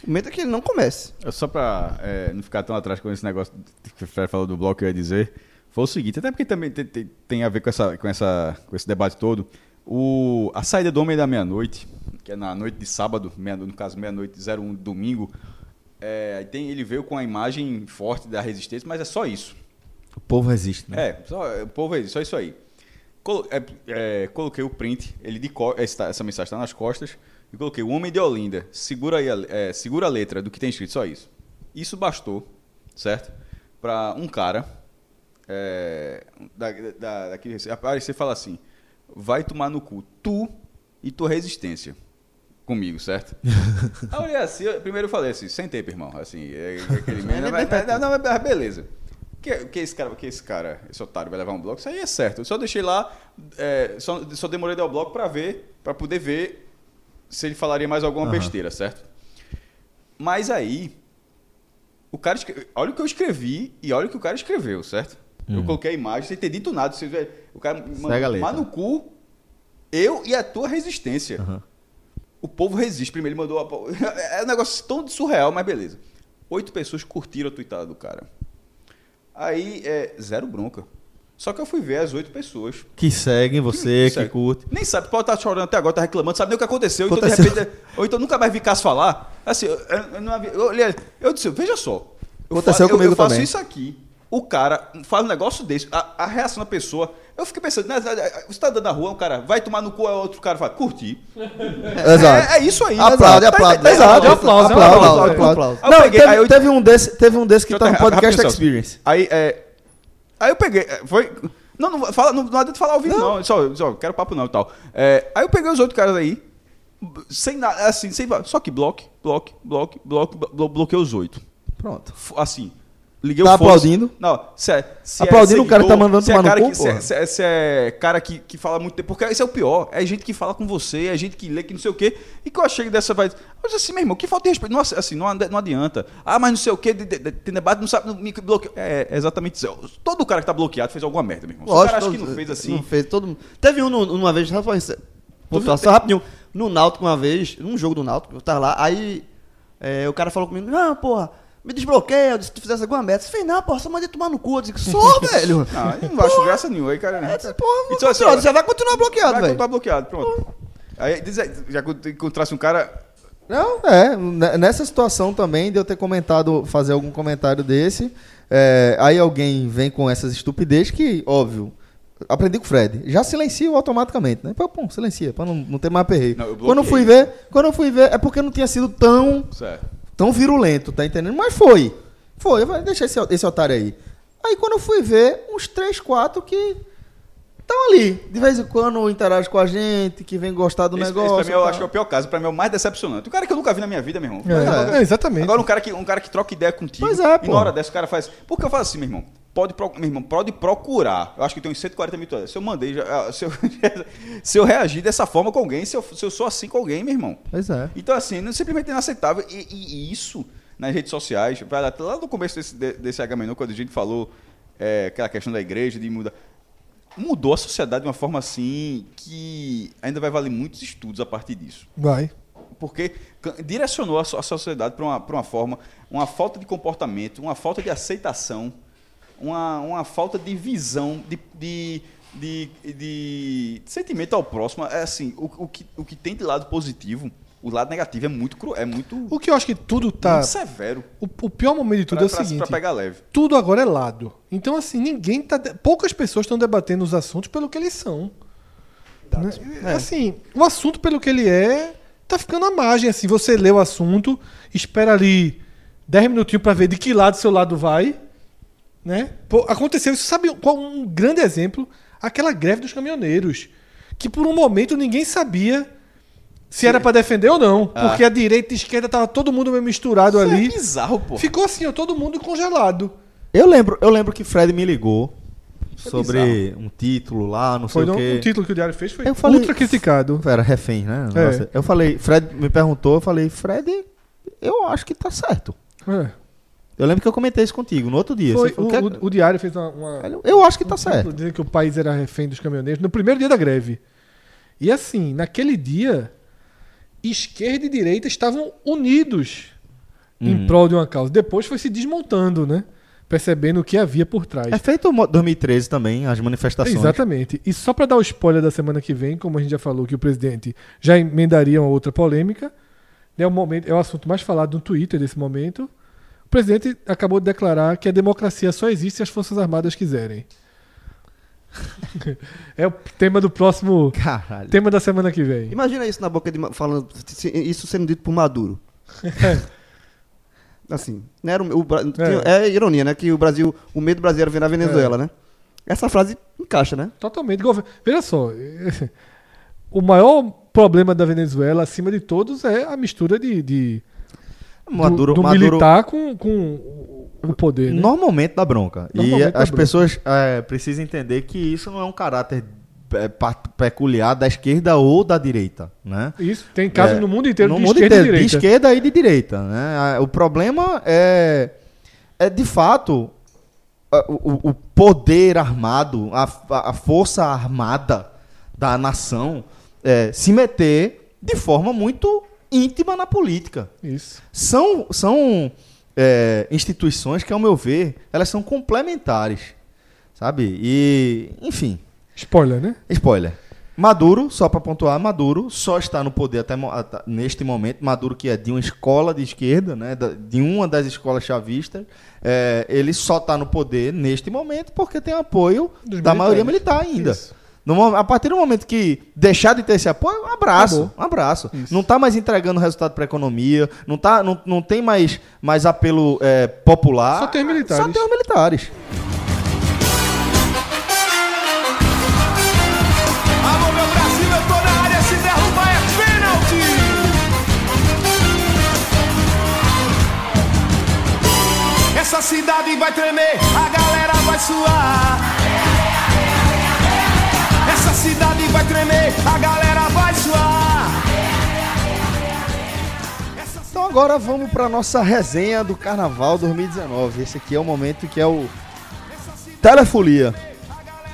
O medo é que ele não comece. É Só pra é, não ficar tão atrás com esse negócio que o Fred falou do bloco, eu ia dizer, foi o seguinte, até porque também tem, tem- tem a ver com, essa, com, essa, com esse debate todo, o, a saída do Homem da Meia-Noite, que é na noite de sábado, meia, no caso meia-noite 01 domingo, é, tem, ele veio com a imagem forte da resistência, mas é só isso. O povo resiste, né? É, só, o povo é isso, só isso aí. colo- é, é, coloquei o print, ele de essa, essa mensagem está nas costas, e coloquei o homem de Olinda, segura, aí a, é, segura a letra do que tem escrito, só isso. Isso bastou, certo? Para um cara é, da, da, daqui, aparecer e falar assim: vai tomar no cu tu e tua resistência comigo, certo? Aí eu olhei assim, eu- primeiro eu falei assim, sem tempo, irmão. Assim, é, é aquele meme, mas, não, não, mas beleza. Que, que esse cara, que esse cara, esse otário vai levar um bloco, isso aí é certo. Eu só deixei lá, é, só, só demorei dar o bloco pra ver, pra poder ver se ele falaria mais alguma besteira, certo? Mas aí, o cara olha o que eu escrevi e olha o que o cara escreveu, certo? Eu coloquei a imagem sem ter dito nada. O cara mandou tomar no cu, eu e a tua resistência. O povo resiste. Primeiro ele mandou. a- É um negócio tão surreal, mas beleza. Oito pessoas curtiram a tweetada do cara. Aí, é, zero bronca. Só que eu fui ver as oito pessoas. Que seguem você, que Segue. curte. Nem sabe, pode estar chorando até agora, tá reclamando, sabe nem o que aconteceu. Então, Aconteceu. de repente, ou então nunca mais vi Cássio falar. Assim, eu, eu, eu, eu disse, veja só. Eu Aconteceu fa- eu- comigo eu faço também. isso aqui. O cara faz um negócio desse, a, a reação da pessoa. Eu fiquei pensando, né, você tá andando na rua, o cara vai tomar no cu, aí outro cara fala, curti. Exato. É, é isso aí. Aplaude, Tá aplaude. entendendo? Exato. É um aplauso, é um aplaude, aplauso, aplaude, é um aplaude. Aí eu Não, peguei, teve, eu- teve um desse, teve um desse que tá no podcast. Experience. Aí, é, aí eu peguei, é, foi... Não, não, fala, não, não adianta falar ao vivo, não. Só, só, quero papo não e tal. É, aí eu peguei os outros caras aí, sem nada, assim, sem... Só que bloque, bloque, bloque, bloque, blo, bloqueei os oito. Pronto. Assim, liguei Tá o foda-se. aplaudindo? Não, se é, se Aplaudindo é o cara que tá mandando se é cara cu, que, se, é, se, é, se é cara que, que fala muito tempo. Porque esse é o pior. É gente que fala com você, é gente que lê, que não sei o quê. E que eu achei dessa vez. Eu disse assim, meu irmão, que falta de respeito. Não, assim, não, não adianta. Ah, mas não sei o quê, de- de- de- tem debate, não sabe, não me bloqueou. É, é exatamente isso. Todo cara que tá bloqueado fez alguma merda, meu irmão. Se o cara acha que não fez assim. Não fez, todo mundo. Teve um uma vez, só pontuar, só rapidinho. No Náutico, uma vez, num jogo do Náutico, eu tava lá, aí é, o cara falou comigo, não, porra, me desbloqueia, se tu fizesse alguma merda. Você fez, não, porra, só mandei tomar no cu. Eu disse, só, velho. Ah, eu não acho graça nenhuma. Aí, cara. É, porra, Então, assim, você vai continuar bloqueado, vai velho. continuar bloqueado, pronto. Aí, diz aí, já que eu encontrasse um cara. Não, é. Nessa situação também de eu ter comentado, fazer algum comentário desse, é, aí alguém vem com essas estupidez que, óbvio, aprendi com o Fred. Já silencio automaticamente, né? Pô, pum, silencia, pra não, não ter mais perreio. Não, eu quando eu fui ver, quando eu fui ver, é porque não tinha sido tão, Certo. Tão virulento, tá entendendo? Mas foi. Foi, eu falei, deixa esse, esse otário aí. Aí quando eu fui ver, uns 3, 4 que estão ali. De vez em quando interage com a gente, que vem gostar do Esse, negócio. esse pra mim eu acho que é o pior caso, pra mim é o mais decepcionante. O cara que eu nunca vi na minha vida, meu irmão. É, é, exatamente. Agora um cara que, um cara que troca ideia contigo. Pois é, E pô. na hora dessa o cara faz. Porque eu falo assim, meu irmão. Pode, meu irmão, pode procurar. Eu acho que tem uns 140 mil toalhas. Se eu mandei, já- ah, se, eu, se eu reagir dessa forma com alguém, se eu, se eu sou assim com alguém, meu irmão. Pois é. Então, assim, não- simplesmente inaceitável. E, e- e isso, nas redes sociais, vai lá, lá no começo desse, de- desse H-Menu, quando a gente falou é, aquela questão da igreja, de mudar. Mudou a sociedade de uma forma assim que ainda vai valer muitos estudos a partir disso Vai. porque direcionou a, so- a sociedade para uma, pra uma forma, uma falta de comportamento, uma falta de aceitação, uma, uma falta de visão, de, de, de, de sentimento ao próximo. É assim, o, o, que, o que tem de lado positivo, o lado negativo é muito cru, é muito, O que eu acho que tudo tá. muito severo O, o pior momento de tudo para é o seguinte: pegar leve. tudo agora é lado. Então, assim, ninguém tá. de- Poucas pessoas estão debatendo os assuntos pelo que eles são. Né? Assim, o assunto pelo que ele é, tá ficando à margem. Assim, você lê o assunto, espera ali 10 minutinhos para ver de que lado seu lado vai. Né? Pô, aconteceu isso, sabe qual um grande exemplo? Aquela greve dos caminhoneiros. Que por um momento ninguém sabia se era para defender ou não. Porque a direita e a esquerda tava todo mundo meio misturado Isso ali. é bizarro, pô. Ficou assim, ó, todo mundo congelado. Eu lembro, eu lembro que Fred me ligou é sobre um título lá, não sei Foi o no, quê. o título que o Diário fez foi Eu falei- ultra criticado. Era refém, né? É. Eu falei, Fred me perguntou, eu falei, Fred, eu acho que tá certo. É. Eu lembro que eu comentei isso contigo no outro dia. Foi, Você o, falou, "Quer-" o- o Diário fez uma, uma- Eu acho que tá um certo. dizendo que o país era refém dos caminhoneiros no primeiro dia da greve. E assim, naquele dia, esquerda e direita estavam unidos Uhum. em prol de uma causa. Depois foi se desmontando, né? Percebendo o que havia por trás. É feito mo- 2013 também, as manifestações. Exatamente. E só para dar o spoiler da semana que vem, como a gente já falou que o presidente já emendaria uma outra polêmica, é o, momento, é o assunto mais falado no Twitter desse momento. O presidente acabou de declarar que a democracia só existe se as Forças Armadas quiserem. É o tema do próximo. Caralho. Tema da semana que vem. Imagina isso na boca de. Falando Isso sendo dito por Maduro. Assim, não era o, o tinha- é. ironia, né? Que o Brasil, o medo do Brasil era ver na Venezuela, né? Essa frase encaixa, né? Totalmente. Veja só. O maior problema da Venezuela, acima de todos, é a mistura de, de- Maduro, do, Maduro militar com, com o- poder. Né? normalmente dá bronca. Normalmente e as bronca. pessoas é, precisam entender que isso não é um caráter é, peculiar da esquerda ou da direita, né? Isso tem casos É, no mundo inteiro no de mundo esquerda inteiro, e direita. de esquerda e de direita, né? O problema é, é de fato o, o poder armado, a, a força armada da nação é, se meter de forma muito íntima na política. Isso. São, são é, instituições que, ao meu ver, elas são complementares, sabe? E, enfim, Spoiler, né? Spoiler. Maduro, só para pontuar, Maduro só está no poder até neste momento. Maduro, que é de uma escola de esquerda, né, de uma das escolas chavistas, é, ele só está no poder neste momento porque tem apoio Dos da militares. maioria militar ainda. Isso. No a partir do momento que deixar de ter esse apoio, um abraço, um abraço. Isso. Não está mais entregando resultado para a economia, não, tá, não, não tem mais, mais apelo é, popular. Só tem os militares. Só tem os militares. Alô, meu Brasil, eu tô na área, se derrubar é pênalti! Essa cidade vai tremer, a galera vai suar. Vai tremer, a galera vai suar. Então agora vamos para nossa resenha do Carnaval 2019. Esse aqui é o momento que é o Telefolia.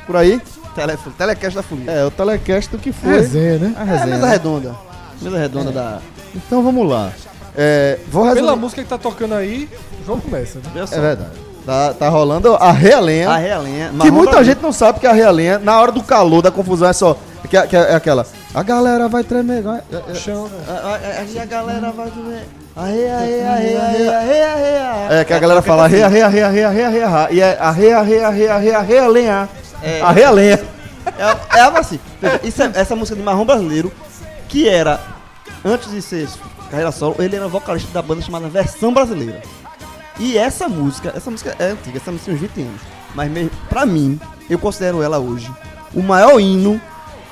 Por aí? Tele, telecast da Folia. É, o telecast do que foi Resenha, né? a É, resenha. mesa né? redonda. Mesa redonda da. Então vamos lá. É, vou Pela resumir. música que tá tocando aí, o jogo começa. Né? É verdade. Tá, tá rolando a realenha. A realinha. que muita Brasil. gente não sabe que a realenha, na hora do calor, da confusão, é só. Que, que é aquela. A galera vai tremer. Vai, é, é, Chão. Aí a galera vai ver. Aê, aê, aê, aê, aê, aê. é, que a galera fala arreia, arreia, arreia, arreia, arreia, arreia, arreia. E é arreia, arreia, arreia, arreia, arreia, lenha. É. Arreia, lenha. É, é algo assim. Isso é- essa música de Marrom Brasileiro, que era, antes de ser carreira solo, ele era vocalista da banda chamada Versão Brasileira. E essa música, essa música é antiga, essa música tem uns 20 anos. Mas mesmo, pra mim, eu considero ela hoje o maior hino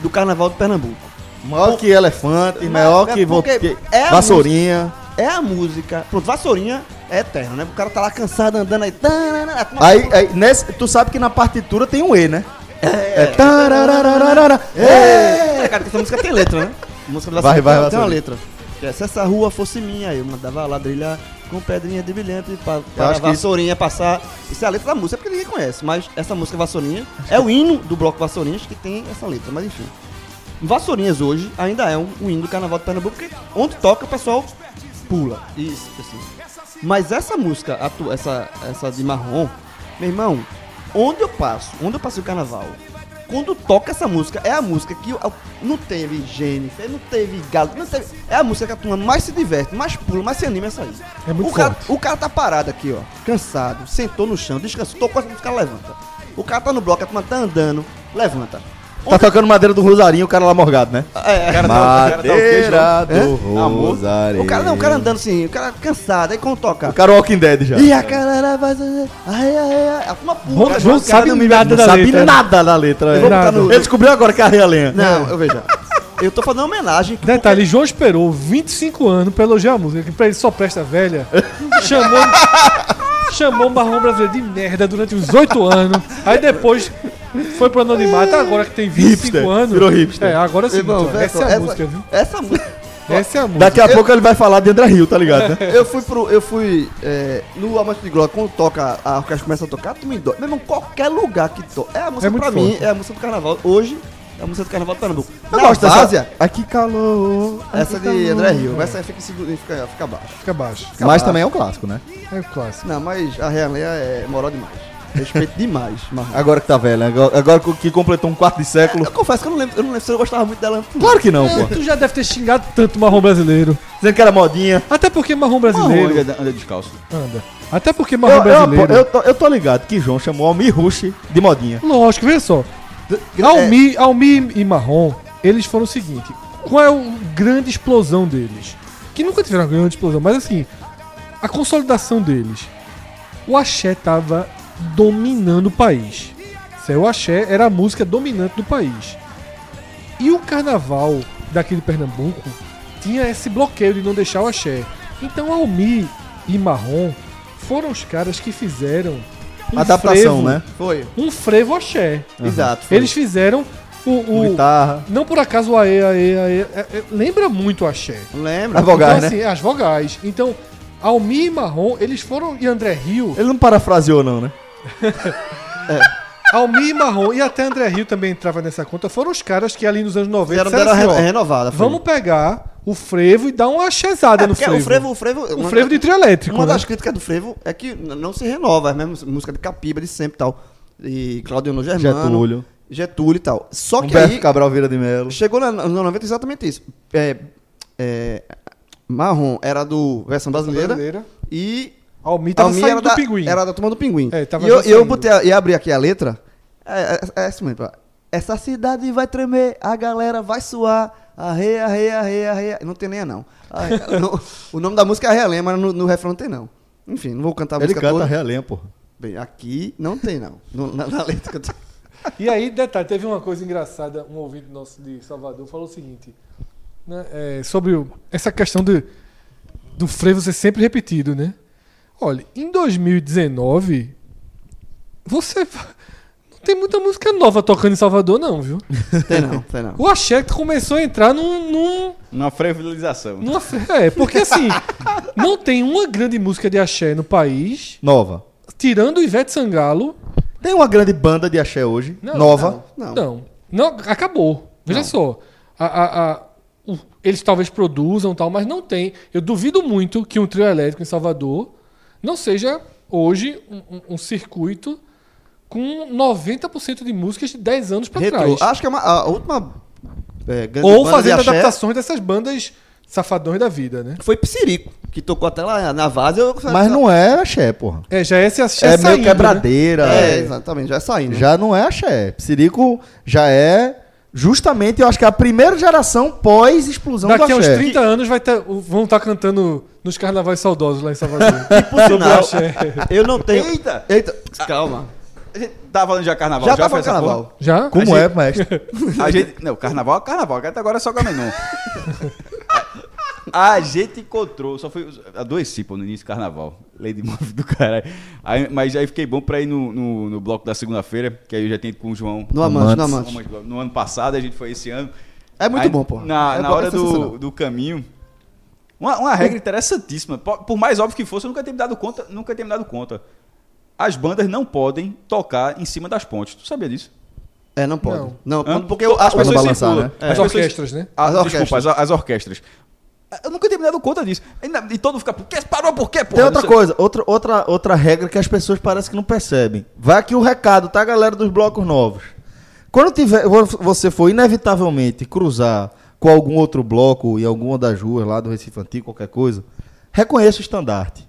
do Carnaval de Pernambuco. Maior que elefante, maior é que, porque é a vassourinha. É a música. Pronto, Vassourinha é eterno, né? O cara tá lá cansado andando aí. tanana, Aí, aí nesse, tu sabe que na partitura tem um E, né? É. tararararara, É, cara, essa música tem letra, né? A música do Vai, Vassourinha vai, tem uma Vassourinha. letra. É, se essa rua fosse minha, eu mandava ladrilhar com pedrinha de brilhante pra acho que Vassourinha passar. Isso é a letra da música, é porque ninguém conhece. Mas essa música Vassourinha é o hino do bloco Vassourinhas que tem essa letra, mas enfim. Vassourinhas hoje ainda é um, um hino do Carnaval de Pernambuco, porque onde toca o pessoal pula. Isso, assim. Mas essa música, essa, essa de marrom, meu irmão, onde eu passo, onde eu passo o carnaval, quando toca essa música, é a música que não teve Jennifer, não teve Galo, não teve. É a música que a turma mais se diverte, mais pula, mais se anima essa aí. É muito o, cara, forte. o cara tá parado aqui, ó, cansado, sentou no chão, descansou, tocou essa música, cara levanta. O cara tá no bloco, a turma tá andando, levanta. Tá tocando madeira do Rosarinho, o cara lá morgado, né? É, é. Madeira É? do Rosarinho. O cara não, o cara andando assim, o cara cansado, aí quando toca. O cara Walking Dead já. E a galera vai. Ai, ai, ai. A turma pula. João, cara, João o cara sabe não me- nada Não da sabe letra. nada da letra. Eu é. vou botar Nada. no. Ele descobriu agora que é a Ria Lenha. Não, eu veja. Eu tô fazendo uma homenagem. Detalhe, João esperou 25 anos pra elogiar a música, que pra ele só presta velha. chamou, chamou o Marrom Brasileiro de merda durante uns 8 anos. Aí depois foi pro anonimato, agora que tem 25 Hipster, anos. virou hipster. É, agora sim. Irmão, então, essa é a música, viu? Essa música. Essa é a música. Daqui a pouco ele vai falar de André Rio, tá ligado, né? Eu fui pro. Eu fui. É, no Amante de Glória, quando toca, a orquestra começa a tocar, tu me dói. Meu irmão, qualquer lugar que toca. É a música É pra mim, forte. é a música do carnaval. Hoje, é a música do carnaval do Pernambuco. Eu Na gosto dessa. Várzea, Aqui calor. essa aqui de calor. André Rio. Essa aí fica, fica, fica abaixo. Fica baixo. Mas também é um clássico, né? É o clássico. Não, mas a Realenha é moral demais. Respeito demais, Marrom. Agora que tá velho, né? agora, agora que completou um quarto de século. Eu confesso que eu não lembro, eu não lembro se eu gostava muito dela. Claro que não, pô. Tu já deve ter xingado tanto o Marrom Brasileiro. Dizendo que era modinha. Até porque Marrom Marrom, Brasileiro. anda, anda descalço. Anda. Até porque Eu, Marrom eu, Brasileiro. eu, tô, eu tô ligado que João chamou Almir Rush de modinha. Lógico, veja só. É, Almi, Almi e Marrom, eles foram o seguinte: qual é a grande explosão deles? Que nunca tiveram uma grande explosão, mas assim, a consolidação deles. O axé tava dominando o país. O axé era a música dominante do país. E o carnaval daqui de Pernambuco tinha esse bloqueio de não deixar o axé. Então Almi e Marrom foram os caras que fizeram um Adaptação, frevo, né? Foi. Um frevo axé. Exato. foi. Eles fizeram o, o- guitarra. não por acaso o aê, aê, aê, é- é- lembra muito o axé. Lembra? As vogais, então, né? assim, as vogais. Então, Almi e Marrom, eles foram, e André Rio, Ele não parafraseou, não, né? Almi e Marrom, e até André Rio também entrava nessa conta, foram os caras que ali nos anos 90 Deram, disseram deram a assim, re- renovada. foi. vamos pegar o frevo e dar uma achezada É, no frevo. o frevo, o frevo, O uma- frevo de trio elétrico, Uma né? das críticas do frevo é que não se renova, é a mesma música de Capiba de sempre e tal. E Claudio Germano. Getúlio. Getúlio e tal. Só que Humberto aí Cabral Vieira de Melo. chegou na- no 90 exatamente isso. É, é, Marrom era do versão brasileira, Brasileira. e Almi tava Almi saindo era do da, pinguim. Era da turma do Pinguim. É, tava e eu, eu botei e abri aqui a letra. É, é, é assim mesmo. Essa cidade vai tremer, a galera vai suar. Arreia, arreia, arreia, arreia. Não tem nem a não. Arreia- não. O nome da música é Arreia, mas no, no refrão não tem não. Enfim, não vou cantar a Ele música canta toda. Realenha, porra. Bem, aqui não tem não. No- na, na letra que eu tenho. E aí, detalhe, teve uma coisa engraçada, um ouvinte nosso de Salvador falou o seguinte, né, é, sobre o- essa questão do, do frevo ser sempre repetido, né? Olha, em 2019, você tem muita música nova tocando em Salvador, não, viu? Tem não, tem não. O Axé começou a entrar num, num, Uma frevilização. numa... É, porque assim, não tem uma grande música de Axé no país, Nova. tirando o Ivete Sangalo, Tem uma grande banda de axé hoje. Não, nova. Não. Não. Não, acabou. Veja só. A- a- a- o- eles talvez produzam tal, mas não tem. Eu duvido muito que um trio elétrico em Salvador não seja hoje um, um- um circuito com 90% de músicas de 10 anos pra trás. Acho que é uma, a última é, Ou de fazendo axé adaptações dessas bandas safadões da vida, né? Foi Psirico, que tocou até lá na Vaz. Eu, Mas não é axé, porra. É, já é esse axé É saindo, meio né? quebradeira. É, é. exatamente, já é saindo. Já não é axé. Psirico já é justamente, eu acho que é a primeira geração pós-explosão do Daqui a uns axé. 30 anos vai ter, vão estar cantando nos carnavais saudosos lá em Salvador. Por Sobre o sinal, axé. eu não tenho. Eita! Eita, calma. A gente Tá falando já carnaval? Já, tá falando essa carnaval. Já? Como A é, gente- mestre? porra? A gente, não, carnaval é carnaval, até agora é só Gamenon. A gente encontrou, só foi. Adoeci, pô, no início do carnaval. Lady Move do caralho. Aí, mas aí fiquei bom pra ir no, no, no bloco da segunda-feira, que aí eu já tenho ido com o João. No Amante, no. Amante. No ano passado, a gente foi esse ano. É muito Aí, bom, pô. Na, É na bom, hora é do, do caminho. Uma, uma regra interessantíssima. Por, por mais óbvio que fosse, eu nunca tinha me dado conta. Nunca tinha me dado conta. As bandas não podem tocar em cima das pontes. Tu sabia disso? É, não pode. Não. Não, porque eu, as Quando pessoas balançar, circulam. né? As As pessoas- orquestras, né? Ah, As desculpa, orquestras. as, as orquestras. Eu nunca tinha me dado conta disso. E todo mundo fica, por quê? Parou por quê, pô? Tem outra coisa, outra, outra, outra regra que as pessoas parecem que não percebem. Vai aqui o recado, tá, galera dos blocos novos. Quando tiver, vo- você for inevitavelmente cruzar com algum outro bloco em alguma das ruas lá do Recife Antigo, qualquer coisa, reconheça o estandarte.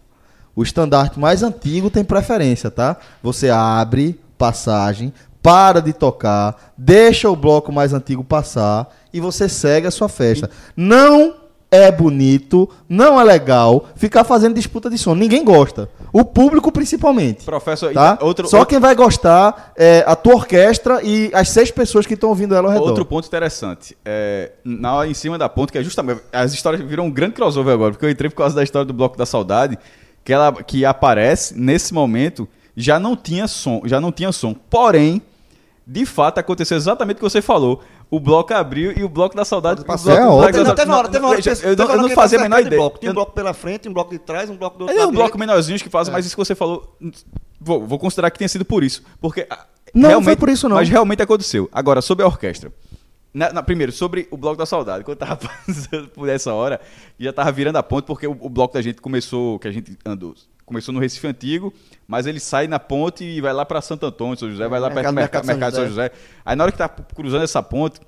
O estandarte mais antigo tem preferência, tá? Você abre passagem, para de tocar, deixa o bloco mais antigo passar e você segue a sua festa. Não é bonito, não é legal ficar fazendo disputa de som. Ninguém gosta. O público principalmente. Professor, Tá? outro, Só outro, quem vai gostar é a tua orquestra e as seis pessoas que estão ouvindo ela ao redor. outro ponto interessante. É, na em cima da ponte, que é justamente. As histórias viram um grande crossover agora, porque eu entrei por causa da história do Bloco da Saudade, que ela que aparece nesse momento, já não tinha som, já não tinha som. Porém, de fato, aconteceu exatamente o que você falou. O bloco abriu e o bloco da saudade Passou. É Não, teve uma hora, Não, teve uma hora eu, não- eu hora não fazia a menor ideia. bloco. Tinha um bloco pela frente, um bloco de trás, um bloco do outro É um bloco menorzinho que faz, mas isso que você falou, vou, vou considerar que tenha sido por isso. Porque ah, Não, realmente, foi por isso não. Mas realmente aconteceu. Agora, sobre a orquestra. Na- na- primeiro, sobre o Bloco da Saudade. Quando eu tava passando por essa hora, já tava virando a ponte, porque o, o bloco da gente começou, que a gente andou, começou no Recife Antigo, mas ele sai na ponte e vai lá pra Santo Antônio, São José, vai lá perto do Mercado- mercado, Mercado mercado São São José. Aí na hora que tá cruzando essa ponte,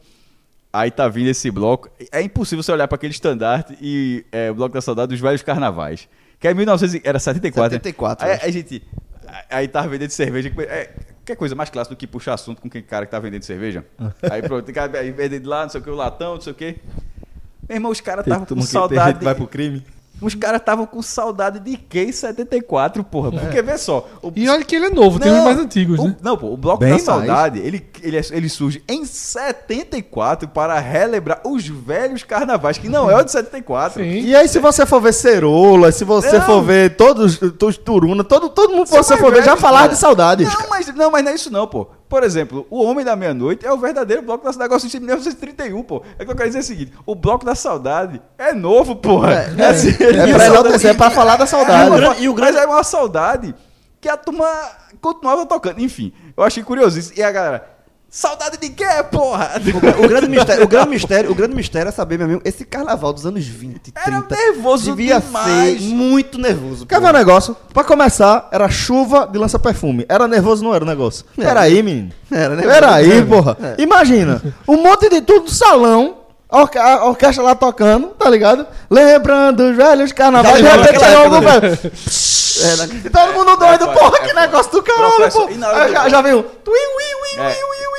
aí tá vindo esse bloco. É impossível você olhar para aquele estandarte e é, o Bloco da Saudade dos velhos carnavais. Que é 1900, e- era 74. né? 74, Aí gente. Aí tava vendendo cerveja. é, Quer coisa mais clássica do que puxar assunto com quem cara que tá vendendo cerveja? aí pronto, tem cara aí vendendo lá, não sei o que, o latão, não sei o que. Meu irmão, os caras estavam com Tem saudade. gente que vai pro crime. Os caras estavam com saudade de quem 74, porra. Porque vê só. o- E olha que ele é novo, tem uns mais antigos, o- né? Não, pô, o Bloco Bem da mais. Saudade, ele, ele, é- ele surge em 74 para relembrar os velhos carnavais, que não é o de 74. Sim. E aí, se você for ver Cerola, se você Não. for ver todos os Turuna, todo, todo mundo que você for ver, já falar de saudade. Não mas, não, mas não é isso não, pô. Por exemplo, o Homem da Meia-Noite é o verdadeiro Bloco da Saudade, negócio de 1931, pô. É que eu quero dizer o seguinte, o Bloco da Saudade é novo, porra. É, assim, É pra enaltecer, é pra falar da saudade. É, e o grande- Mas é uma saudade que a turma continuava tocando. Enfim, eu achei curioso isso. E a galera, saudade de quê, porra? O grande mistério, o grande mistério, o grande mistério é saber, meu amigo, esse carnaval dos anos 20, 30. Era nervoso devia demais. ser muito nervoso. Quer ver um negócio? Pra começar, era chuva de lança-perfume. Era nervoso, não era o negócio? É. Peraí, menino. Era, né? Peraí, porra. Imagina, um monte de tudo no salão, a, orque- a orquestra lá tocando, tá ligado? Lembrando os velhos carnavais, de repente aquela chegou algum época, velho. E todo mundo doido, É porra, é que negócio do caralho, pô. Aí já, já veio. Tui, ui, ui, É. ui, ui, ui.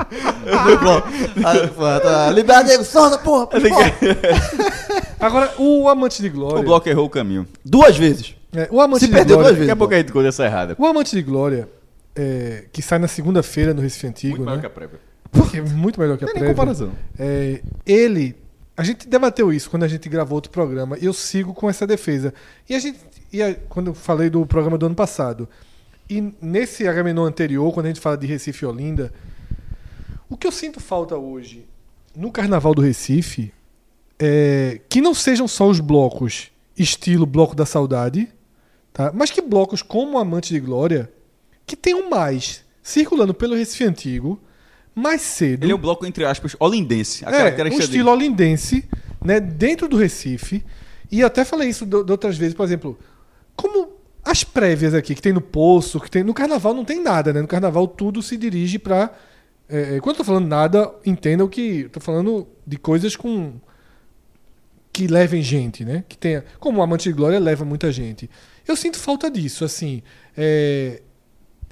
Ó, é. O cara quer mandar dentro da minha cabeça. Tananana. É o tubarão, isso, porra. Vê só, é, na hora do bloco passou um cara todo fantasiado de, de São Paulo, São Paulo Futebol Clube. O cara, exatamente. Todinho, todinho, Torcedor todinho. de São Paulo. Ah, turma. Cabeça aos pés. Diego Souza. Ah, porra. Agora, o Amante de Glória. o bloco errou o caminho. Duas vezes. é, o Amante Se de perdeu Glória. duas vezes. Daqui a pouco a gente conta essa errada. O Amante de Glória, é, que sai na segunda-feira no Recife Antigo, Muito né? que a prévia. Que é muito melhor que a Tem prévia. comparação. É, ele. A gente debateu isso quando a gente gravou outro programa. E eu sigo com essa defesa. E a gente. E a- quando eu falei do programa do ano passado. E nesse Agamenon anterior, quando a gente fala de Recife e Olinda, o que eu sinto falta hoje no Carnaval do Recife é que não sejam só os blocos estilo Bloco da Saudade, tá? mas que blocos como Amante de Glória que tenham mais circulando pelo Recife Antigo mais cedo. Ele é um bloco, entre aspas, olindense. A É, um estilo dele. olindense, né, dentro do Recife. E eu até falei isso de de outras vezes, por exemplo, como as prévias aqui, que tem no Poço, que tem no Carnaval não tem nada, né? No Carnaval tudo se dirige pra. É, quando eu tô falando nada, entendam que eu tô falando de coisas com que levem gente, né? Que tenha, como o Amante de Glória leva muita gente. Eu sinto falta disso, assim. é,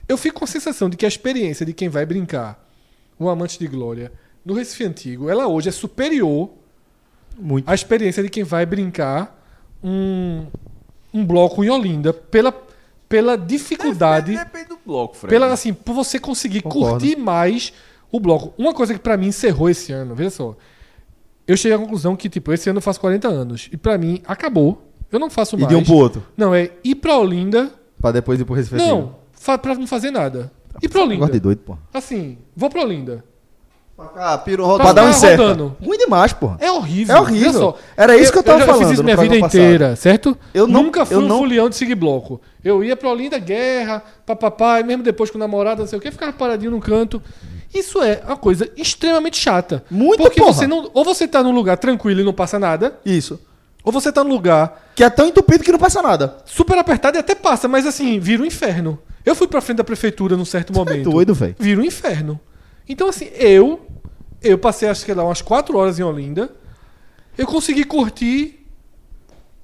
eu fico com a sensação de que a experiência de quem vai brincar o Amante de Glória no Recife Antigo, ela hoje é superior Muito. à experiência de quem vai brincar um, um bloco em Olinda pela, pela dificuldade, Depende do bloco, Fred. pela assim, por você conseguir Concordo. curtir mais o bloco. Uma coisa que pra mim encerrou esse ano, veja só. Eu cheguei à conclusão que tipo, esse ano eu faço 40 anos e pra mim acabou. Eu não faço E mais. de um pro outro. Não, é ir pra Olinda. Pra depois ir pro Recife Não, fa pra não fazer nada. Ir pra Negócio de Olinda. doido, porra. Assim, vou pra Olinda. Ah, piro Pra rodado. Pra dar um incerto. rodando. Ruim demais, porra. É horrível. É horrível. Olha só, Era isso que eu tava já falando fiz isso minha vida inteira, certo? Eu não- nunca fui eu um não- fulião de seguir bloco. Eu ia pra Olinda, guerra, papapá, e mesmo depois com namorada, não sei o que, ficava paradinho no canto. Isso é uma coisa extremamente chata. Muito, Porque porra. você não. Ou você tá num lugar tranquilo e não passa nada, Isso. ou você tá num lugar Que é tão entupido que não passa nada. super apertado e até passa, mas assim, vira um inferno. Eu fui pra frente da prefeitura num certo momento. É doido, velho. Vira um inferno. Então, assim, eu. Eu passei, acho que lá, umas 4 horas em Olinda. Eu consegui curtir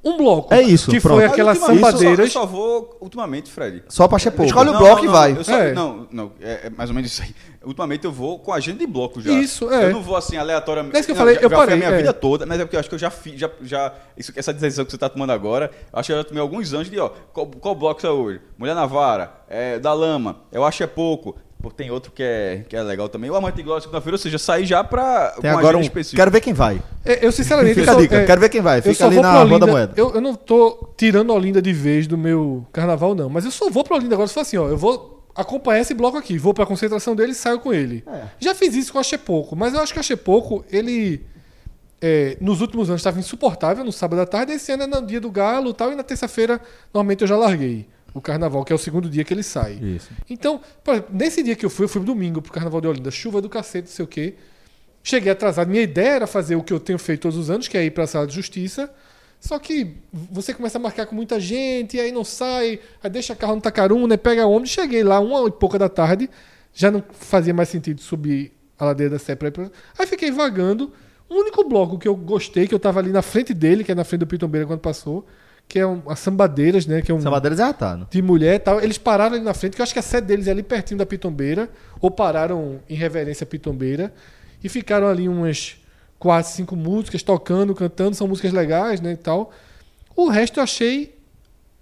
um bloco. É isso, Que pronto. foi Mas aquelas Ultimamente, eu só- sambadeiras. Eu só vou ultimamente, Fred. Só pra pouco. Escolhe o Não, bloco não, e não, vai. eu só- É. Não, não, é, é mais ou menos isso aí. Ultimamente eu vou com agenda de bloco já. Isso, é. Eu não vou assim aleatoriamente. É isso que eu Não, falei, já, eu já foi parei, a minha é. vida toda, mas é porque eu acho que eu já fiz, já, já isso, essa decisão que você tá tomando agora, eu acho que eu já tomei alguns anos de, ó, qual, qual bloco você é hoje? Mulher na vara, é, da lama, eu acho é pouco. Pô, tem outro que é, que é legal também. O Amante de Glória segunda-feira, ou seja, sair já pra Tem agora um. específica. Quero ver quem vai. É, Eu, sinceramente. Fica eu a só- dica, é, quero ver quem vai. eu Fica só ali vou na Olinda. Moeda. Eu, eu não tô tirando a Olinda de vez do meu carnaval, não. Mas eu só vou pra Olinda agora se for assim, ó. Eu vou acompanhar esse bloco aqui. Vou pra concentração dele e saio com ele. É. Já fiz isso com a Chepoco, mas eu acho que a Chepoco, ele. é, nos últimos anos estava insuportável no sábado à tarde, esse ano é no dia do galo e tal, e na terça-feira, normalmente eu já larguei o carnaval, que é o segundo dia que ele sai. Isso. Então, exemplo, nesse dia que eu fui, eu fui domingo pro Carnaval de Olinda, chuva do cacete, não sei o quê. Cheguei atrasado. Minha ideia era fazer o que eu tenho feito todos os anos, que é ir para a sala de justiça. Só que você começa a marcar com muita gente, e aí não sai, aí deixa carro no Tacaruna, pega ônibus. Cheguei lá, uma e pouca da tarde, já não fazia mais sentido subir a ladeira da Sé pra. Aí fiquei vagando. O único bloco que eu gostei, que eu tava ali na frente dele, que é na frente do Pitombeira quando passou, que é um, as Sambadeiras, né? Que é um, Sabadeiras é atado. de mulher e tal. Eles pararam ali na frente, que eu acho que a sede deles é ali pertinho da Pitombeira, ou pararam em reverência à Pitombeira, e ficaram ali umas quatro, cinco músicas, tocando, cantando, são músicas legais, né, e tal. O resto eu achei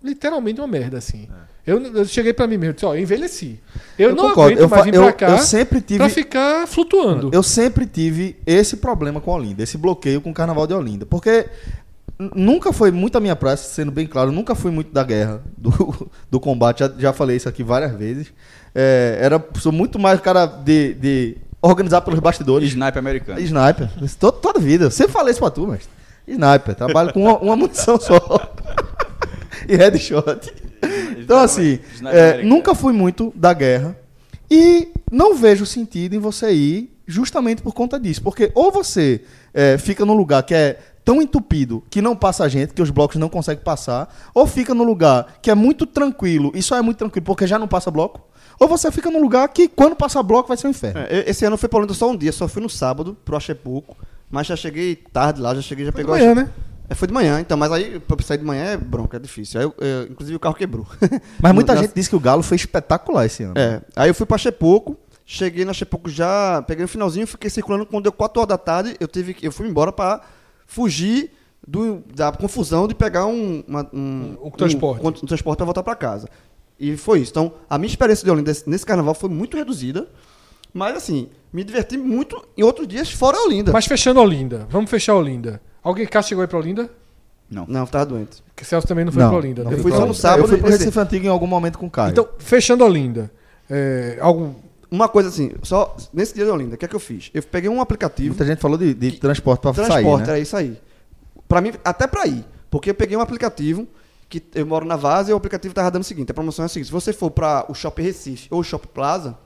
literalmente uma merda, assim. Eu, eu cheguei pra mim mesmo, disse, ó, eu envelheci. Eu, Eu não concordo, aguento eu mais vir eu- pra cá eu sempre tive- pra ficar flutuando. Eu sempre tive esse problema com Olinda, esse bloqueio com o Carnaval de Olinda. Porque nunca foi muito a minha praia, sendo bem claro, nunca fui muito da guerra, do, do combate. Já, já falei isso aqui várias vezes. É, era, sou muito mais cara de, de organizar pelos bastidores. Sniper americano. Sniper. Toda, toda vida. Eu sempre falei isso pra tu, mas. Sniper. Trabalho com uma, uma munição só. e headshot. Então, assim, é, nunca fui muito da guerra. E não vejo sentido em você ir justamente por conta disso. Porque ou você é, fica num lugar que é tão entupido que não passa gente, que os blocos não conseguem passar, ou fica num lugar que é muito tranquilo e só é muito tranquilo porque já não passa bloco, ou você fica num lugar que quando passa bloco vai ser um inferno. É, esse ano eu fui pra Olinda só um dia, só fui no sábado pro Achepuco, mas já cheguei tarde lá, já cheguei, já de pegou manhã, a... né? É, foi de manhã, então, mas aí pra sair de manhã é bronca, é difícil. Aí, eu- eu- inclusive o carro quebrou. Mas muita gente disse que o Galo foi espetacular esse ano. É, aí eu fui pra Chepoco, cheguei na Chepoco já, peguei no finalzinho, fiquei circulando, quando deu 4 horas da tarde, eu tive eu fui embora pra fugir do, da confusão de pegar um, uma- um, Um transporte. um, um transporte pra voltar pra casa. E foi isso. Então, a minha experiência de Olinda nesse- carnaval foi muito reduzida, mas assim, me diverti muito em outros dias fora Olinda. Mas fechando Olinda, vamos fechar Olinda. Alguém cá chegou aí pra Olinda? Não. Não, tava doente. Porque Celso também não foi pra Olinda, né? eu fui só no sábado eu fui pro nesse- Recife Antigo em algum momento com o Caio. Então, fechando Olinda. É, algum, Uma coisa assim, só nesse dia de Olinda, o que é que eu fiz? Eu peguei um aplicativo Muita gente falou de, de transporte pra Transporte, sair, né? era isso aí. Pra mim, até pra ir. Porque eu peguei um aplicativo, que eu moro na Vaza, e o aplicativo tava dando o seguinte, a promoção é a seguinte, se você for pra o Shopping Recife ou o Shopping Plaza,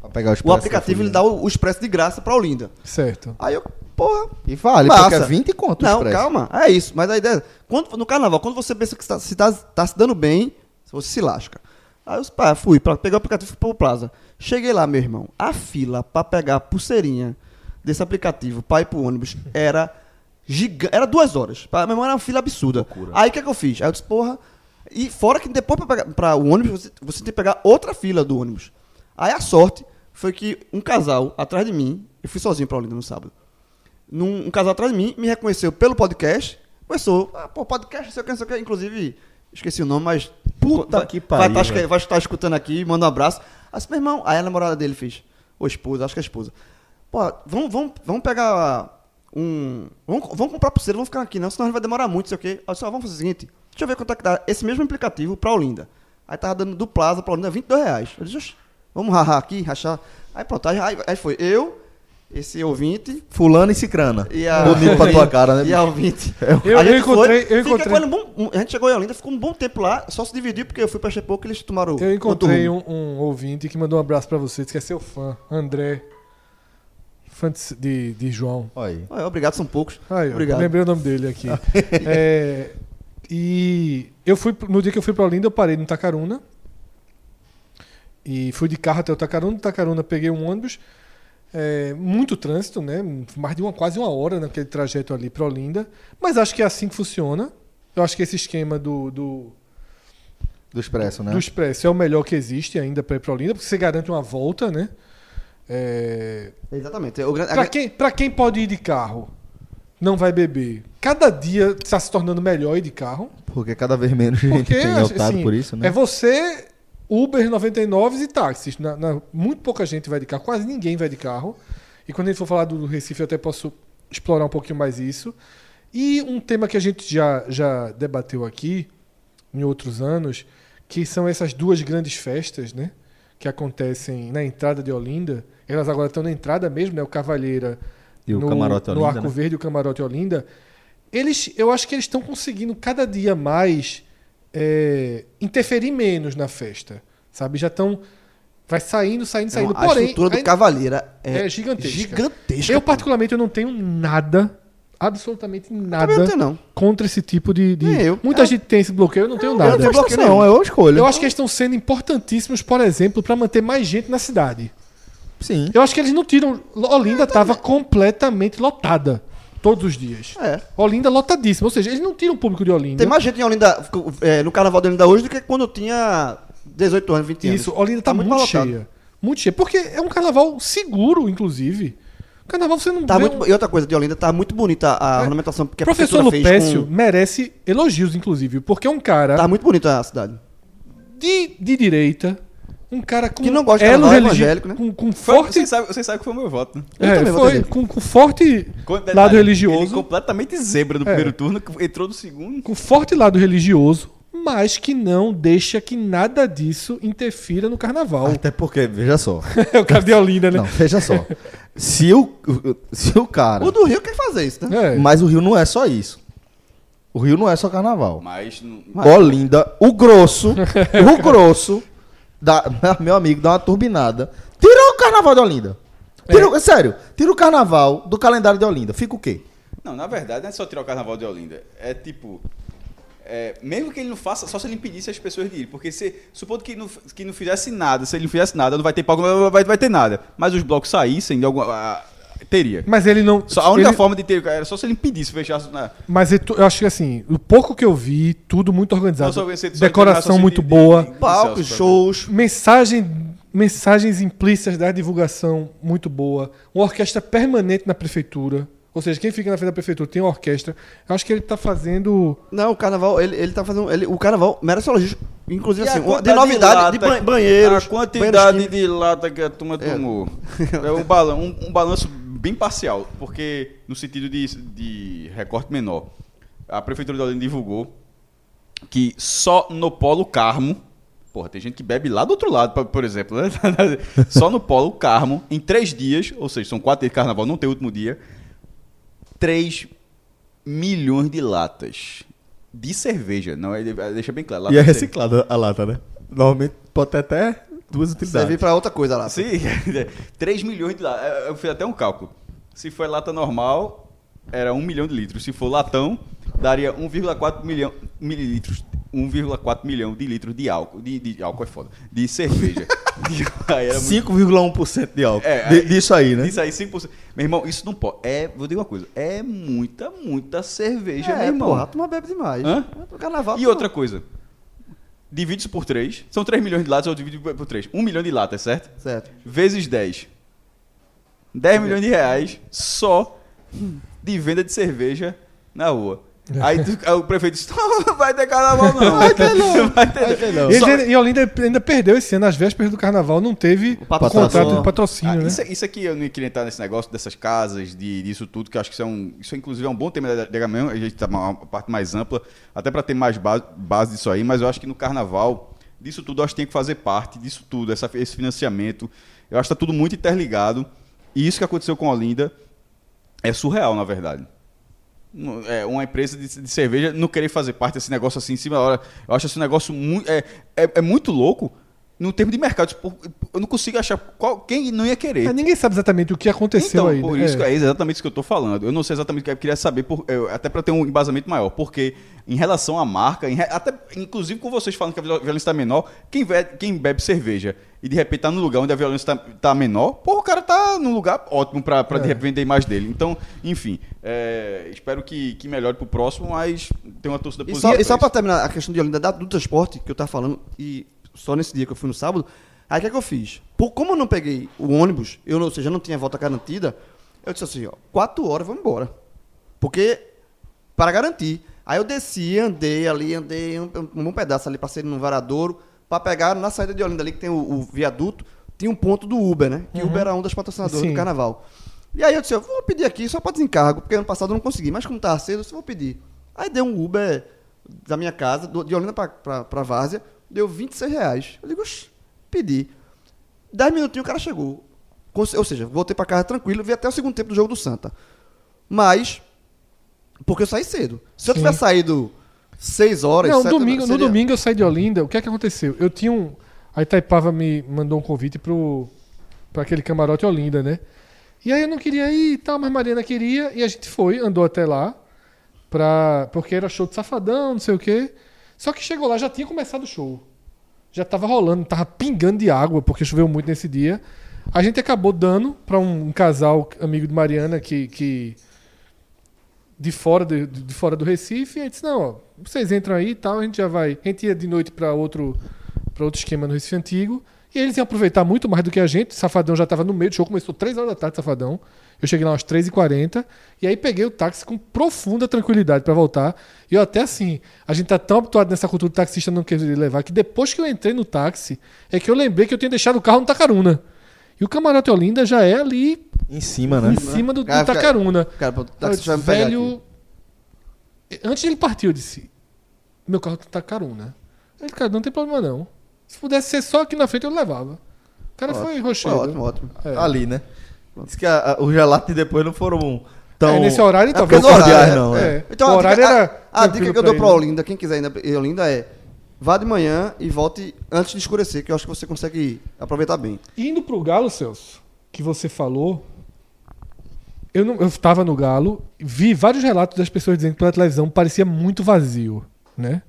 Pra pegar os o preços aplicativo ele dá o, o expresso de graça pra Olinda. certo. Aí eu, porra, E vale, massa. porque é 20 conto o Não, expresso. calma, é isso. Mas a ideia, quando, no carnaval, quando você pensa que está, se tá, tá se dando bem, você se lasca. Aí eu pá, fui, pra, peguei o aplicativo e fui pro Plaza. Cheguei lá, meu irmão, a fila pra pegar a pulseirinha desse aplicativo pra ir pro ônibus era gigante. Era duas horas. Pra, meu irmão, era uma fila absurda. Aí o que, é que eu fiz? Aí eu disse, porra. E fora que depois pra, pegar, pra o ônibus, você, você tem que pegar outra fila do ônibus. Aí a sorte foi que um casal atrás de mim, eu fui sozinho pra Olinda no sábado. Num, um casal atrás de mim me reconheceu pelo podcast. Começou, ah, pô, podcast, não sei o que, não sei o que. Inclusive, esqueci o nome, mas. Puta vai, que vai pariu, tá velho. vai estar escutando aqui, manda um abraço. Aí, meu irmão, aí a namorada dele fez. Ou esposa, acho que é a esposa. Pô, vamos, vamos, vamos pegar um. Vamos, vamos comprar pulseira, vamos ficar aqui, não, senão vai demorar muito, sei o quê. Aí, só vamos fazer o seguinte: deixa eu ver quanto é que dá esse mesmo aplicativo pra Olinda. Aí tava dando do Plaza pra Olinda 22 reais. Eu disse, "Oxe, vamos rachar aqui, rachar. Aí pronto, aí- aí foi eu, esse ouvinte, Fulano e Cicrana. e a. Bonito pra tua cara, né? E a ouvinte. Eu- A eu gente encontrei- eu fiquei encontrei- com ele um bom- a gente chegou em Olinda, ficou um bom tempo lá, só se dividiu porque eu fui pra Chepoco e eles tomaram Eu encontrei um, um ouvinte que mandou um abraço pra você, disse que é seu fã, André. Fã de, de, de João. Olha aí. Obrigado, são poucos. Aí, Obrigado. lembrei o nome dele aqui. É, e eu fui no dia que eu fui pra Olinda, eu parei no Tacaruna. E fui de carro até o Tacaruna. No Tacaruna peguei um ônibus. É, muito trânsito, né? Mais de uma, quase uma hora naquele trajeto ali pra Olinda. Mas acho que é assim que funciona. Eu acho que esse esquema do, do, Do Expresso, né? do Expresso é o melhor que existe ainda pra ir pra Olinda, porque você garante uma volta, né? É, Exatamente. O, gran- a- Pra quem, pra quem pode ir de carro, não vai beber. Cada dia está se tornando melhor ir de carro. Porque cada vez menos gente Porque tem optado assim, por isso, né? é você, Uber 99 e táxis. Na, na- muito pouca gente vai de carro, quase ninguém vai de carro. E quando a gente for falar do Recife, eu até posso explorar um pouquinho mais isso. E um tema que a gente já, já debateu aqui em outros anos, que são essas duas grandes festas, né? Que acontecem na entrada de Olinda. Elas agora estão na entrada mesmo, né? O Cavalheira E o no, Camarote no Olinda, Arco né? Verde e o Camarote Olinda. Eles, eu acho que eles estão conseguindo cada dia mais é, interferir menos na festa, sabe? Já estão Vai saindo, saindo, saindo. a Porém, estrutura do ainda- Cavalheira é, é gigantesca. gigantesca. Eu, particularmente, eu não tenho nada, absolutamente nada não tenho, não. contra esse tipo de. de- eu. Muita É. gente tem esse bloqueio, eu não tenho Eu nada. não tenho bloqueio, não, é uma escolha. Eu acho que eles estão sendo importantíssimos, por exemplo, para manter mais gente na cidade. Sim. Eu acho que eles não tiram. Olinda estava completamente lotada todos os dias. É. Olinda lotadíssima. Ou seja, eles não tiram o público de Olinda. Tem mais gente em Olinda, é, no carnaval de Olinda hoje do que quando eu tinha 18 anos, 20 anos. Isso, Olinda tá, muito, mais lotado. cheia. Muito cheia. Porque é um carnaval seguro, inclusive. Carnaval você não Tá vê muito, um- E outra coisa, de Olinda tá muito bonita a É. ornamentação que a Professor Lupécio com- merece elogios, inclusive, porque é um cara Tá muito bonita a cidade. de, de direita, um cara com Que não gosta de elo religi- evangélico, né? com, com forte, Vocês sabem você sabe que foi o meu voto, né? Eu é, também foi, com, com forte Com detalhe, lado Ele religioso, completamente zebra no É. primeiro turno, entrou no segundo. com forte lado religioso, mas que não deixa que nada disso interfira no carnaval. Até porque, veja só. É o cara de Olinda, né? Não, veja só. Se o, se o cara. O do Rio quer fazer isso, né? É. Mas o Rio não é só isso. O Rio não é só carnaval. Mas. Olinda, o grosso, o grosso, dá, meu amigo, dá uma turbinada. Tira o carnaval de Olinda. Tira, o- Sério, tira o carnaval do calendário de Olinda. Fica o quê? Não, na verdade, não é só tirar o carnaval de Olinda. É tipo. é, mesmo que ele não faça, só se ele impedisse as pessoas de ir. Porque se, supondo que não, que não fizesse nada, se ele não fizesse nada, não vai ter palco, não vai, vai ter nada. Mas os blocos saíssem de alguma. Teria. Mas ele não. Só, a única ele- forma de ter era só se ele impedisse, fechasse. Né? Mas eu, eu acho que assim, o pouco que eu vi, tudo muito organizado. Só decoração muito de- boa. de- de- Palcos, shows. Mensagem, mensagens implícitas da divulgação muito boa. Uma orquestra permanente na prefeitura. Ou seja, quem fica na frente da prefeitura tem uma orquestra. Eu acho que ele tá fazendo. Não, o carnaval, ele, ele tá fazendo. Ele, o carnaval merece elogio. Inclusive, E a assim, de quantidade novidade, lata- de, ban- banheiros. A quantidade banheiros de lata que a turma tomou. É um, balan um, um balanço bem parcial, porque no sentido de, de recorte menor. A Prefeitura de Olinda divulgou que só no Polo Carmo, porra, tem gente que bebe lá do outro lado, por- exemplo, né? só no Polo Carmo, em três dias, ou seja, são quatro dias de carnaval, não tem último dia, 3 milhões de latas de cerveja. Não, ele deixa bem claro. E é reciclada a lata, né? Normalmente pode ter até duas utilidades. Servir pra outra coisa lá. Sim, 3 milhões de latas. Eu fiz até um cálculo. Se for lata normal, era 1 milhão de litros. Se for latão, daria 1,4 milhão mililitros. 1,4 milhão de litros de álcool. De, de álcool é foda. De cerveja. aí era muito- 5,1% de álcool. É, De- aí- disso aí, né? Isso aí, 5%. Meu irmão, isso não pode. É, vou dizer uma coisa. É muita, muita cerveja, meu É, irmão. porra, a turma bebe demais. Hã? É, carnaval. E outra coisa. Divide isso por 3. São 3 milhões de latas, eu divido por 3. 1 milhão de latas, certo? Certo. vezes 10. 10 milhões de reais só de venda de cerveja na rua. Aí, tu- aí o prefeito disse: não vai ter carnaval, não. Vai ter não. Vai ter não. Ele Só- ainda- e Olinda ainda perdeu esse ano, às vésperas do carnaval, não teve o patrocínio. contrato de patrocínio, Ah, né? isso, isso aqui eu não queria entrar nesse negócio dessas casas, de, disso tudo, que eu acho que isso é um. Isso inclusive é um bom tema da DHM, a gente tá uma parte mais ampla, até para ter mais base, base disso aí, mas eu acho que no carnaval, disso tudo, eu acho que tem que fazer parte disso tudo, essa, esse financiamento. Eu acho que tá tudo muito interligado. E isso que aconteceu com a Olinda é surreal, na verdade. É, uma empresa de, de cerveja não querer fazer parte desse negócio assim em cima da hora. Eu acho esse negócio muito. É, é, é muito louco no termo de mercado. Tipo, Eu não consigo achar qual, quem não ia querer. Mas ninguém sabe exatamente o que aconteceu Então, aí. por né? isso, que É. é exatamente isso que eu estou falando. Eu não sei exatamente o que eu queria saber, por- eu- até para ter um embasamento maior. Porque em relação à marca, em até inclusive com vocês falando que a viol- violência está menor, quem, ve- quem bebe cerveja e de repente está no lugar onde a violência está menor, porra, o cara tá num lugar ótimo para de É. repente vender mais dele. Então, enfim, é, espero que, que melhore pro próximo, mas tem uma torcida E positiva. só, e só pra pra terminar a questão de Olinda da- do transporte, que eu tava falando, e só nesse dia que eu fui no sábado, aí o que, é que eu fiz? Por, como eu não peguei o ônibus, eu ou seja, não tinha volta garantida, eu disse assim, ó, quatro horas vamos embora. Porque, para garantir. Aí eu desci, andei ali, andei um, um bom pedaço ali, passei no Varadouro, pra pegar na saída de Olinda ali, que tem o, o viaduto, tinha um ponto do Uber, né? Que Uber era um das patrocinadoras Sim. do carnaval. E aí eu disse, eu vou pedir aqui só para desencargo, porque ano passado eu não consegui, mas como tava cedo, eu disse, vou pedir. Aí deu um Uber da minha casa, de Olinda pra Várzea, deu 26 reais. Eu digo, "Oxi, pedi. 10 minutinhos o cara chegou. Ou seja, voltei pra casa tranquilo, vi até o segundo tempo do jogo do Santa. Mas, porque eu saí cedo. Se eu Sim. tivesse saído 6 horas... Não, sete- domingo, no seria- domingo eu saí de Olinda. O que é que aconteceu? Eu tinha um. A Itaipava me mandou um convite pro, pra aquele camarote Olinda, né? E aí eu não queria ir e tal, mas Mariana queria, e a gente foi, andou até lá, pra, porque era show de safadão, não sei o quê. Só que chegou lá, já tinha começado o show. Já tava rolando, tava pingando de água, porque choveu muito nesse dia. A gente acabou dando pra um, um casal amigo de Mariana que, que de fora de, de fora do Recife, e aí disse, não, ó, vocês entram aí e tal, a gente já vai. A gente ia de noite para outro para outro esquema no Recife Antigo. E eles iam aproveitar muito mais do que a gente. Safadão já estava no meio do show, começou 3 horas da tarde, Safadão. Eu cheguei lá umas 3h40 e aí peguei o táxi com profunda tranquilidade para voltar. E eu até assim, a gente tá tão habituado nessa cultura do taxista não querer levar que depois que eu entrei no táxi, é que eu lembrei que eu tinha deixado o carro no Tacaruna. E o camarote Olinda já é ali Em cima, né? em cima do, do Cara, fica- Tacaruna. Cara, o táxi vai me velho. Antes de ele partir, eu disse: Meu carro tá carona. Ele, cara, não tem problema não. Se pudesse ser só aqui na frente, eu levava. O cara foi Foi rochedo. ótimo, ótimo. É. Ali, né? Diz que a- a- os relatos de depois não foram tão. É, nesse horário, É talvez. horário, cordiais, não, é. é. Então, o horário dica, era. a, a dica que eu dou ele. Olinda, quem quiser ir em Olinda é vá de manhã e volte antes de escurecer, que eu acho que você consegue aproveitar bem. Indo pro Galo, Celso, que você falou. Eu, não, eu tava no Galo, vi vários relatos das pessoas dizendo que pela televisão parecia muito vazio, né?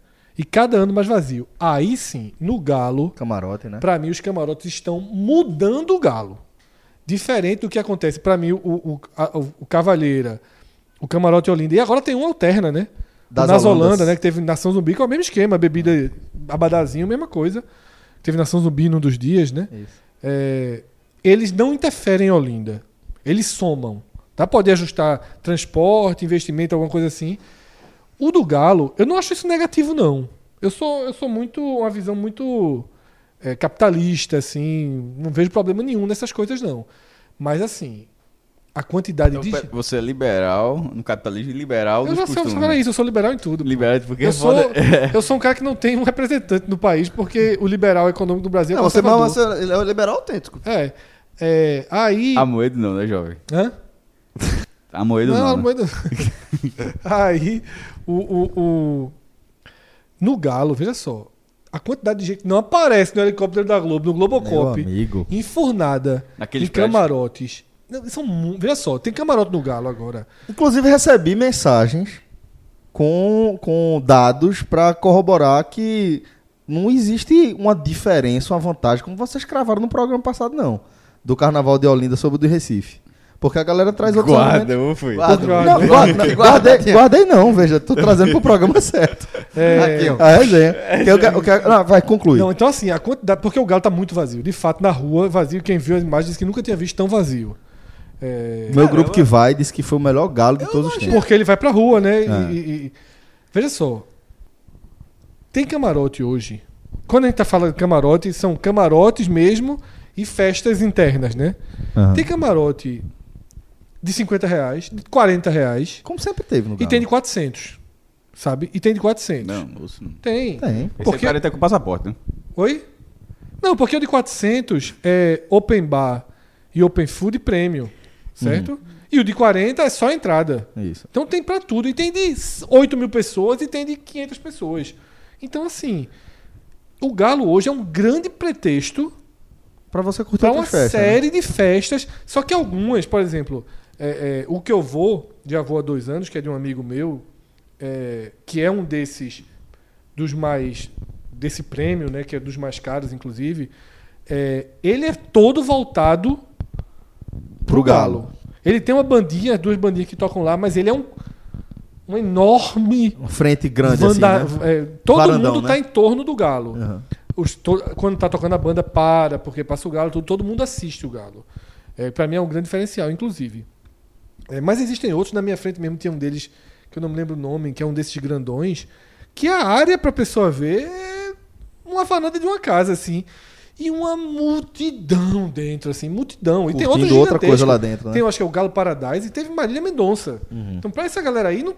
E cada ano mais vazio. Aí sim, no Galo, Camarote, né? Pra mim, os camarotes estão mudando o galo. Diferente do que acontece. Pra mim, o, o, a- o, Cavalheira, o Camarote Olinda. E agora tem uma alterna, né? Das Nas Holanda, Holandas. né? Que teve Nação Zumbi, que é o mesmo esquema. Bebida abadazinho, mesma coisa. Teve Nação Zumbi num dos dias, né? Isso. É, eles não interferem em Olinda. Eles somam. Tá? Pode ajustar transporte, investimento, alguma coisa assim. O do Galo, eu não acho isso negativo, não. Eu sou, eu sou muito. Uma visão muito é, capitalista, assim. Não vejo problema nenhum nessas coisas, não. Mas, assim, a quantidade Então, de. você é liberal, no capitalismo, e liberal Eu dos já sou, costumes. cara, isso, eu sou liberal em tudo. Liberal porque Eu é sou, foda. eu sou um cara que não tem um representante no país, porque o liberal econômico do Brasil é Não, você, mas você ele é o liberal autêntico. É. é, aí. Amoedo não, né, jovem? Hã? Amoedo Não, não. né? Aí, o, o, o- No Galo, veja só. A quantidade de gente que não aparece no helicóptero da Globo, no Globocop, enfurnada Naqueles em camarotes. Não, São, veja só, tem camarote no Galo agora. Inclusive, recebi mensagens com, com dados pra corroborar que não existe uma diferença, uma vantagem, como vocês cravaram no programa passado, não. Do Carnaval de Olinda sobre o do Recife. Porque a galera traz outros Guarda, argumentos. eu fui. Guarda, Guarda. Não, guarda, guardei, guardei não, veja, tô trazendo pro programa certo. É, Aqui, ó. A resenha. Que eu eu não, vai, conclui. Não, então assim, a quantidade. Porque o Galo tá muito vazio. De fato, na rua, vazio. Quem viu as imagens disse que nunca tinha visto tão vazio. É, Meu grupo que vai disse que foi o melhor galo de todos os tempos. Porque ele vai pra rua, né? É. e- e- Veja só. Tem camarote hoje. Quando a gente tá falando de camarote, são camarotes mesmo e festas internas, né? Aham. Tem camarote de 50 reais, de 40 reais Como sempre teve no e galo. tem de 400. Sabe? E tem de 400. Não, moço. Não. Tem. Tem. Esse Porque- cara tá com passaporte, né? Oi? Não, porque o de 400 é open bar e open food premium, certo? E o de 40 é só entrada. Isso. Então tem pra tudo. E tem de 8 mil pessoas e tem de 500 pessoas. Então, assim, o Galo hoje é um grande pretexto Pra você curtir para uma festas. né? série de festas. Só que algumas, por exemplo, é, é, o que eu vou, já vou há dois anos, que é de um amigo meu, é, que é um desses, dos mais. desse prêmio, né? Que é dos mais caros, inclusive. é, ele é todo voltado Pro Galo. Ele tem uma bandinha, duas bandinhas que tocam lá, mas ele é um, um enorme. Uma frente grande vanda- assim, né? é, todo Varandão, mundo né? tá em torno do Galo. Aham. Os to- quando tá tocando a banda, para, porque passa o Galo, tudo, todo mundo assiste o Galo. É, para mim é um grande diferencial, inclusive. É, mas existem outros, na minha frente mesmo tinha um deles, que eu não me lembro o nome, que é um desses grandões, que a área pra pessoa ver é uma varanda de uma casa, assim. E uma multidão dentro, assim, multidão. E tem Curtindo outros outra coisa lá dentro, né? Tem, eu acho que é o Galo Paradise e teve Marília Mendonça. Então, pra essa galera aí, não,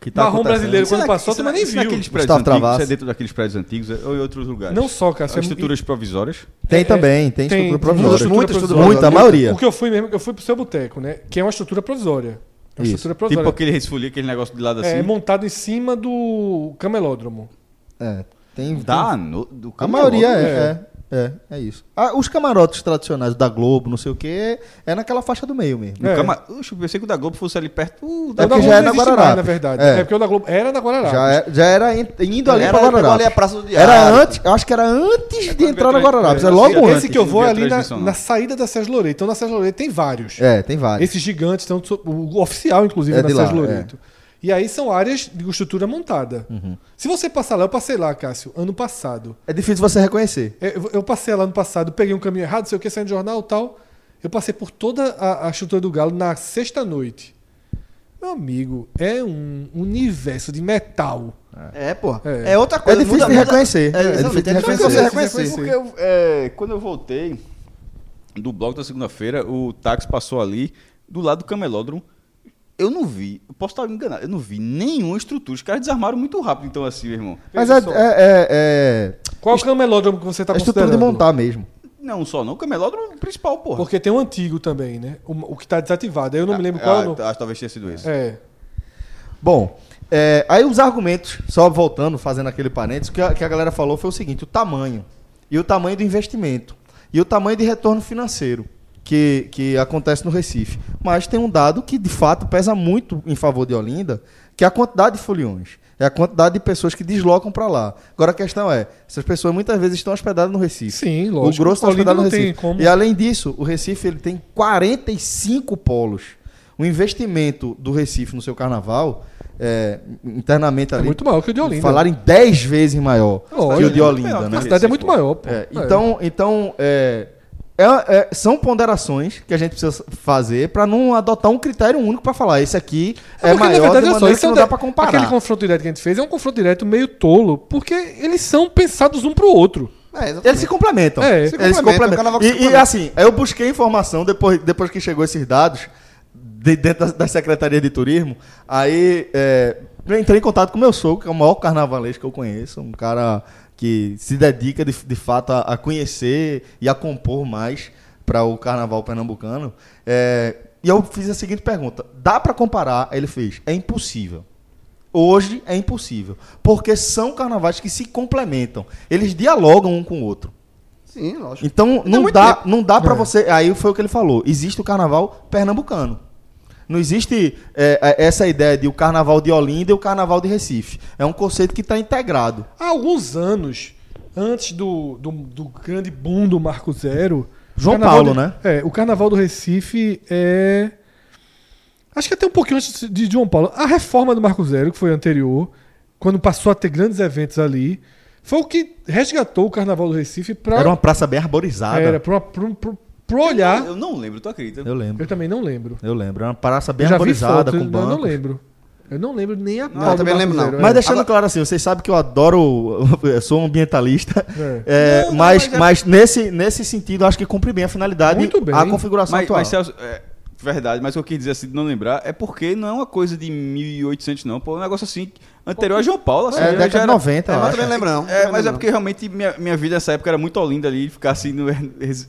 Que tá Marrom brasileiro, quando passou, tu nem viu. naqueles prédios Gustavo antigos, Travassos. Isso é dentro daqueles prédios antigos ou em outros lugares? não só, Cássio. São estruturas provisórias. Tem É, também, tem, tem- estrutura tem provisória. muita estrutura Muita, a maioria. O que eu fui mesmo, eu fui pro seu boteco, né? Que é uma estrutura provisória. É uma Isso. estrutura provisória. Tipo aquele resfolia, aquele negócio de lado assim. É montado em cima do camelódromo. É. Tem, Da, tem- no, do a camelódromo, maioria é, é. É, é, é isso. Ah, os camarotes tradicionais da Globo, não sei o que, é naquela faixa do meio mesmo. É. cama... Oxe, eu pensei que o da Globo fosse ali perto uh, O da É porque Globo já é não na Guararapes. mais, na verdade. É. É. porque o da Globo era na Guararapes. Já, é- já era in- indo ali Era pra igual ali a Guararapes. Praça do Diário. Era antes, eu acho que era antes de entrar tra- Guararapes, é é, logo esse- antes. Esse que eu vou via ali na, na saída da Sérgio Loreto. Então na Sérgio Loreto tem vários. É, tem vários. Esses gigantes, então, o oficial, inclusive, É da Sérgio Loreto. E aí são áreas de estrutura montada. Uhum. Se você passar lá, eu passei lá, Cássio, ano passado. É difícil você reconhecer. É, Eu, eu passei lá ano passado, peguei um caminho errado, sei o que, saindo do jornal e tal. Eu passei por toda a, a estrutura do Galo na sexta noite. Meu amigo, é um universo de metal. É, porra. É. É, outra É coisa. difícil muda- de reconhecer. É, difícil de é difícil reconhecer. você É reconhecer. Porque eu, é, quando eu voltei do bloco da segunda-feira, o táxi passou ali do lado do camelódromo. Eu não vi, eu posso estar enganado, eu não vi nenhuma estrutura. Os caras desarmaram muito rápido, então, assim, meu irmão. Mas é, é, é, é Qual é o camelódromo que você está a estrutura de considerando? montar mesmo. Não, só não, o camelódromo principal, porra. Porque tem um antigo também, né? O, o que está desativado. Aí eu não me lembro Ah, qual ah, é. Acho que talvez tenha sido esse. É. Bom, é, aí os argumentos, só voltando, fazendo aquele parênteses, o que a, que a galera falou foi o seguinte: o tamanho. E o tamanho do investimento. E o tamanho de retorno financeiro que, que acontece no Recife. Mas tem um dado que, de fato, pesa muito em favor de Olinda, que é a quantidade de foliões. É a quantidade de pessoas que deslocam para lá. Agora a questão é, essas pessoas muitas vezes estão hospedadas no Recife. Sim, lógico. O grosso está hospedado no Recife. como- E além disso, o Recife ele tem 45 polos. O investimento do Recife no seu carnaval, é, internamente É ali, muito maior que o de Olinda. falaram em 10 vezes maior Lógico. que o de É Olinda, maior né? A cidade é muito maior, pô. É, então, então é, é- é- são ponderações que a gente precisa fazer para não adotar um critério único para falar esse aqui é, porque, maior de olha maneira esse que é não o dá de- para comparar. Aquele confronto direto que a gente fez é um confronto direto meio tolo, porque eles são pensados um pro outro. É. Eles se complementam. É, eles se se complementam, complementam. o carnaval que E, se e, complementa. assim, eu busquei informação depois, depois que chegou esses dados de- dentro da, da Secretaria de Turismo. Aí é, eu entrei em contato com o meu sogro, que é o maior carnavalesco que eu conheço. Um cara que se dedica de, de fato a, a conhecer e a compor mais para o carnaval pernambucano. É, e eu fiz a seguinte pergunta: dá para comparar? Ele fez: é impossível. Hoje é impossível. Porque são carnavais que se complementam. Eles dialogam um com o outro. Sim, lógico. Então Tem não dá, tempo. não dá para É. você. Aí foi o que ele falou. Existe o carnaval pernambucano. Não existe é, é, essa ideia de o carnaval de Olinda e o carnaval de Recife. É um conceito que está integrado. Há alguns anos, antes do, do, do grande boom do Marco Zero. João Paulo, de- né? É, o carnaval do Recife é. Acho que até um pouquinho antes de João Paulo. A reforma do Marco Zero, que foi anterior, quando passou a ter grandes eventos ali, foi o que resgatou o carnaval do Recife para. Era uma praça bem arborizada. Era, pra, pra, pra olhar. Eu não lembro, tu acredita? Eu lembro. Eu também não lembro. Eu lembro. Era uma praça bem eu arborizada, com eu bancos. não lembro. Eu não lembro nem a Não, qual eu também lembro, não. Zero, Mas é. deixando Agora- claro assim, vocês sabem que eu adoro, eu sou um ambientalista, É. é, Não, não, mas, mas é- mas nesse, nesse sentido eu acho que cumpre bem a finalidade, Muito bem. a configuração Mas, atual. mas Celso, é, verdade, mas o que eu quis dizer assim de não lembrar é porque não é uma coisa de 1800, não. Pô, é um negócio assim anterior a João Paulo. Assim, é, já década de era- 90, É, eu acho. também lembro, não. É, mas é porque realmente minha, minha vida nessa época era muito olinda ali, ficar assim, no,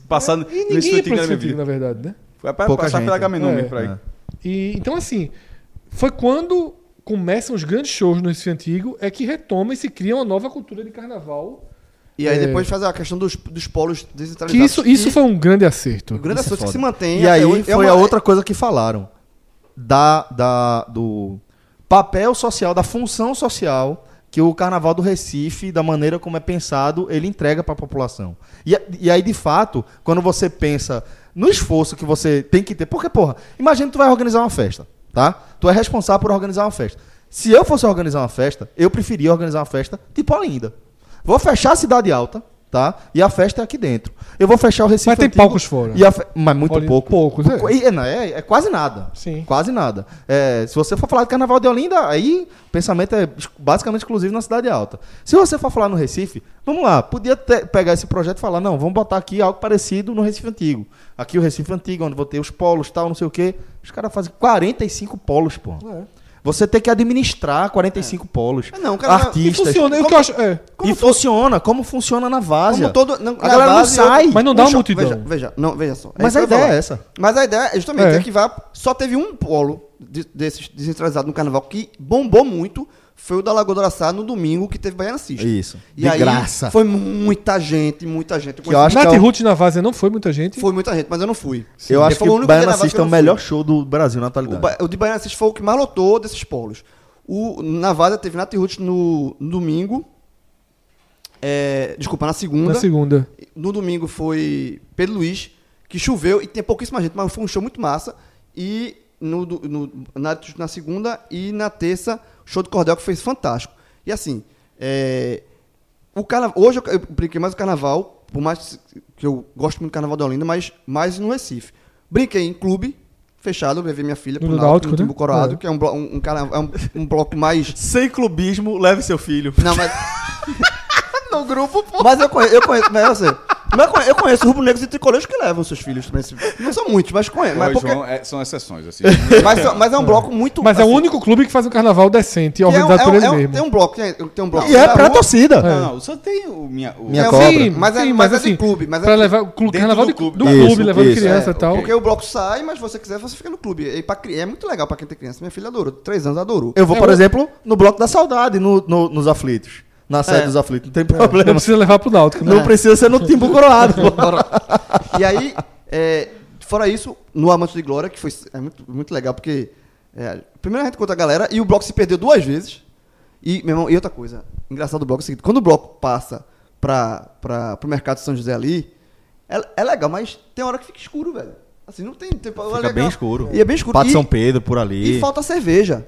passando E ninguém ia cantinho pra da minha vida. na verdade, né? Foi pra Pouca passar gente. pela Gamenon É. por aí. É. E, então, assim, foi quando começam os grandes shows no Recife Antigo é que retoma e se cria uma nova cultura de carnaval. E aí É. depois faz a questão dos, dos polos Que descentralizados. isso, isso E foi um grande acerto. o grande Isso é assunto que foda. se mantém. E aí hoje. foi É a uma- outra coisa que falaram. Da, da, do papel social, da função social que o Carnaval do Recife, da maneira como é pensado, ele entrega para a população. E, e aí, de fato, quando você pensa no esforço que você tem que ter... Porque, porra, imagina que tu vai organizar uma festa, tá? Tu é responsável por organizar uma festa. Se eu fosse organizar uma festa, eu preferia organizar uma festa tipo Olinda. Vou fechar a Cidade Alta, tá? E a festa é aqui dentro. Eu vou fechar o Recife Mas tem Antigo palcos fora. e fe- Mas muito Olinda- pouco. poucos, é. Não, é, é quase nada. Sim. Quase nada. É, se você for falar de Carnaval de Olinda, aí o pensamento é basicamente exclusivo na Cidade Alta. Se você for falar no Recife, vamos lá, podia ter- pegar esse projeto e falar, não, vamos botar aqui algo parecido no Recife Antigo. Aqui o Recife Antigo, onde vou ter os polos tal, não sei o quê. Os caras fazem 45 polos, pô. É. Você tem que administrar 45 polos. É, não, cara, E artistas. funciona, é o que eu acho. É. E funciona, como funciona na várzea. Como todo. Não, A galera não sai. Mas não dá um uma show- multidão. Veja, veja, não, veja só. Mas isso a ideia falar. é essa. Mas a ideia é justamente É. é que vá, só teve um polo de- desses descentralizado no carnaval que bombou muito. Foi o da Lagoa do Araçá no domingo que teve Baiana System. Isso. E de aí graça. foi muita gente, muita gente. Eu Que eu acho que Nath é o- Ruth na Várzea não foi muita gente. Foi muita gente, mas eu não fui. Eu acho que o o único Baiana System é que o melhor show do Brasil na O, atualidade. ba- o de Baiana System foi o que mais lotou desses polos. O, na Várzea teve Nath Ruth no, no domingo. É, desculpa, na segunda. Na segunda. No domingo foi Pedro Luiz, que choveu e tem pouquíssima gente, mas foi um show muito massa. E no, do- no- na, na segunda e na terça, o show do Cordel que foi fantástico. E assim, é, o carna... hoje eu, eu brinquei mais o carnaval, por mais que eu gosto muito do carnaval da Olinda, mas mais no Recife. Brinquei em clube, fechado, levei minha filha No pro Náutico, Náutico, no né? Coroado, É. que é um, um, um, é um, um bloco mais Sem clubismo, leve seu filho. não, mas. no grupo, pô. Mas eu conheço, eu conheço, mas eu sei. Mas eu conheço, rubro-negros e tricolores que levam seus filhos também. Não são muitos, mas conheço. Mas, porque, João, é- são exceções, assim. mas, são- mas é um bloco muito. Mas é o assim, único clube que faz um carnaval decente, que é um- organizado é por um- ele é um- mesmo. Tem um bloco, tem, tem um bloco. E é pra rua, torcida. Não, não, só tem o minha. O, Minha é cobra. Sim, Mas é- sim, mas mas, é de assim, clube, mas é pra de- levar o clube, carnaval do de- clube. do Isso, clube, levando isso, criança É, e tal. Porque o bloco sai, mas se você quiser, você fica no clube. E pra, é muito legal pra quem tem criança. Minha filha adorou. Três anos adorou. Eu vou, É, por exemplo, no Bloco da Saudade, no, no- nos aflitos. Na sede É. dos aflitos. Não tem Não problema. precisa levar pro Náutico, né? Não precisa ser no timbo coroado. E aí, é, fora isso, no Amante de Glória, que foi é muito, muito legal, porque é, primeiro a gente conta a galera e o bloco se perdeu duas vezes. E, meu irmão, e outra coisa, engraçado do bloco é o seguinte, quando o bloco passa pra, pra, pro mercado de São José ali, é, é legal, mas tem hora que fica escuro, velho. Assim, não tem tempo. Fica bem escuro. E é bem escuro. Pato E- São Pedro, por ali. e falta cerveja.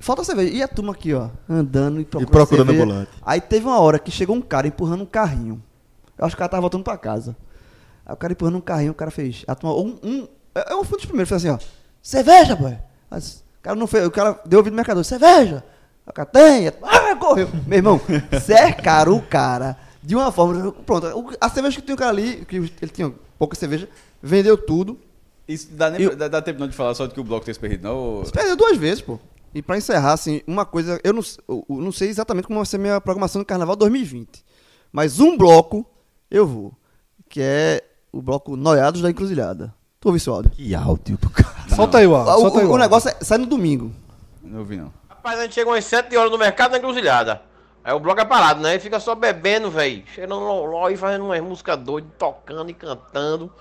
Falta cerveja. E a turma aqui, ó, andando e procurando, procurando cerveja. ambulante. Aí teve uma hora que chegou um cara empurrando um carrinho. Eu acho que o cara tava voltando pra casa. Aí o cara empurrando um carrinho, o cara fez. A turma, um, um, é um dos primeiros, fez assim, ó. Cerveja, boy. Mas o cara não fez. O cara deu ouvido no mercador, cerveja. O cara tem. Ah, correu. Meu irmão, cercaram o cara de uma forma. Pronto, a cerveja que tinha o cara ali, que ele tinha pouca cerveja, vendeu tudo. Isso dá, nem Eu- dá, dá tempo não de falar só de que o bloco tem esse perdido, não? Você perdeu duas vezes, pô. E pra encerrar, assim, uma coisa, eu não, eu não sei exatamente como vai ser minha programação do Carnaval 2020. Mas um bloco eu vou. Que é o bloco Noiados da Encruzilhada. Tu ouviu esse áudio? Que áudio do cara. Solta aí o áudio, o, solta aí o- o o áudio. negócio é, sai no domingo. Não ouvi, não. Rapaz, a gente chega umas 7 horas no mercado na encruzilhada. Aí o bloco é parado, né? Ele fica só bebendo, velho. Cheirando loló e fazendo umas músicas doidas, tocando e cantando.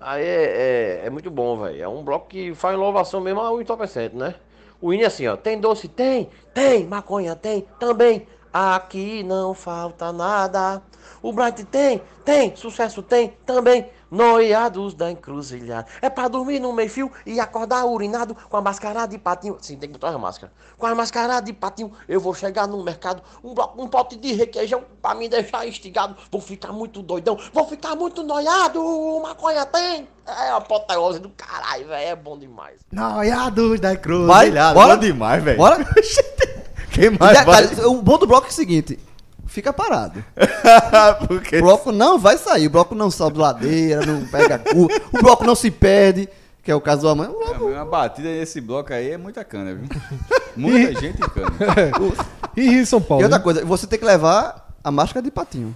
Aí é, é, é muito bom, velho. É um bloco que faz inovação mesmo ao entorpecente, né? O hino é assim, ó. Tem doce? Tem. Tem. Maconha? Tem. Também. Aqui não falta nada. O Bright tem. Tem. Sucesso tem. Também. Noiados da encruzilhada. É pra dormir no meio-fio e acordar urinado com a mascarada de patinho. Sim, tem que botar a máscara. Com a mascarada de patinho, eu vou chegar no mercado. Um, bloco, um pote de requeijão pra me deixar instigado. Vou ficar muito doidão. Vou ficar muito noiado. Maconha tem. É uma apoteose do caralho, velho. É bom demais. Noiados da cruz. Vai, bora? Bom demais, velho. Bora? Quem E mais vai? o bom do bloco é o seguinte. Fica parado. Porque O bloco não vai sair. O bloco não sobe ladeira, não pega cu. O bloco não se perde. Que é o caso do amanhã. O bloco Uma batida nesse bloco aí é muita cana, viu? Muita gente em cana. E Rio e São Paulo. E outra né? coisa, você tem que levar a máscara de patinho.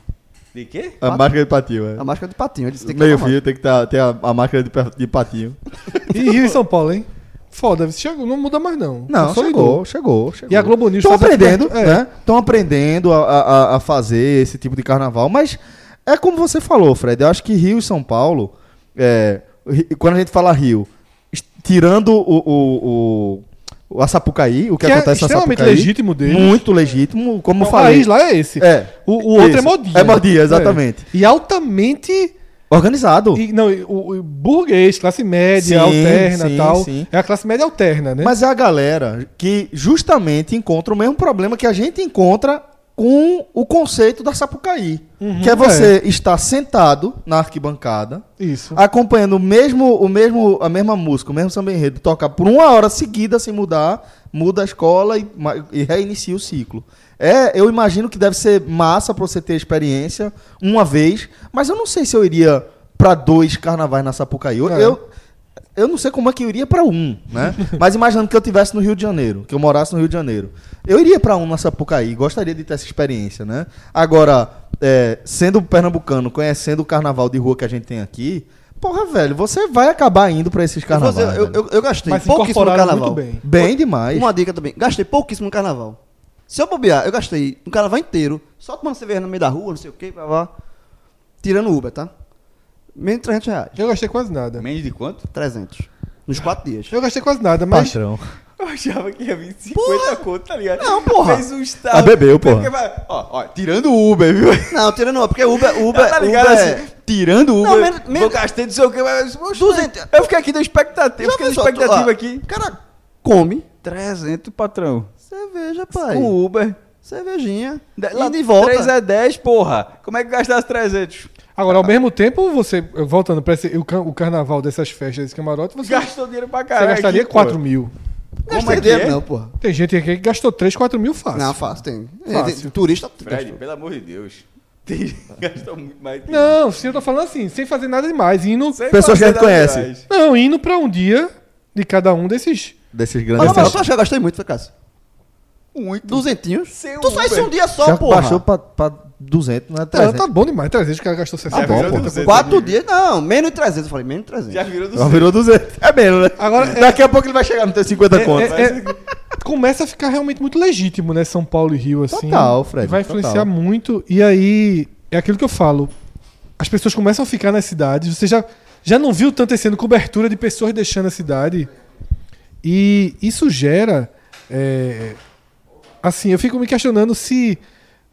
De quê? a máscara de patinho, é. A máscara de patinho. Eles têm que Meio fio tem que tá- ter a, a máscara de, de patinho. E Rio e São Paulo, hein? Foda, chegou, não muda mais não. Não, chegou, chegou, chegou. E a Globo News Estão a aprendendo, é. né? Estão aprendendo a, a, a fazer esse tipo de carnaval, mas é como você falou, Fred. Eu acho que Rio e São Paulo, é, quando a gente fala Rio, tirando o, o, o, o a Sapucaí, o que, Que é acontece na extremamente Sapucaí, legítimo deles. muito legítimo, como eu O falei. país lá é esse. É. O, o outro Isso. é modinha. É modinha, exatamente. É. E altamente. Organizado. e- não, o, o burguês, classe média, Sim, alterna sim, e tal. sim. É a classe média alterna, né? Mas é a galera que justamente encontra o mesmo problema que a gente encontra com o conceito da Sapucaí. Uhum, que é você estar sentado na arquibancada, Isso. acompanhando o mesmo, o mesmo, a mesma música, o mesmo samba enredo, toca por uma hora seguida sem mudar, muda a escola e, e reinicia o ciclo. É, eu imagino que deve ser massa pra você ter experiência uma vez, mas eu não sei se eu iria pra dois carnavais na Sapucaí. Eu, É. eu, eu não sei como é que eu iria pra um, né? mas imaginando que eu tivesse no Rio de Janeiro, que eu morasse no Rio de Janeiro. Eu iria pra um na Sapucaí, gostaria de ter essa experiência, né? Agora, é, sendo pernambucano, conhecendo o carnaval de rua que a gente tem aqui, porra, velho, você vai acabar indo pra esses Eu, carnavais. eu, velho. eu, eu gastei Mas pouquíssimo no carnaval. muito bem. Bem demais. Uma dica também. Gastei pouquíssimo no carnaval. Se eu bobear, eu gastei um carnaval inteiro, só tomando cerveja no meio da rua, não sei o que, blá, blá, tirando Uber, tá? Menos de 300 reais. Eu gastei quase nada. Menos de quanto? 300. Nos quatro dias. Eu gastei quase nada, mas. Patrão. Eu achava que ia vir 50 conto, tá ligado? Não, porra. Fez um estado. Ah, bebeu, porra. Porque Ó, ó, tirando o Uber, viu? Não, tirando Uber, porque Uber, Uber, tá ligado Uber assim? Tirando o Uber, Não, menos- vou menos- gastei não sei o que, mas... Oxe, 200. Eu fiquei aqui na expectativa, eu fiquei na expectativa ó, aqui. O cara come 300, patrão. Cerveja, pai. Com Uber. Cervejinha. De- lá, de volta. 3 é 10, porra. Como é que gastasse 300? Agora, ao mesmo tempo, você, voltando para o, ca- o carnaval dessas festas desse camarote, você, Gastou dinheiro pra você caralho. gastaria aqui, 4 pô. mil. Como Como é é que é? Não, porra. Tem gente aqui que gastou 3, 4 mil fácil. Não, fácil, tem. Fácil. Tem- Turista Fred, gastou. pelo amor de Deus. Tem- Gastou muito mais. Não, sim, eu tô falando assim, sem fazer nada demais. Indo, Sem Pessoas que a gente conhece. demais. não, indo pra um dia de cada um desses. Desses Mas, grandes não, mas tu acha que eu gastei muito, foi, Cássio? Muito. Duzentinhos? Sem Tu isso um dia só, Já porra. baixou pra, pra 200, não é Não, 300. tá bom demais. 300, o cara gastou 60 Já bom, virou pô. 200 Quatro dias? Não, menos de 300. Eu falei, menos de 300. Já virou do Já virou 200. É menos, né? Agora, é- Daqui a pouco ele vai chegar no teu 50 É, é- é- começa a ficar realmente muito legítimo, né? São Paulo e Rio, assim. Total, Fred, Vai total. influenciar muito. E aí, é aquilo que eu falo. As pessoas começam a ficar nas cidades. Você já, já não viu tanto esse ano cobertura de pessoas deixando a cidade. E isso gera. é, assim, eu fico me questionando se.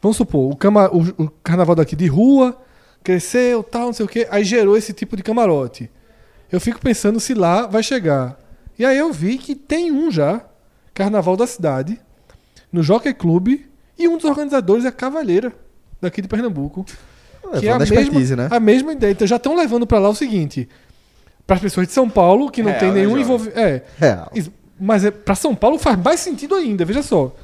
Vamos supor, o, cama, o, o carnaval daqui de rua cresceu, tal, não sei o quê. Aí gerou esse tipo de camarote. Eu fico pensando se lá vai chegar. E aí eu vi que tem um já, Carnaval da Cidade, no Jockey Club, e um dos organizadores é a Cavalheira, daqui de Pernambuco. que é a mesma, né? a mesma ideia. Então já estão levando para lá o seguinte: para as pessoas de São Paulo, que não Real, tem né, nenhum jovem? envolvimento. É, Real. mas é, para São Paulo faz mais sentido ainda, veja só.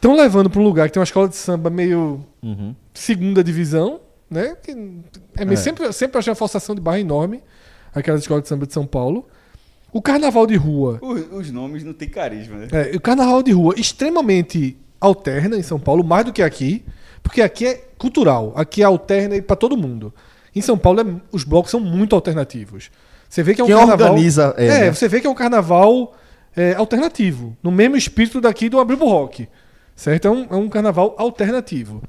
Estão levando para um lugar que tem uma escola de samba meio Uhum. segunda divisão, né? Que é meio, É. Sempre, sempre achei uma forçação de barra enorme, aquela escola de samba de São Paulo. O carnaval de rua. Os, os nomes não tem carisma, né? É, o carnaval de rua extremamente alterna em São Paulo, mais do que aqui, porque aqui é cultural, aqui é alterna e para todo mundo. Em São Paulo, é- os blocos são muito alternativos. Você vê que é um Quem carnaval. organiza é, é, né? você vê que é um carnaval é, alternativo, no mesmo espírito daqui do Abril Rock. Certo? É um, é um carnaval alternativo.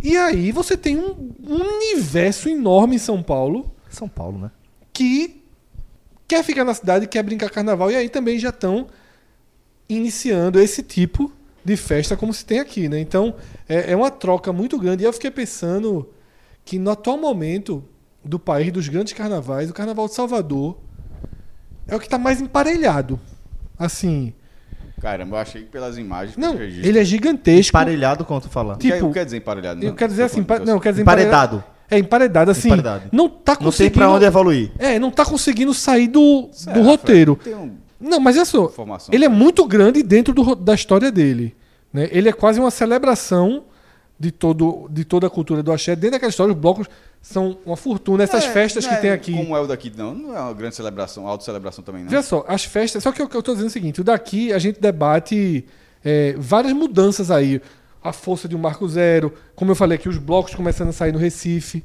E aí você tem um, universo enorme em São Paulo São Paulo, né? que quer ficar na cidade, quer brincar carnaval, e aí também já estão iniciando esse tipo de festa como se tem aqui, né? Então é, é uma troca muito grande. E eu fiquei pensando que no atual momento do país, dos grandes carnavais, o Carnaval de Salvador é o que está mais emparelhado. Assim, Caramba, eu achei que pelas imagens. não, registro- ele é gigantesco. Emparelhado, como tu fala. O que, é- tipo- o que quer dizer emparelhado? Eu Não, quero dizer assim, falando não, eu quero dizer Emparedado. É emparedado, assim. Emparedado. Não tá Não tem conseguindo. pra onde evoluir. É, não tá conseguindo sair do, Será, do roteiro. Um- Não, mas é só. Informação. Ele é muito grande dentro do da história dele. Né? Ele é quase uma celebração de, todo, de toda a cultura do axé. Dentro daquela história, os blocos são uma fortuna. Essas É, festas que é tem aqui. Como é o daqui, não. Não é uma grande celebração, autocelebração também, não. Veja só, as festas. Só que o que eu estou dizendo é o seguinte: o daqui a gente debate é, várias mudanças aí. A força de um Marco Zero, como eu falei aqui, os blocos começando a sair no Recife.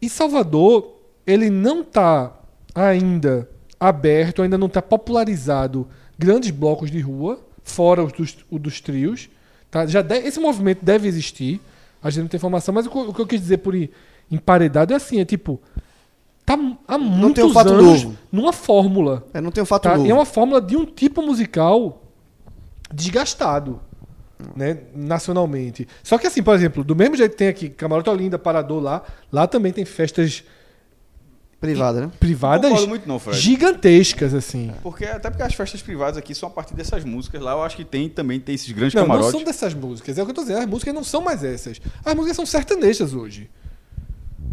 E Salvador, ele não está ainda aberto, ainda não está popularizado grandes blocos de rua, fora os dos, o dos trios. Tá? Já de- esse movimento deve existir, a gente não tem informação, mas o, que eu- o que eu quis dizer por em- emparedado é assim: é tipo. Tá há muitos tem um fato anos novo. numa fórmula. É, não tem um fato Tá? novo. E é uma fórmula de um tipo musical desgastado. Né, nacionalmente. Só que assim, por exemplo, do mesmo jeito que tem aqui Camarote Olinda, Parador lá, lá também tem festas Privada, né? privadas Concordo muito não, Fred. gigantescas, assim. Porque, até porque as festas privadas aqui são a partir dessas músicas lá, eu acho que tem também tem esses grandes Não, não camarotes. são dessas músicas. É o que eu tô dizendo. As músicas não são mais essas. As músicas são sertanejas hoje.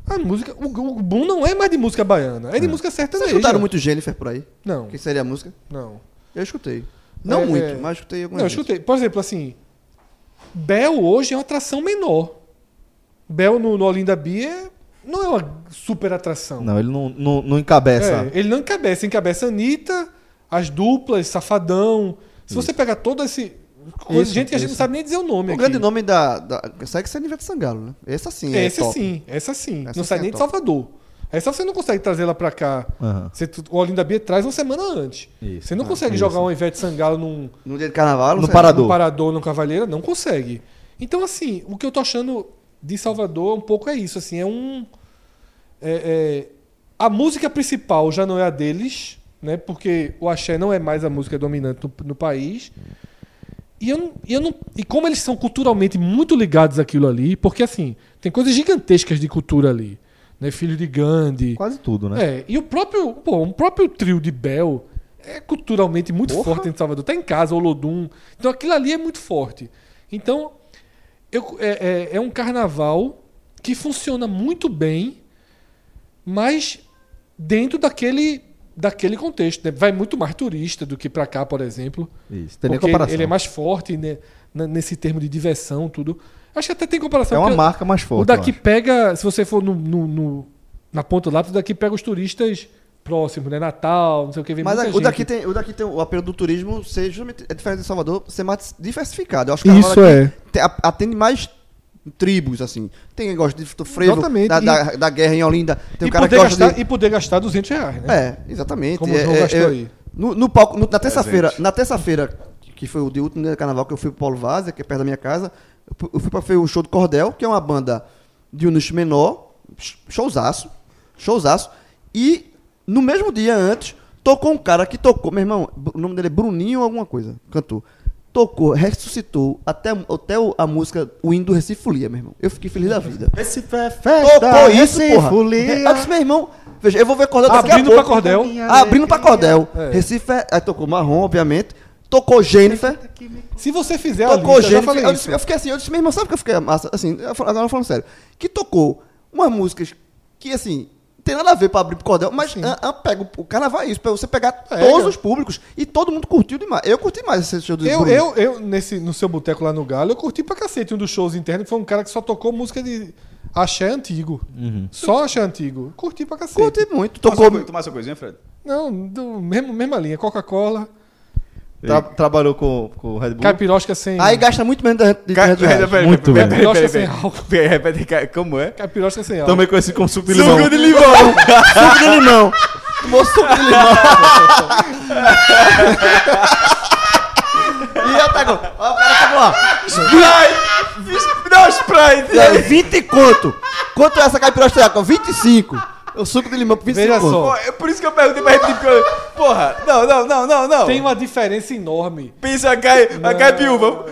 A música. O, o boom não é mais de música baiana, é de música Vocês sertaneja. escutaram muito Jennifer por aí? Não, Que seria a música? não. Eu escutei. Não É, muito, é. mas escutei algumas Não, eu escutei. Por exemplo, assim. Bel hoje é uma atração menor. Bel no, no Olinda Bia não é uma super atração. Não, ele não, não, não encabeça. É, ele não encabeça. Encabeça Anitta, as duplas, Safadão. Se você pegar todo esse. Isso, gente que a gente não isso. sabe nem dizer o nome O aqui. grande nome da. da Segue é Ivete Sangalo, né? Essa sim. é Esse top. sim, essa sim. Essa não sai é nem de top. Salvador. Essa você não consegue trazer ela pra cá. Aham. Você, o Olinda Bia traz uma semana antes. Isso. Você não Ah, consegue isso. jogar uma Ivete Sangalo num, No dia de carnaval, No. Parador. num parador, num Cavalheira, não consegue. Então, assim, o que eu tô achando de Salvador um pouco é isso, assim, é um... é- é- a música principal já não é a deles, né? Porque o axé não é mais a música dominante no, no país. E, eu, e eu não, e como eles são culturalmente muito ligados àquilo ali, porque assim, tem coisas gigantescas de cultura ali. Né? Filho de Gandhi. Quase tudo, né? É, e o próprio, pô, um próprio trio de Bel é culturalmente muito Porra. forte em Salvador. Tá em casa, o Olodum. Então aquilo ali é muito forte. Então, eu- é, é- é um carnaval que funciona muito bem, mas dentro daquele, daquele contexto. né? Vai muito mais turista do que pra cá, por exemplo. Isso. Tem Porque comparação. ele é mais forte né, nesse termo de diversão, tudo. Acho que até tem comparação. É uma marca mais forte. o daqui pega, se você for no, no- no- na ponta lápis, o daqui pega os turistas próximos, né? Natal, não sei o que, vem Mas a- o gente. daqui, tem, o daqui tem o apelo do turismo ser justamente é diferente de Salvador, ser mais diversificado. Eu acho que Isso é. daqui te- a- atende mais tribos, assim. Tem quem gosta de frevo, Exatamente, da, e- da, da guerra em Olinda. Tem um cara que gosta gastar, de... e poder gastar 200 reais, né? É, exatamente. Como o É, João é, gastou é, aí. No, no palco, no- na terça-feira, na terça-feira, que foi o de último dia do carnaval, que eu fui pro Paulo Vaz, que é perto da minha casa, eu fu- eu fui pra ver o show do Cordel, que é uma banda de um nicho menor, sh- showzaço, showzaço, e no mesmo dia antes, tocou um cara que tocou, meu irmão, o nome dele é Bruninho ou alguma coisa, cantor. Tocou, ressuscitou até, até a música O Hino do Recife Folia, meu irmão. Eu fiquei feliz da vida. Esse é festa, Tocou isso, Recife, porra. folia. Eu disse, meu irmão, veja, eu vou ver Cordel daqui Abrindo a pra pouco. Cordel. Abrindo pra Cordel. É. Recife, é- aí tocou Marrom, obviamente. Tocou Jennifer. Se você fizer a Tocou lista, eu já Jennifer. Eu, disse- eu fiquei assim, eu disse, meu irmão, sabe o que eu fiquei massa? Assim, agora falando sério. Que tocou umas músicas que, assim, tem nada a ver pra abrir pro Cordel, mas ah, ah, pega o, carnaval é isso, pra você pegar Pega. todos os públicos e todo mundo curtiu demais. Eu curti mais esse show do Eu, Bruno. eu, eu nesse, no seu boteco lá no Galo, eu curti pra cacete um dos shows internos, que foi um cara que só tocou música de axé antigo. Só axé antigo. Curti pra cacete. curti muito. Tomar Tocou. tomar sua coisinha, Fred? Não, do mesmo, mesma linha. Coca-Cola, Tra- trabalhou com, com o Red Bull. caipirosca sem... Aí gasta muito menos de, de, Ca- reais. peraí, Muito Caipirosca peraí, sem álcool. Repete, como é? Caipirosca sem álcool. Também conhecido como suco de limão. Suco de limão! Suco de limão. Tomou suco de limão. e eu pego. Ó, o cara pegou, ó. Sprite! Não, Sprite! É 20 conto. Quanto é essa caipirosca? Com 25. O suco de limão por 25 Veja conto. só. É por isso que eu perguntei pra repetir, porque eu... Porra, não, não, não, não, não. Tem uma diferença enorme. Pensa a cai, a caipiúva.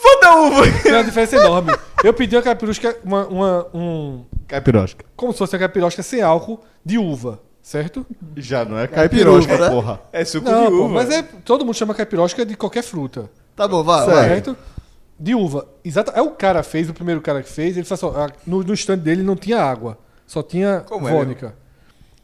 Foda a uva. Tem uma diferença enorme. Eu pedi uma caipirosca, uma, uma- um... Caipirosca. Como se fosse a caipirosca sem álcool de uva, certo? Já não é caipirosca, né? porra. É suco Não, de pô, uva. mas é, todo mundo chama caipirosca de qualquer fruta. Tá bom, vai. vai. Certo? De uva. Exato. É o cara fez, o primeiro cara que fez, ele falou assim, ó, no, no stand dele não tinha água, só tinha Como é, vodka.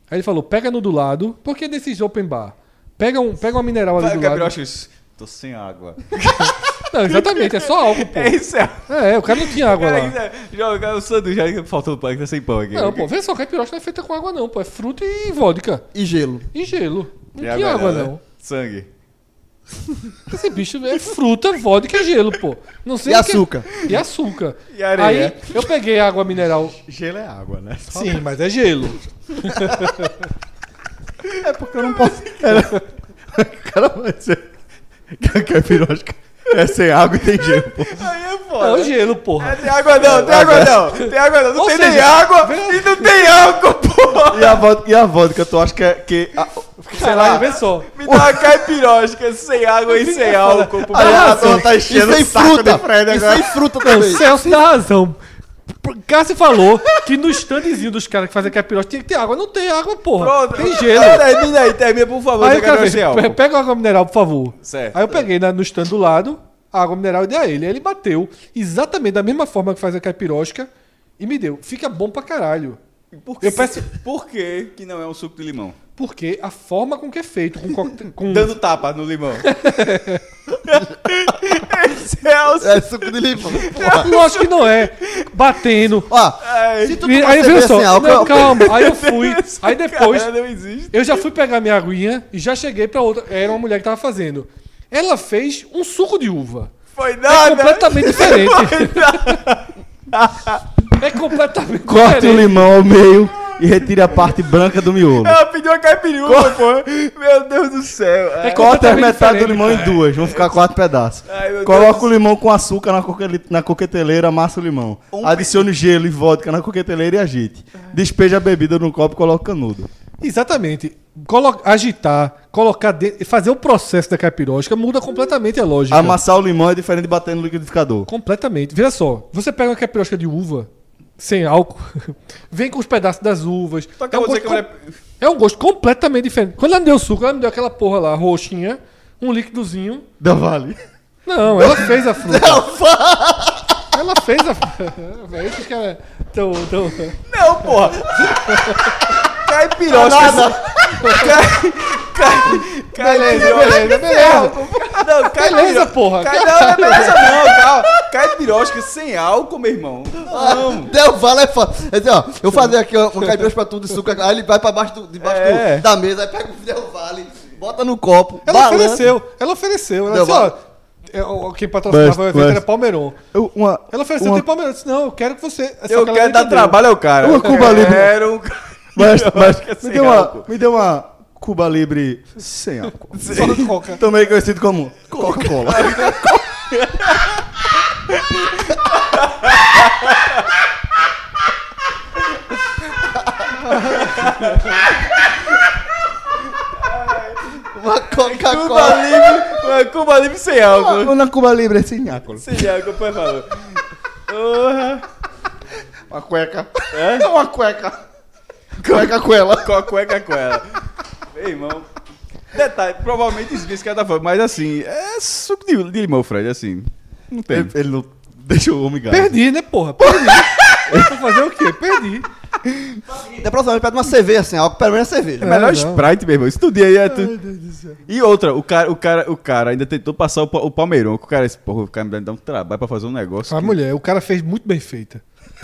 Aí ele falou, pega no do lado, porque desses open bar. Pega, um, pega uma mineral ali Vai, do lado. caipirosca. Tô sem água. Não, exatamente, é só álcool, pô. É isso, é. É, o cara não tinha água Cara, lá. isso é- Joga o sanduíche aí que faltou pão, que tá sem pão aqui. Não, pô, vê só, caipirosca não é feita com água não, pô. É fruta e vodka. E gelo. E gelo. Não E tinha água, né? não. Sangue. Esse bicho é fruta, vodka e gelo, pô. Não sei E açúcar. E açúcar. E areia. Aí eu peguei água mineral. Gelo é água, né? Sim, mas é gelo. É porque eu não posso. O cara vai dizer que a caipirosca é sem água e tem gelo, pô. Aí é É foda. o gelo, porra. É, tem água não, tem água não. Tem água não. Não Ou tem seja, nem água e não tem álcool, porra. E a vodka, e a vodka tu acha que é. Que a- Sei lá, só. Me dá uma caipirosca sem água e sem álcool. pô. Aí a turma tá E enchendo sem o saco fruta. de Fred E agora. sem fruta Não, também. Celso dá razão. Cássio falou que no standzinho dos caras que fazem caipirosca tinha que ter água. Não tem água, porra. Pronto. Tem gelo. Termina aí, termina, por favor. Aí cara fez, sem "Pe- álcool. pega água mineral, por favor. Certo. Aí eu peguei na- no stand do lado, a água mineral e dei a ele. Aí ele bateu exatamente da mesma forma que faz a caipirosca e me deu. Fica bom pra caralho. Por que, Eu peço- por que que não é um suco de limão? Porque a forma com que é feito, com, coquete- com Dando tapa no limão. Celso. É suco de limão. Lógico que não é. Batendo. Ó, se tu tomar aí viu cerveja só, sem álcool... não, calma, aí eu fui, aí depois Cara, não existe. eu já fui pegar minha aguinha e já cheguei pra outra, era uma mulher que tava fazendo. Ela fez um suco de uva. Foi É nada. completamente diferente. É completamente Corta o diferente. limão ao meio, e retire a parte branca do miolo. Ela pediu uma caipirinha, pô. Meu Deus do céu. É Corta a completamente metade do limão em cara. duas, vão ficar quatro pedaços. Ai, Coloca o limão com açúcar na, coque- na coqueteleira, amassa o limão. Um Adicione gelo e vodka na coqueteleira e agite. Despeja a bebida no copo e coloca o canudo. Exatamente. Colo- agitar, colocar dentro, fazer o processo da caipirosca muda completamente a lógica. Amassar o limão é diferente de bater no liquidificador. Completamente. Veja só, você pega uma caipirosca de uva sem álcool, vem com os pedaços das uvas. Só que é, um gosto que com- mulher- é um gosto completamente diferente. Quando ela me deu suco, ela me deu aquela porra lá, roxinha, um líquidozinho. Da Vale. Não, ela fez a fruta. ela fez a Velho, esses caras tão, tão... Não, porra. Caipirosca. Cai, cai, Beleza, beleza, beleza. Não, caipiro- Beleza, porra. Cai, não, não é beleza não, calma. Caipirosca sem álcool, meu irmão. Não. Del Valle é foda. Dizer, ó, eu fazer aqui ó, um caipirosca pra tudo de suco, aí ele vai pra baixo, do, debaixo do- É. da mesa, aí pega o Del Valle, bota no copo, Ela balança. ofereceu, ela ofereceu. Ela disse, ó, vale. é, quem patrocinava Bust, o evento era bust. Palmeiron. Eu- Uma, Ela ofereceu, uma, tem Palmeiron. Eu disse, não, eu quero que você... Eu quero dar entendeu. trabalho ao cara. Uma Cuba Libre. Quero um mas, mas sem me, deu uma, me deu uma Cuba Libre sem álcool. Só de coca. Também conhecido como Coca-Cola. Uma Cuba Coca-Cola. Libre, uma Cuba Libre sem álcool. Uma Cuba Libre sem álcool. Sem álcool, por favor. Uma cueca. É? Uma cueca. Cueca com ela. Com a cueca com ela. Meu irmão. Detalhe, provavelmente isso que cada forma, mas assim, é suco de, de limão, Fred, assim. Não tem. Ele, ele não deixa o homem gato. Perdi, né, porra? Perdi. Vou fazer o quê? Perdi. Da próxima vez pede uma cerveja sem álcool, pelo menos é cerveja. É melhor não. Sprite, meu irmão. Isso tudo aí é tu... E outra, o cara, o, cara, o cara ainda tentou passar o, o Palmeirão. O cara disse, porra, o cara me dá um trabalho pra fazer um negócio. A que- mulher, o cara fez muito bem feita.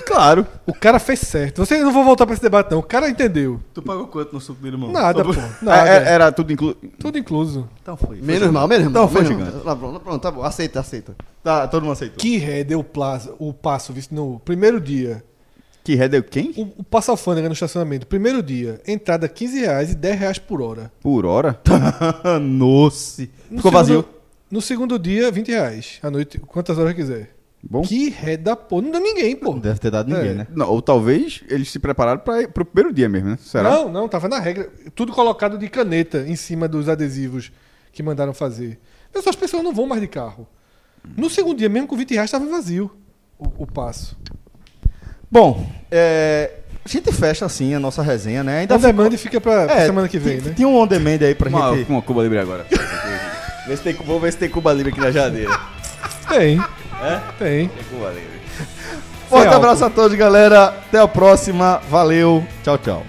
Claro. O cara fez certo. Você não vou voltar pra esse debate, não. O cara entendeu. Tu pagou quanto no suco de limão? Nada, pô. por- Nada. É- é- era tudo incluído. Tudo incluso. Então foi. foi Menos mal, menos mal. Então foi gigante. mal. Tá pronto, pronto, tá bom. Aceita, aceita. Tá, todo mundo aceitou. Que ré deu plaza, o passo, visto no primeiro dia. Que ré deu quem? O, o passo alfândega no estacionamento, primeiro dia, entrada 15 reais e 10 reais por hora. Por hora? Nossa. No Ficou segundo- vazio. No segundo dia, 20 reais. À noite, quantas horas quiser. Bom. Que ré da porra. Não dá ninguém, pô. Não deve ter dado ninguém, É. né? Não, ou talvez eles se prepararam para pro primeiro dia mesmo, né? Será? Não, não, tava na regra. Tudo colocado de caneta em cima dos adesivos que mandaram fazer. Mas as pessoas não vão mais de carro. No segundo dia, mesmo com 20 reais, estava vazio o, o passo. Bom, é, a gente fecha assim a nossa resenha, né? Ainda On demand fica pra, pra É, semana que vem, tem- né? Tem um on demand aí pra Uma, gente. uma Cuba Libre agora. vê se tem, vou ver se tem Cuba Libre aqui na geladeira. Tem. É? Tem. Tem. Forte abraço a todos, galera. Até a próxima. Valeu. Tchau, tchau.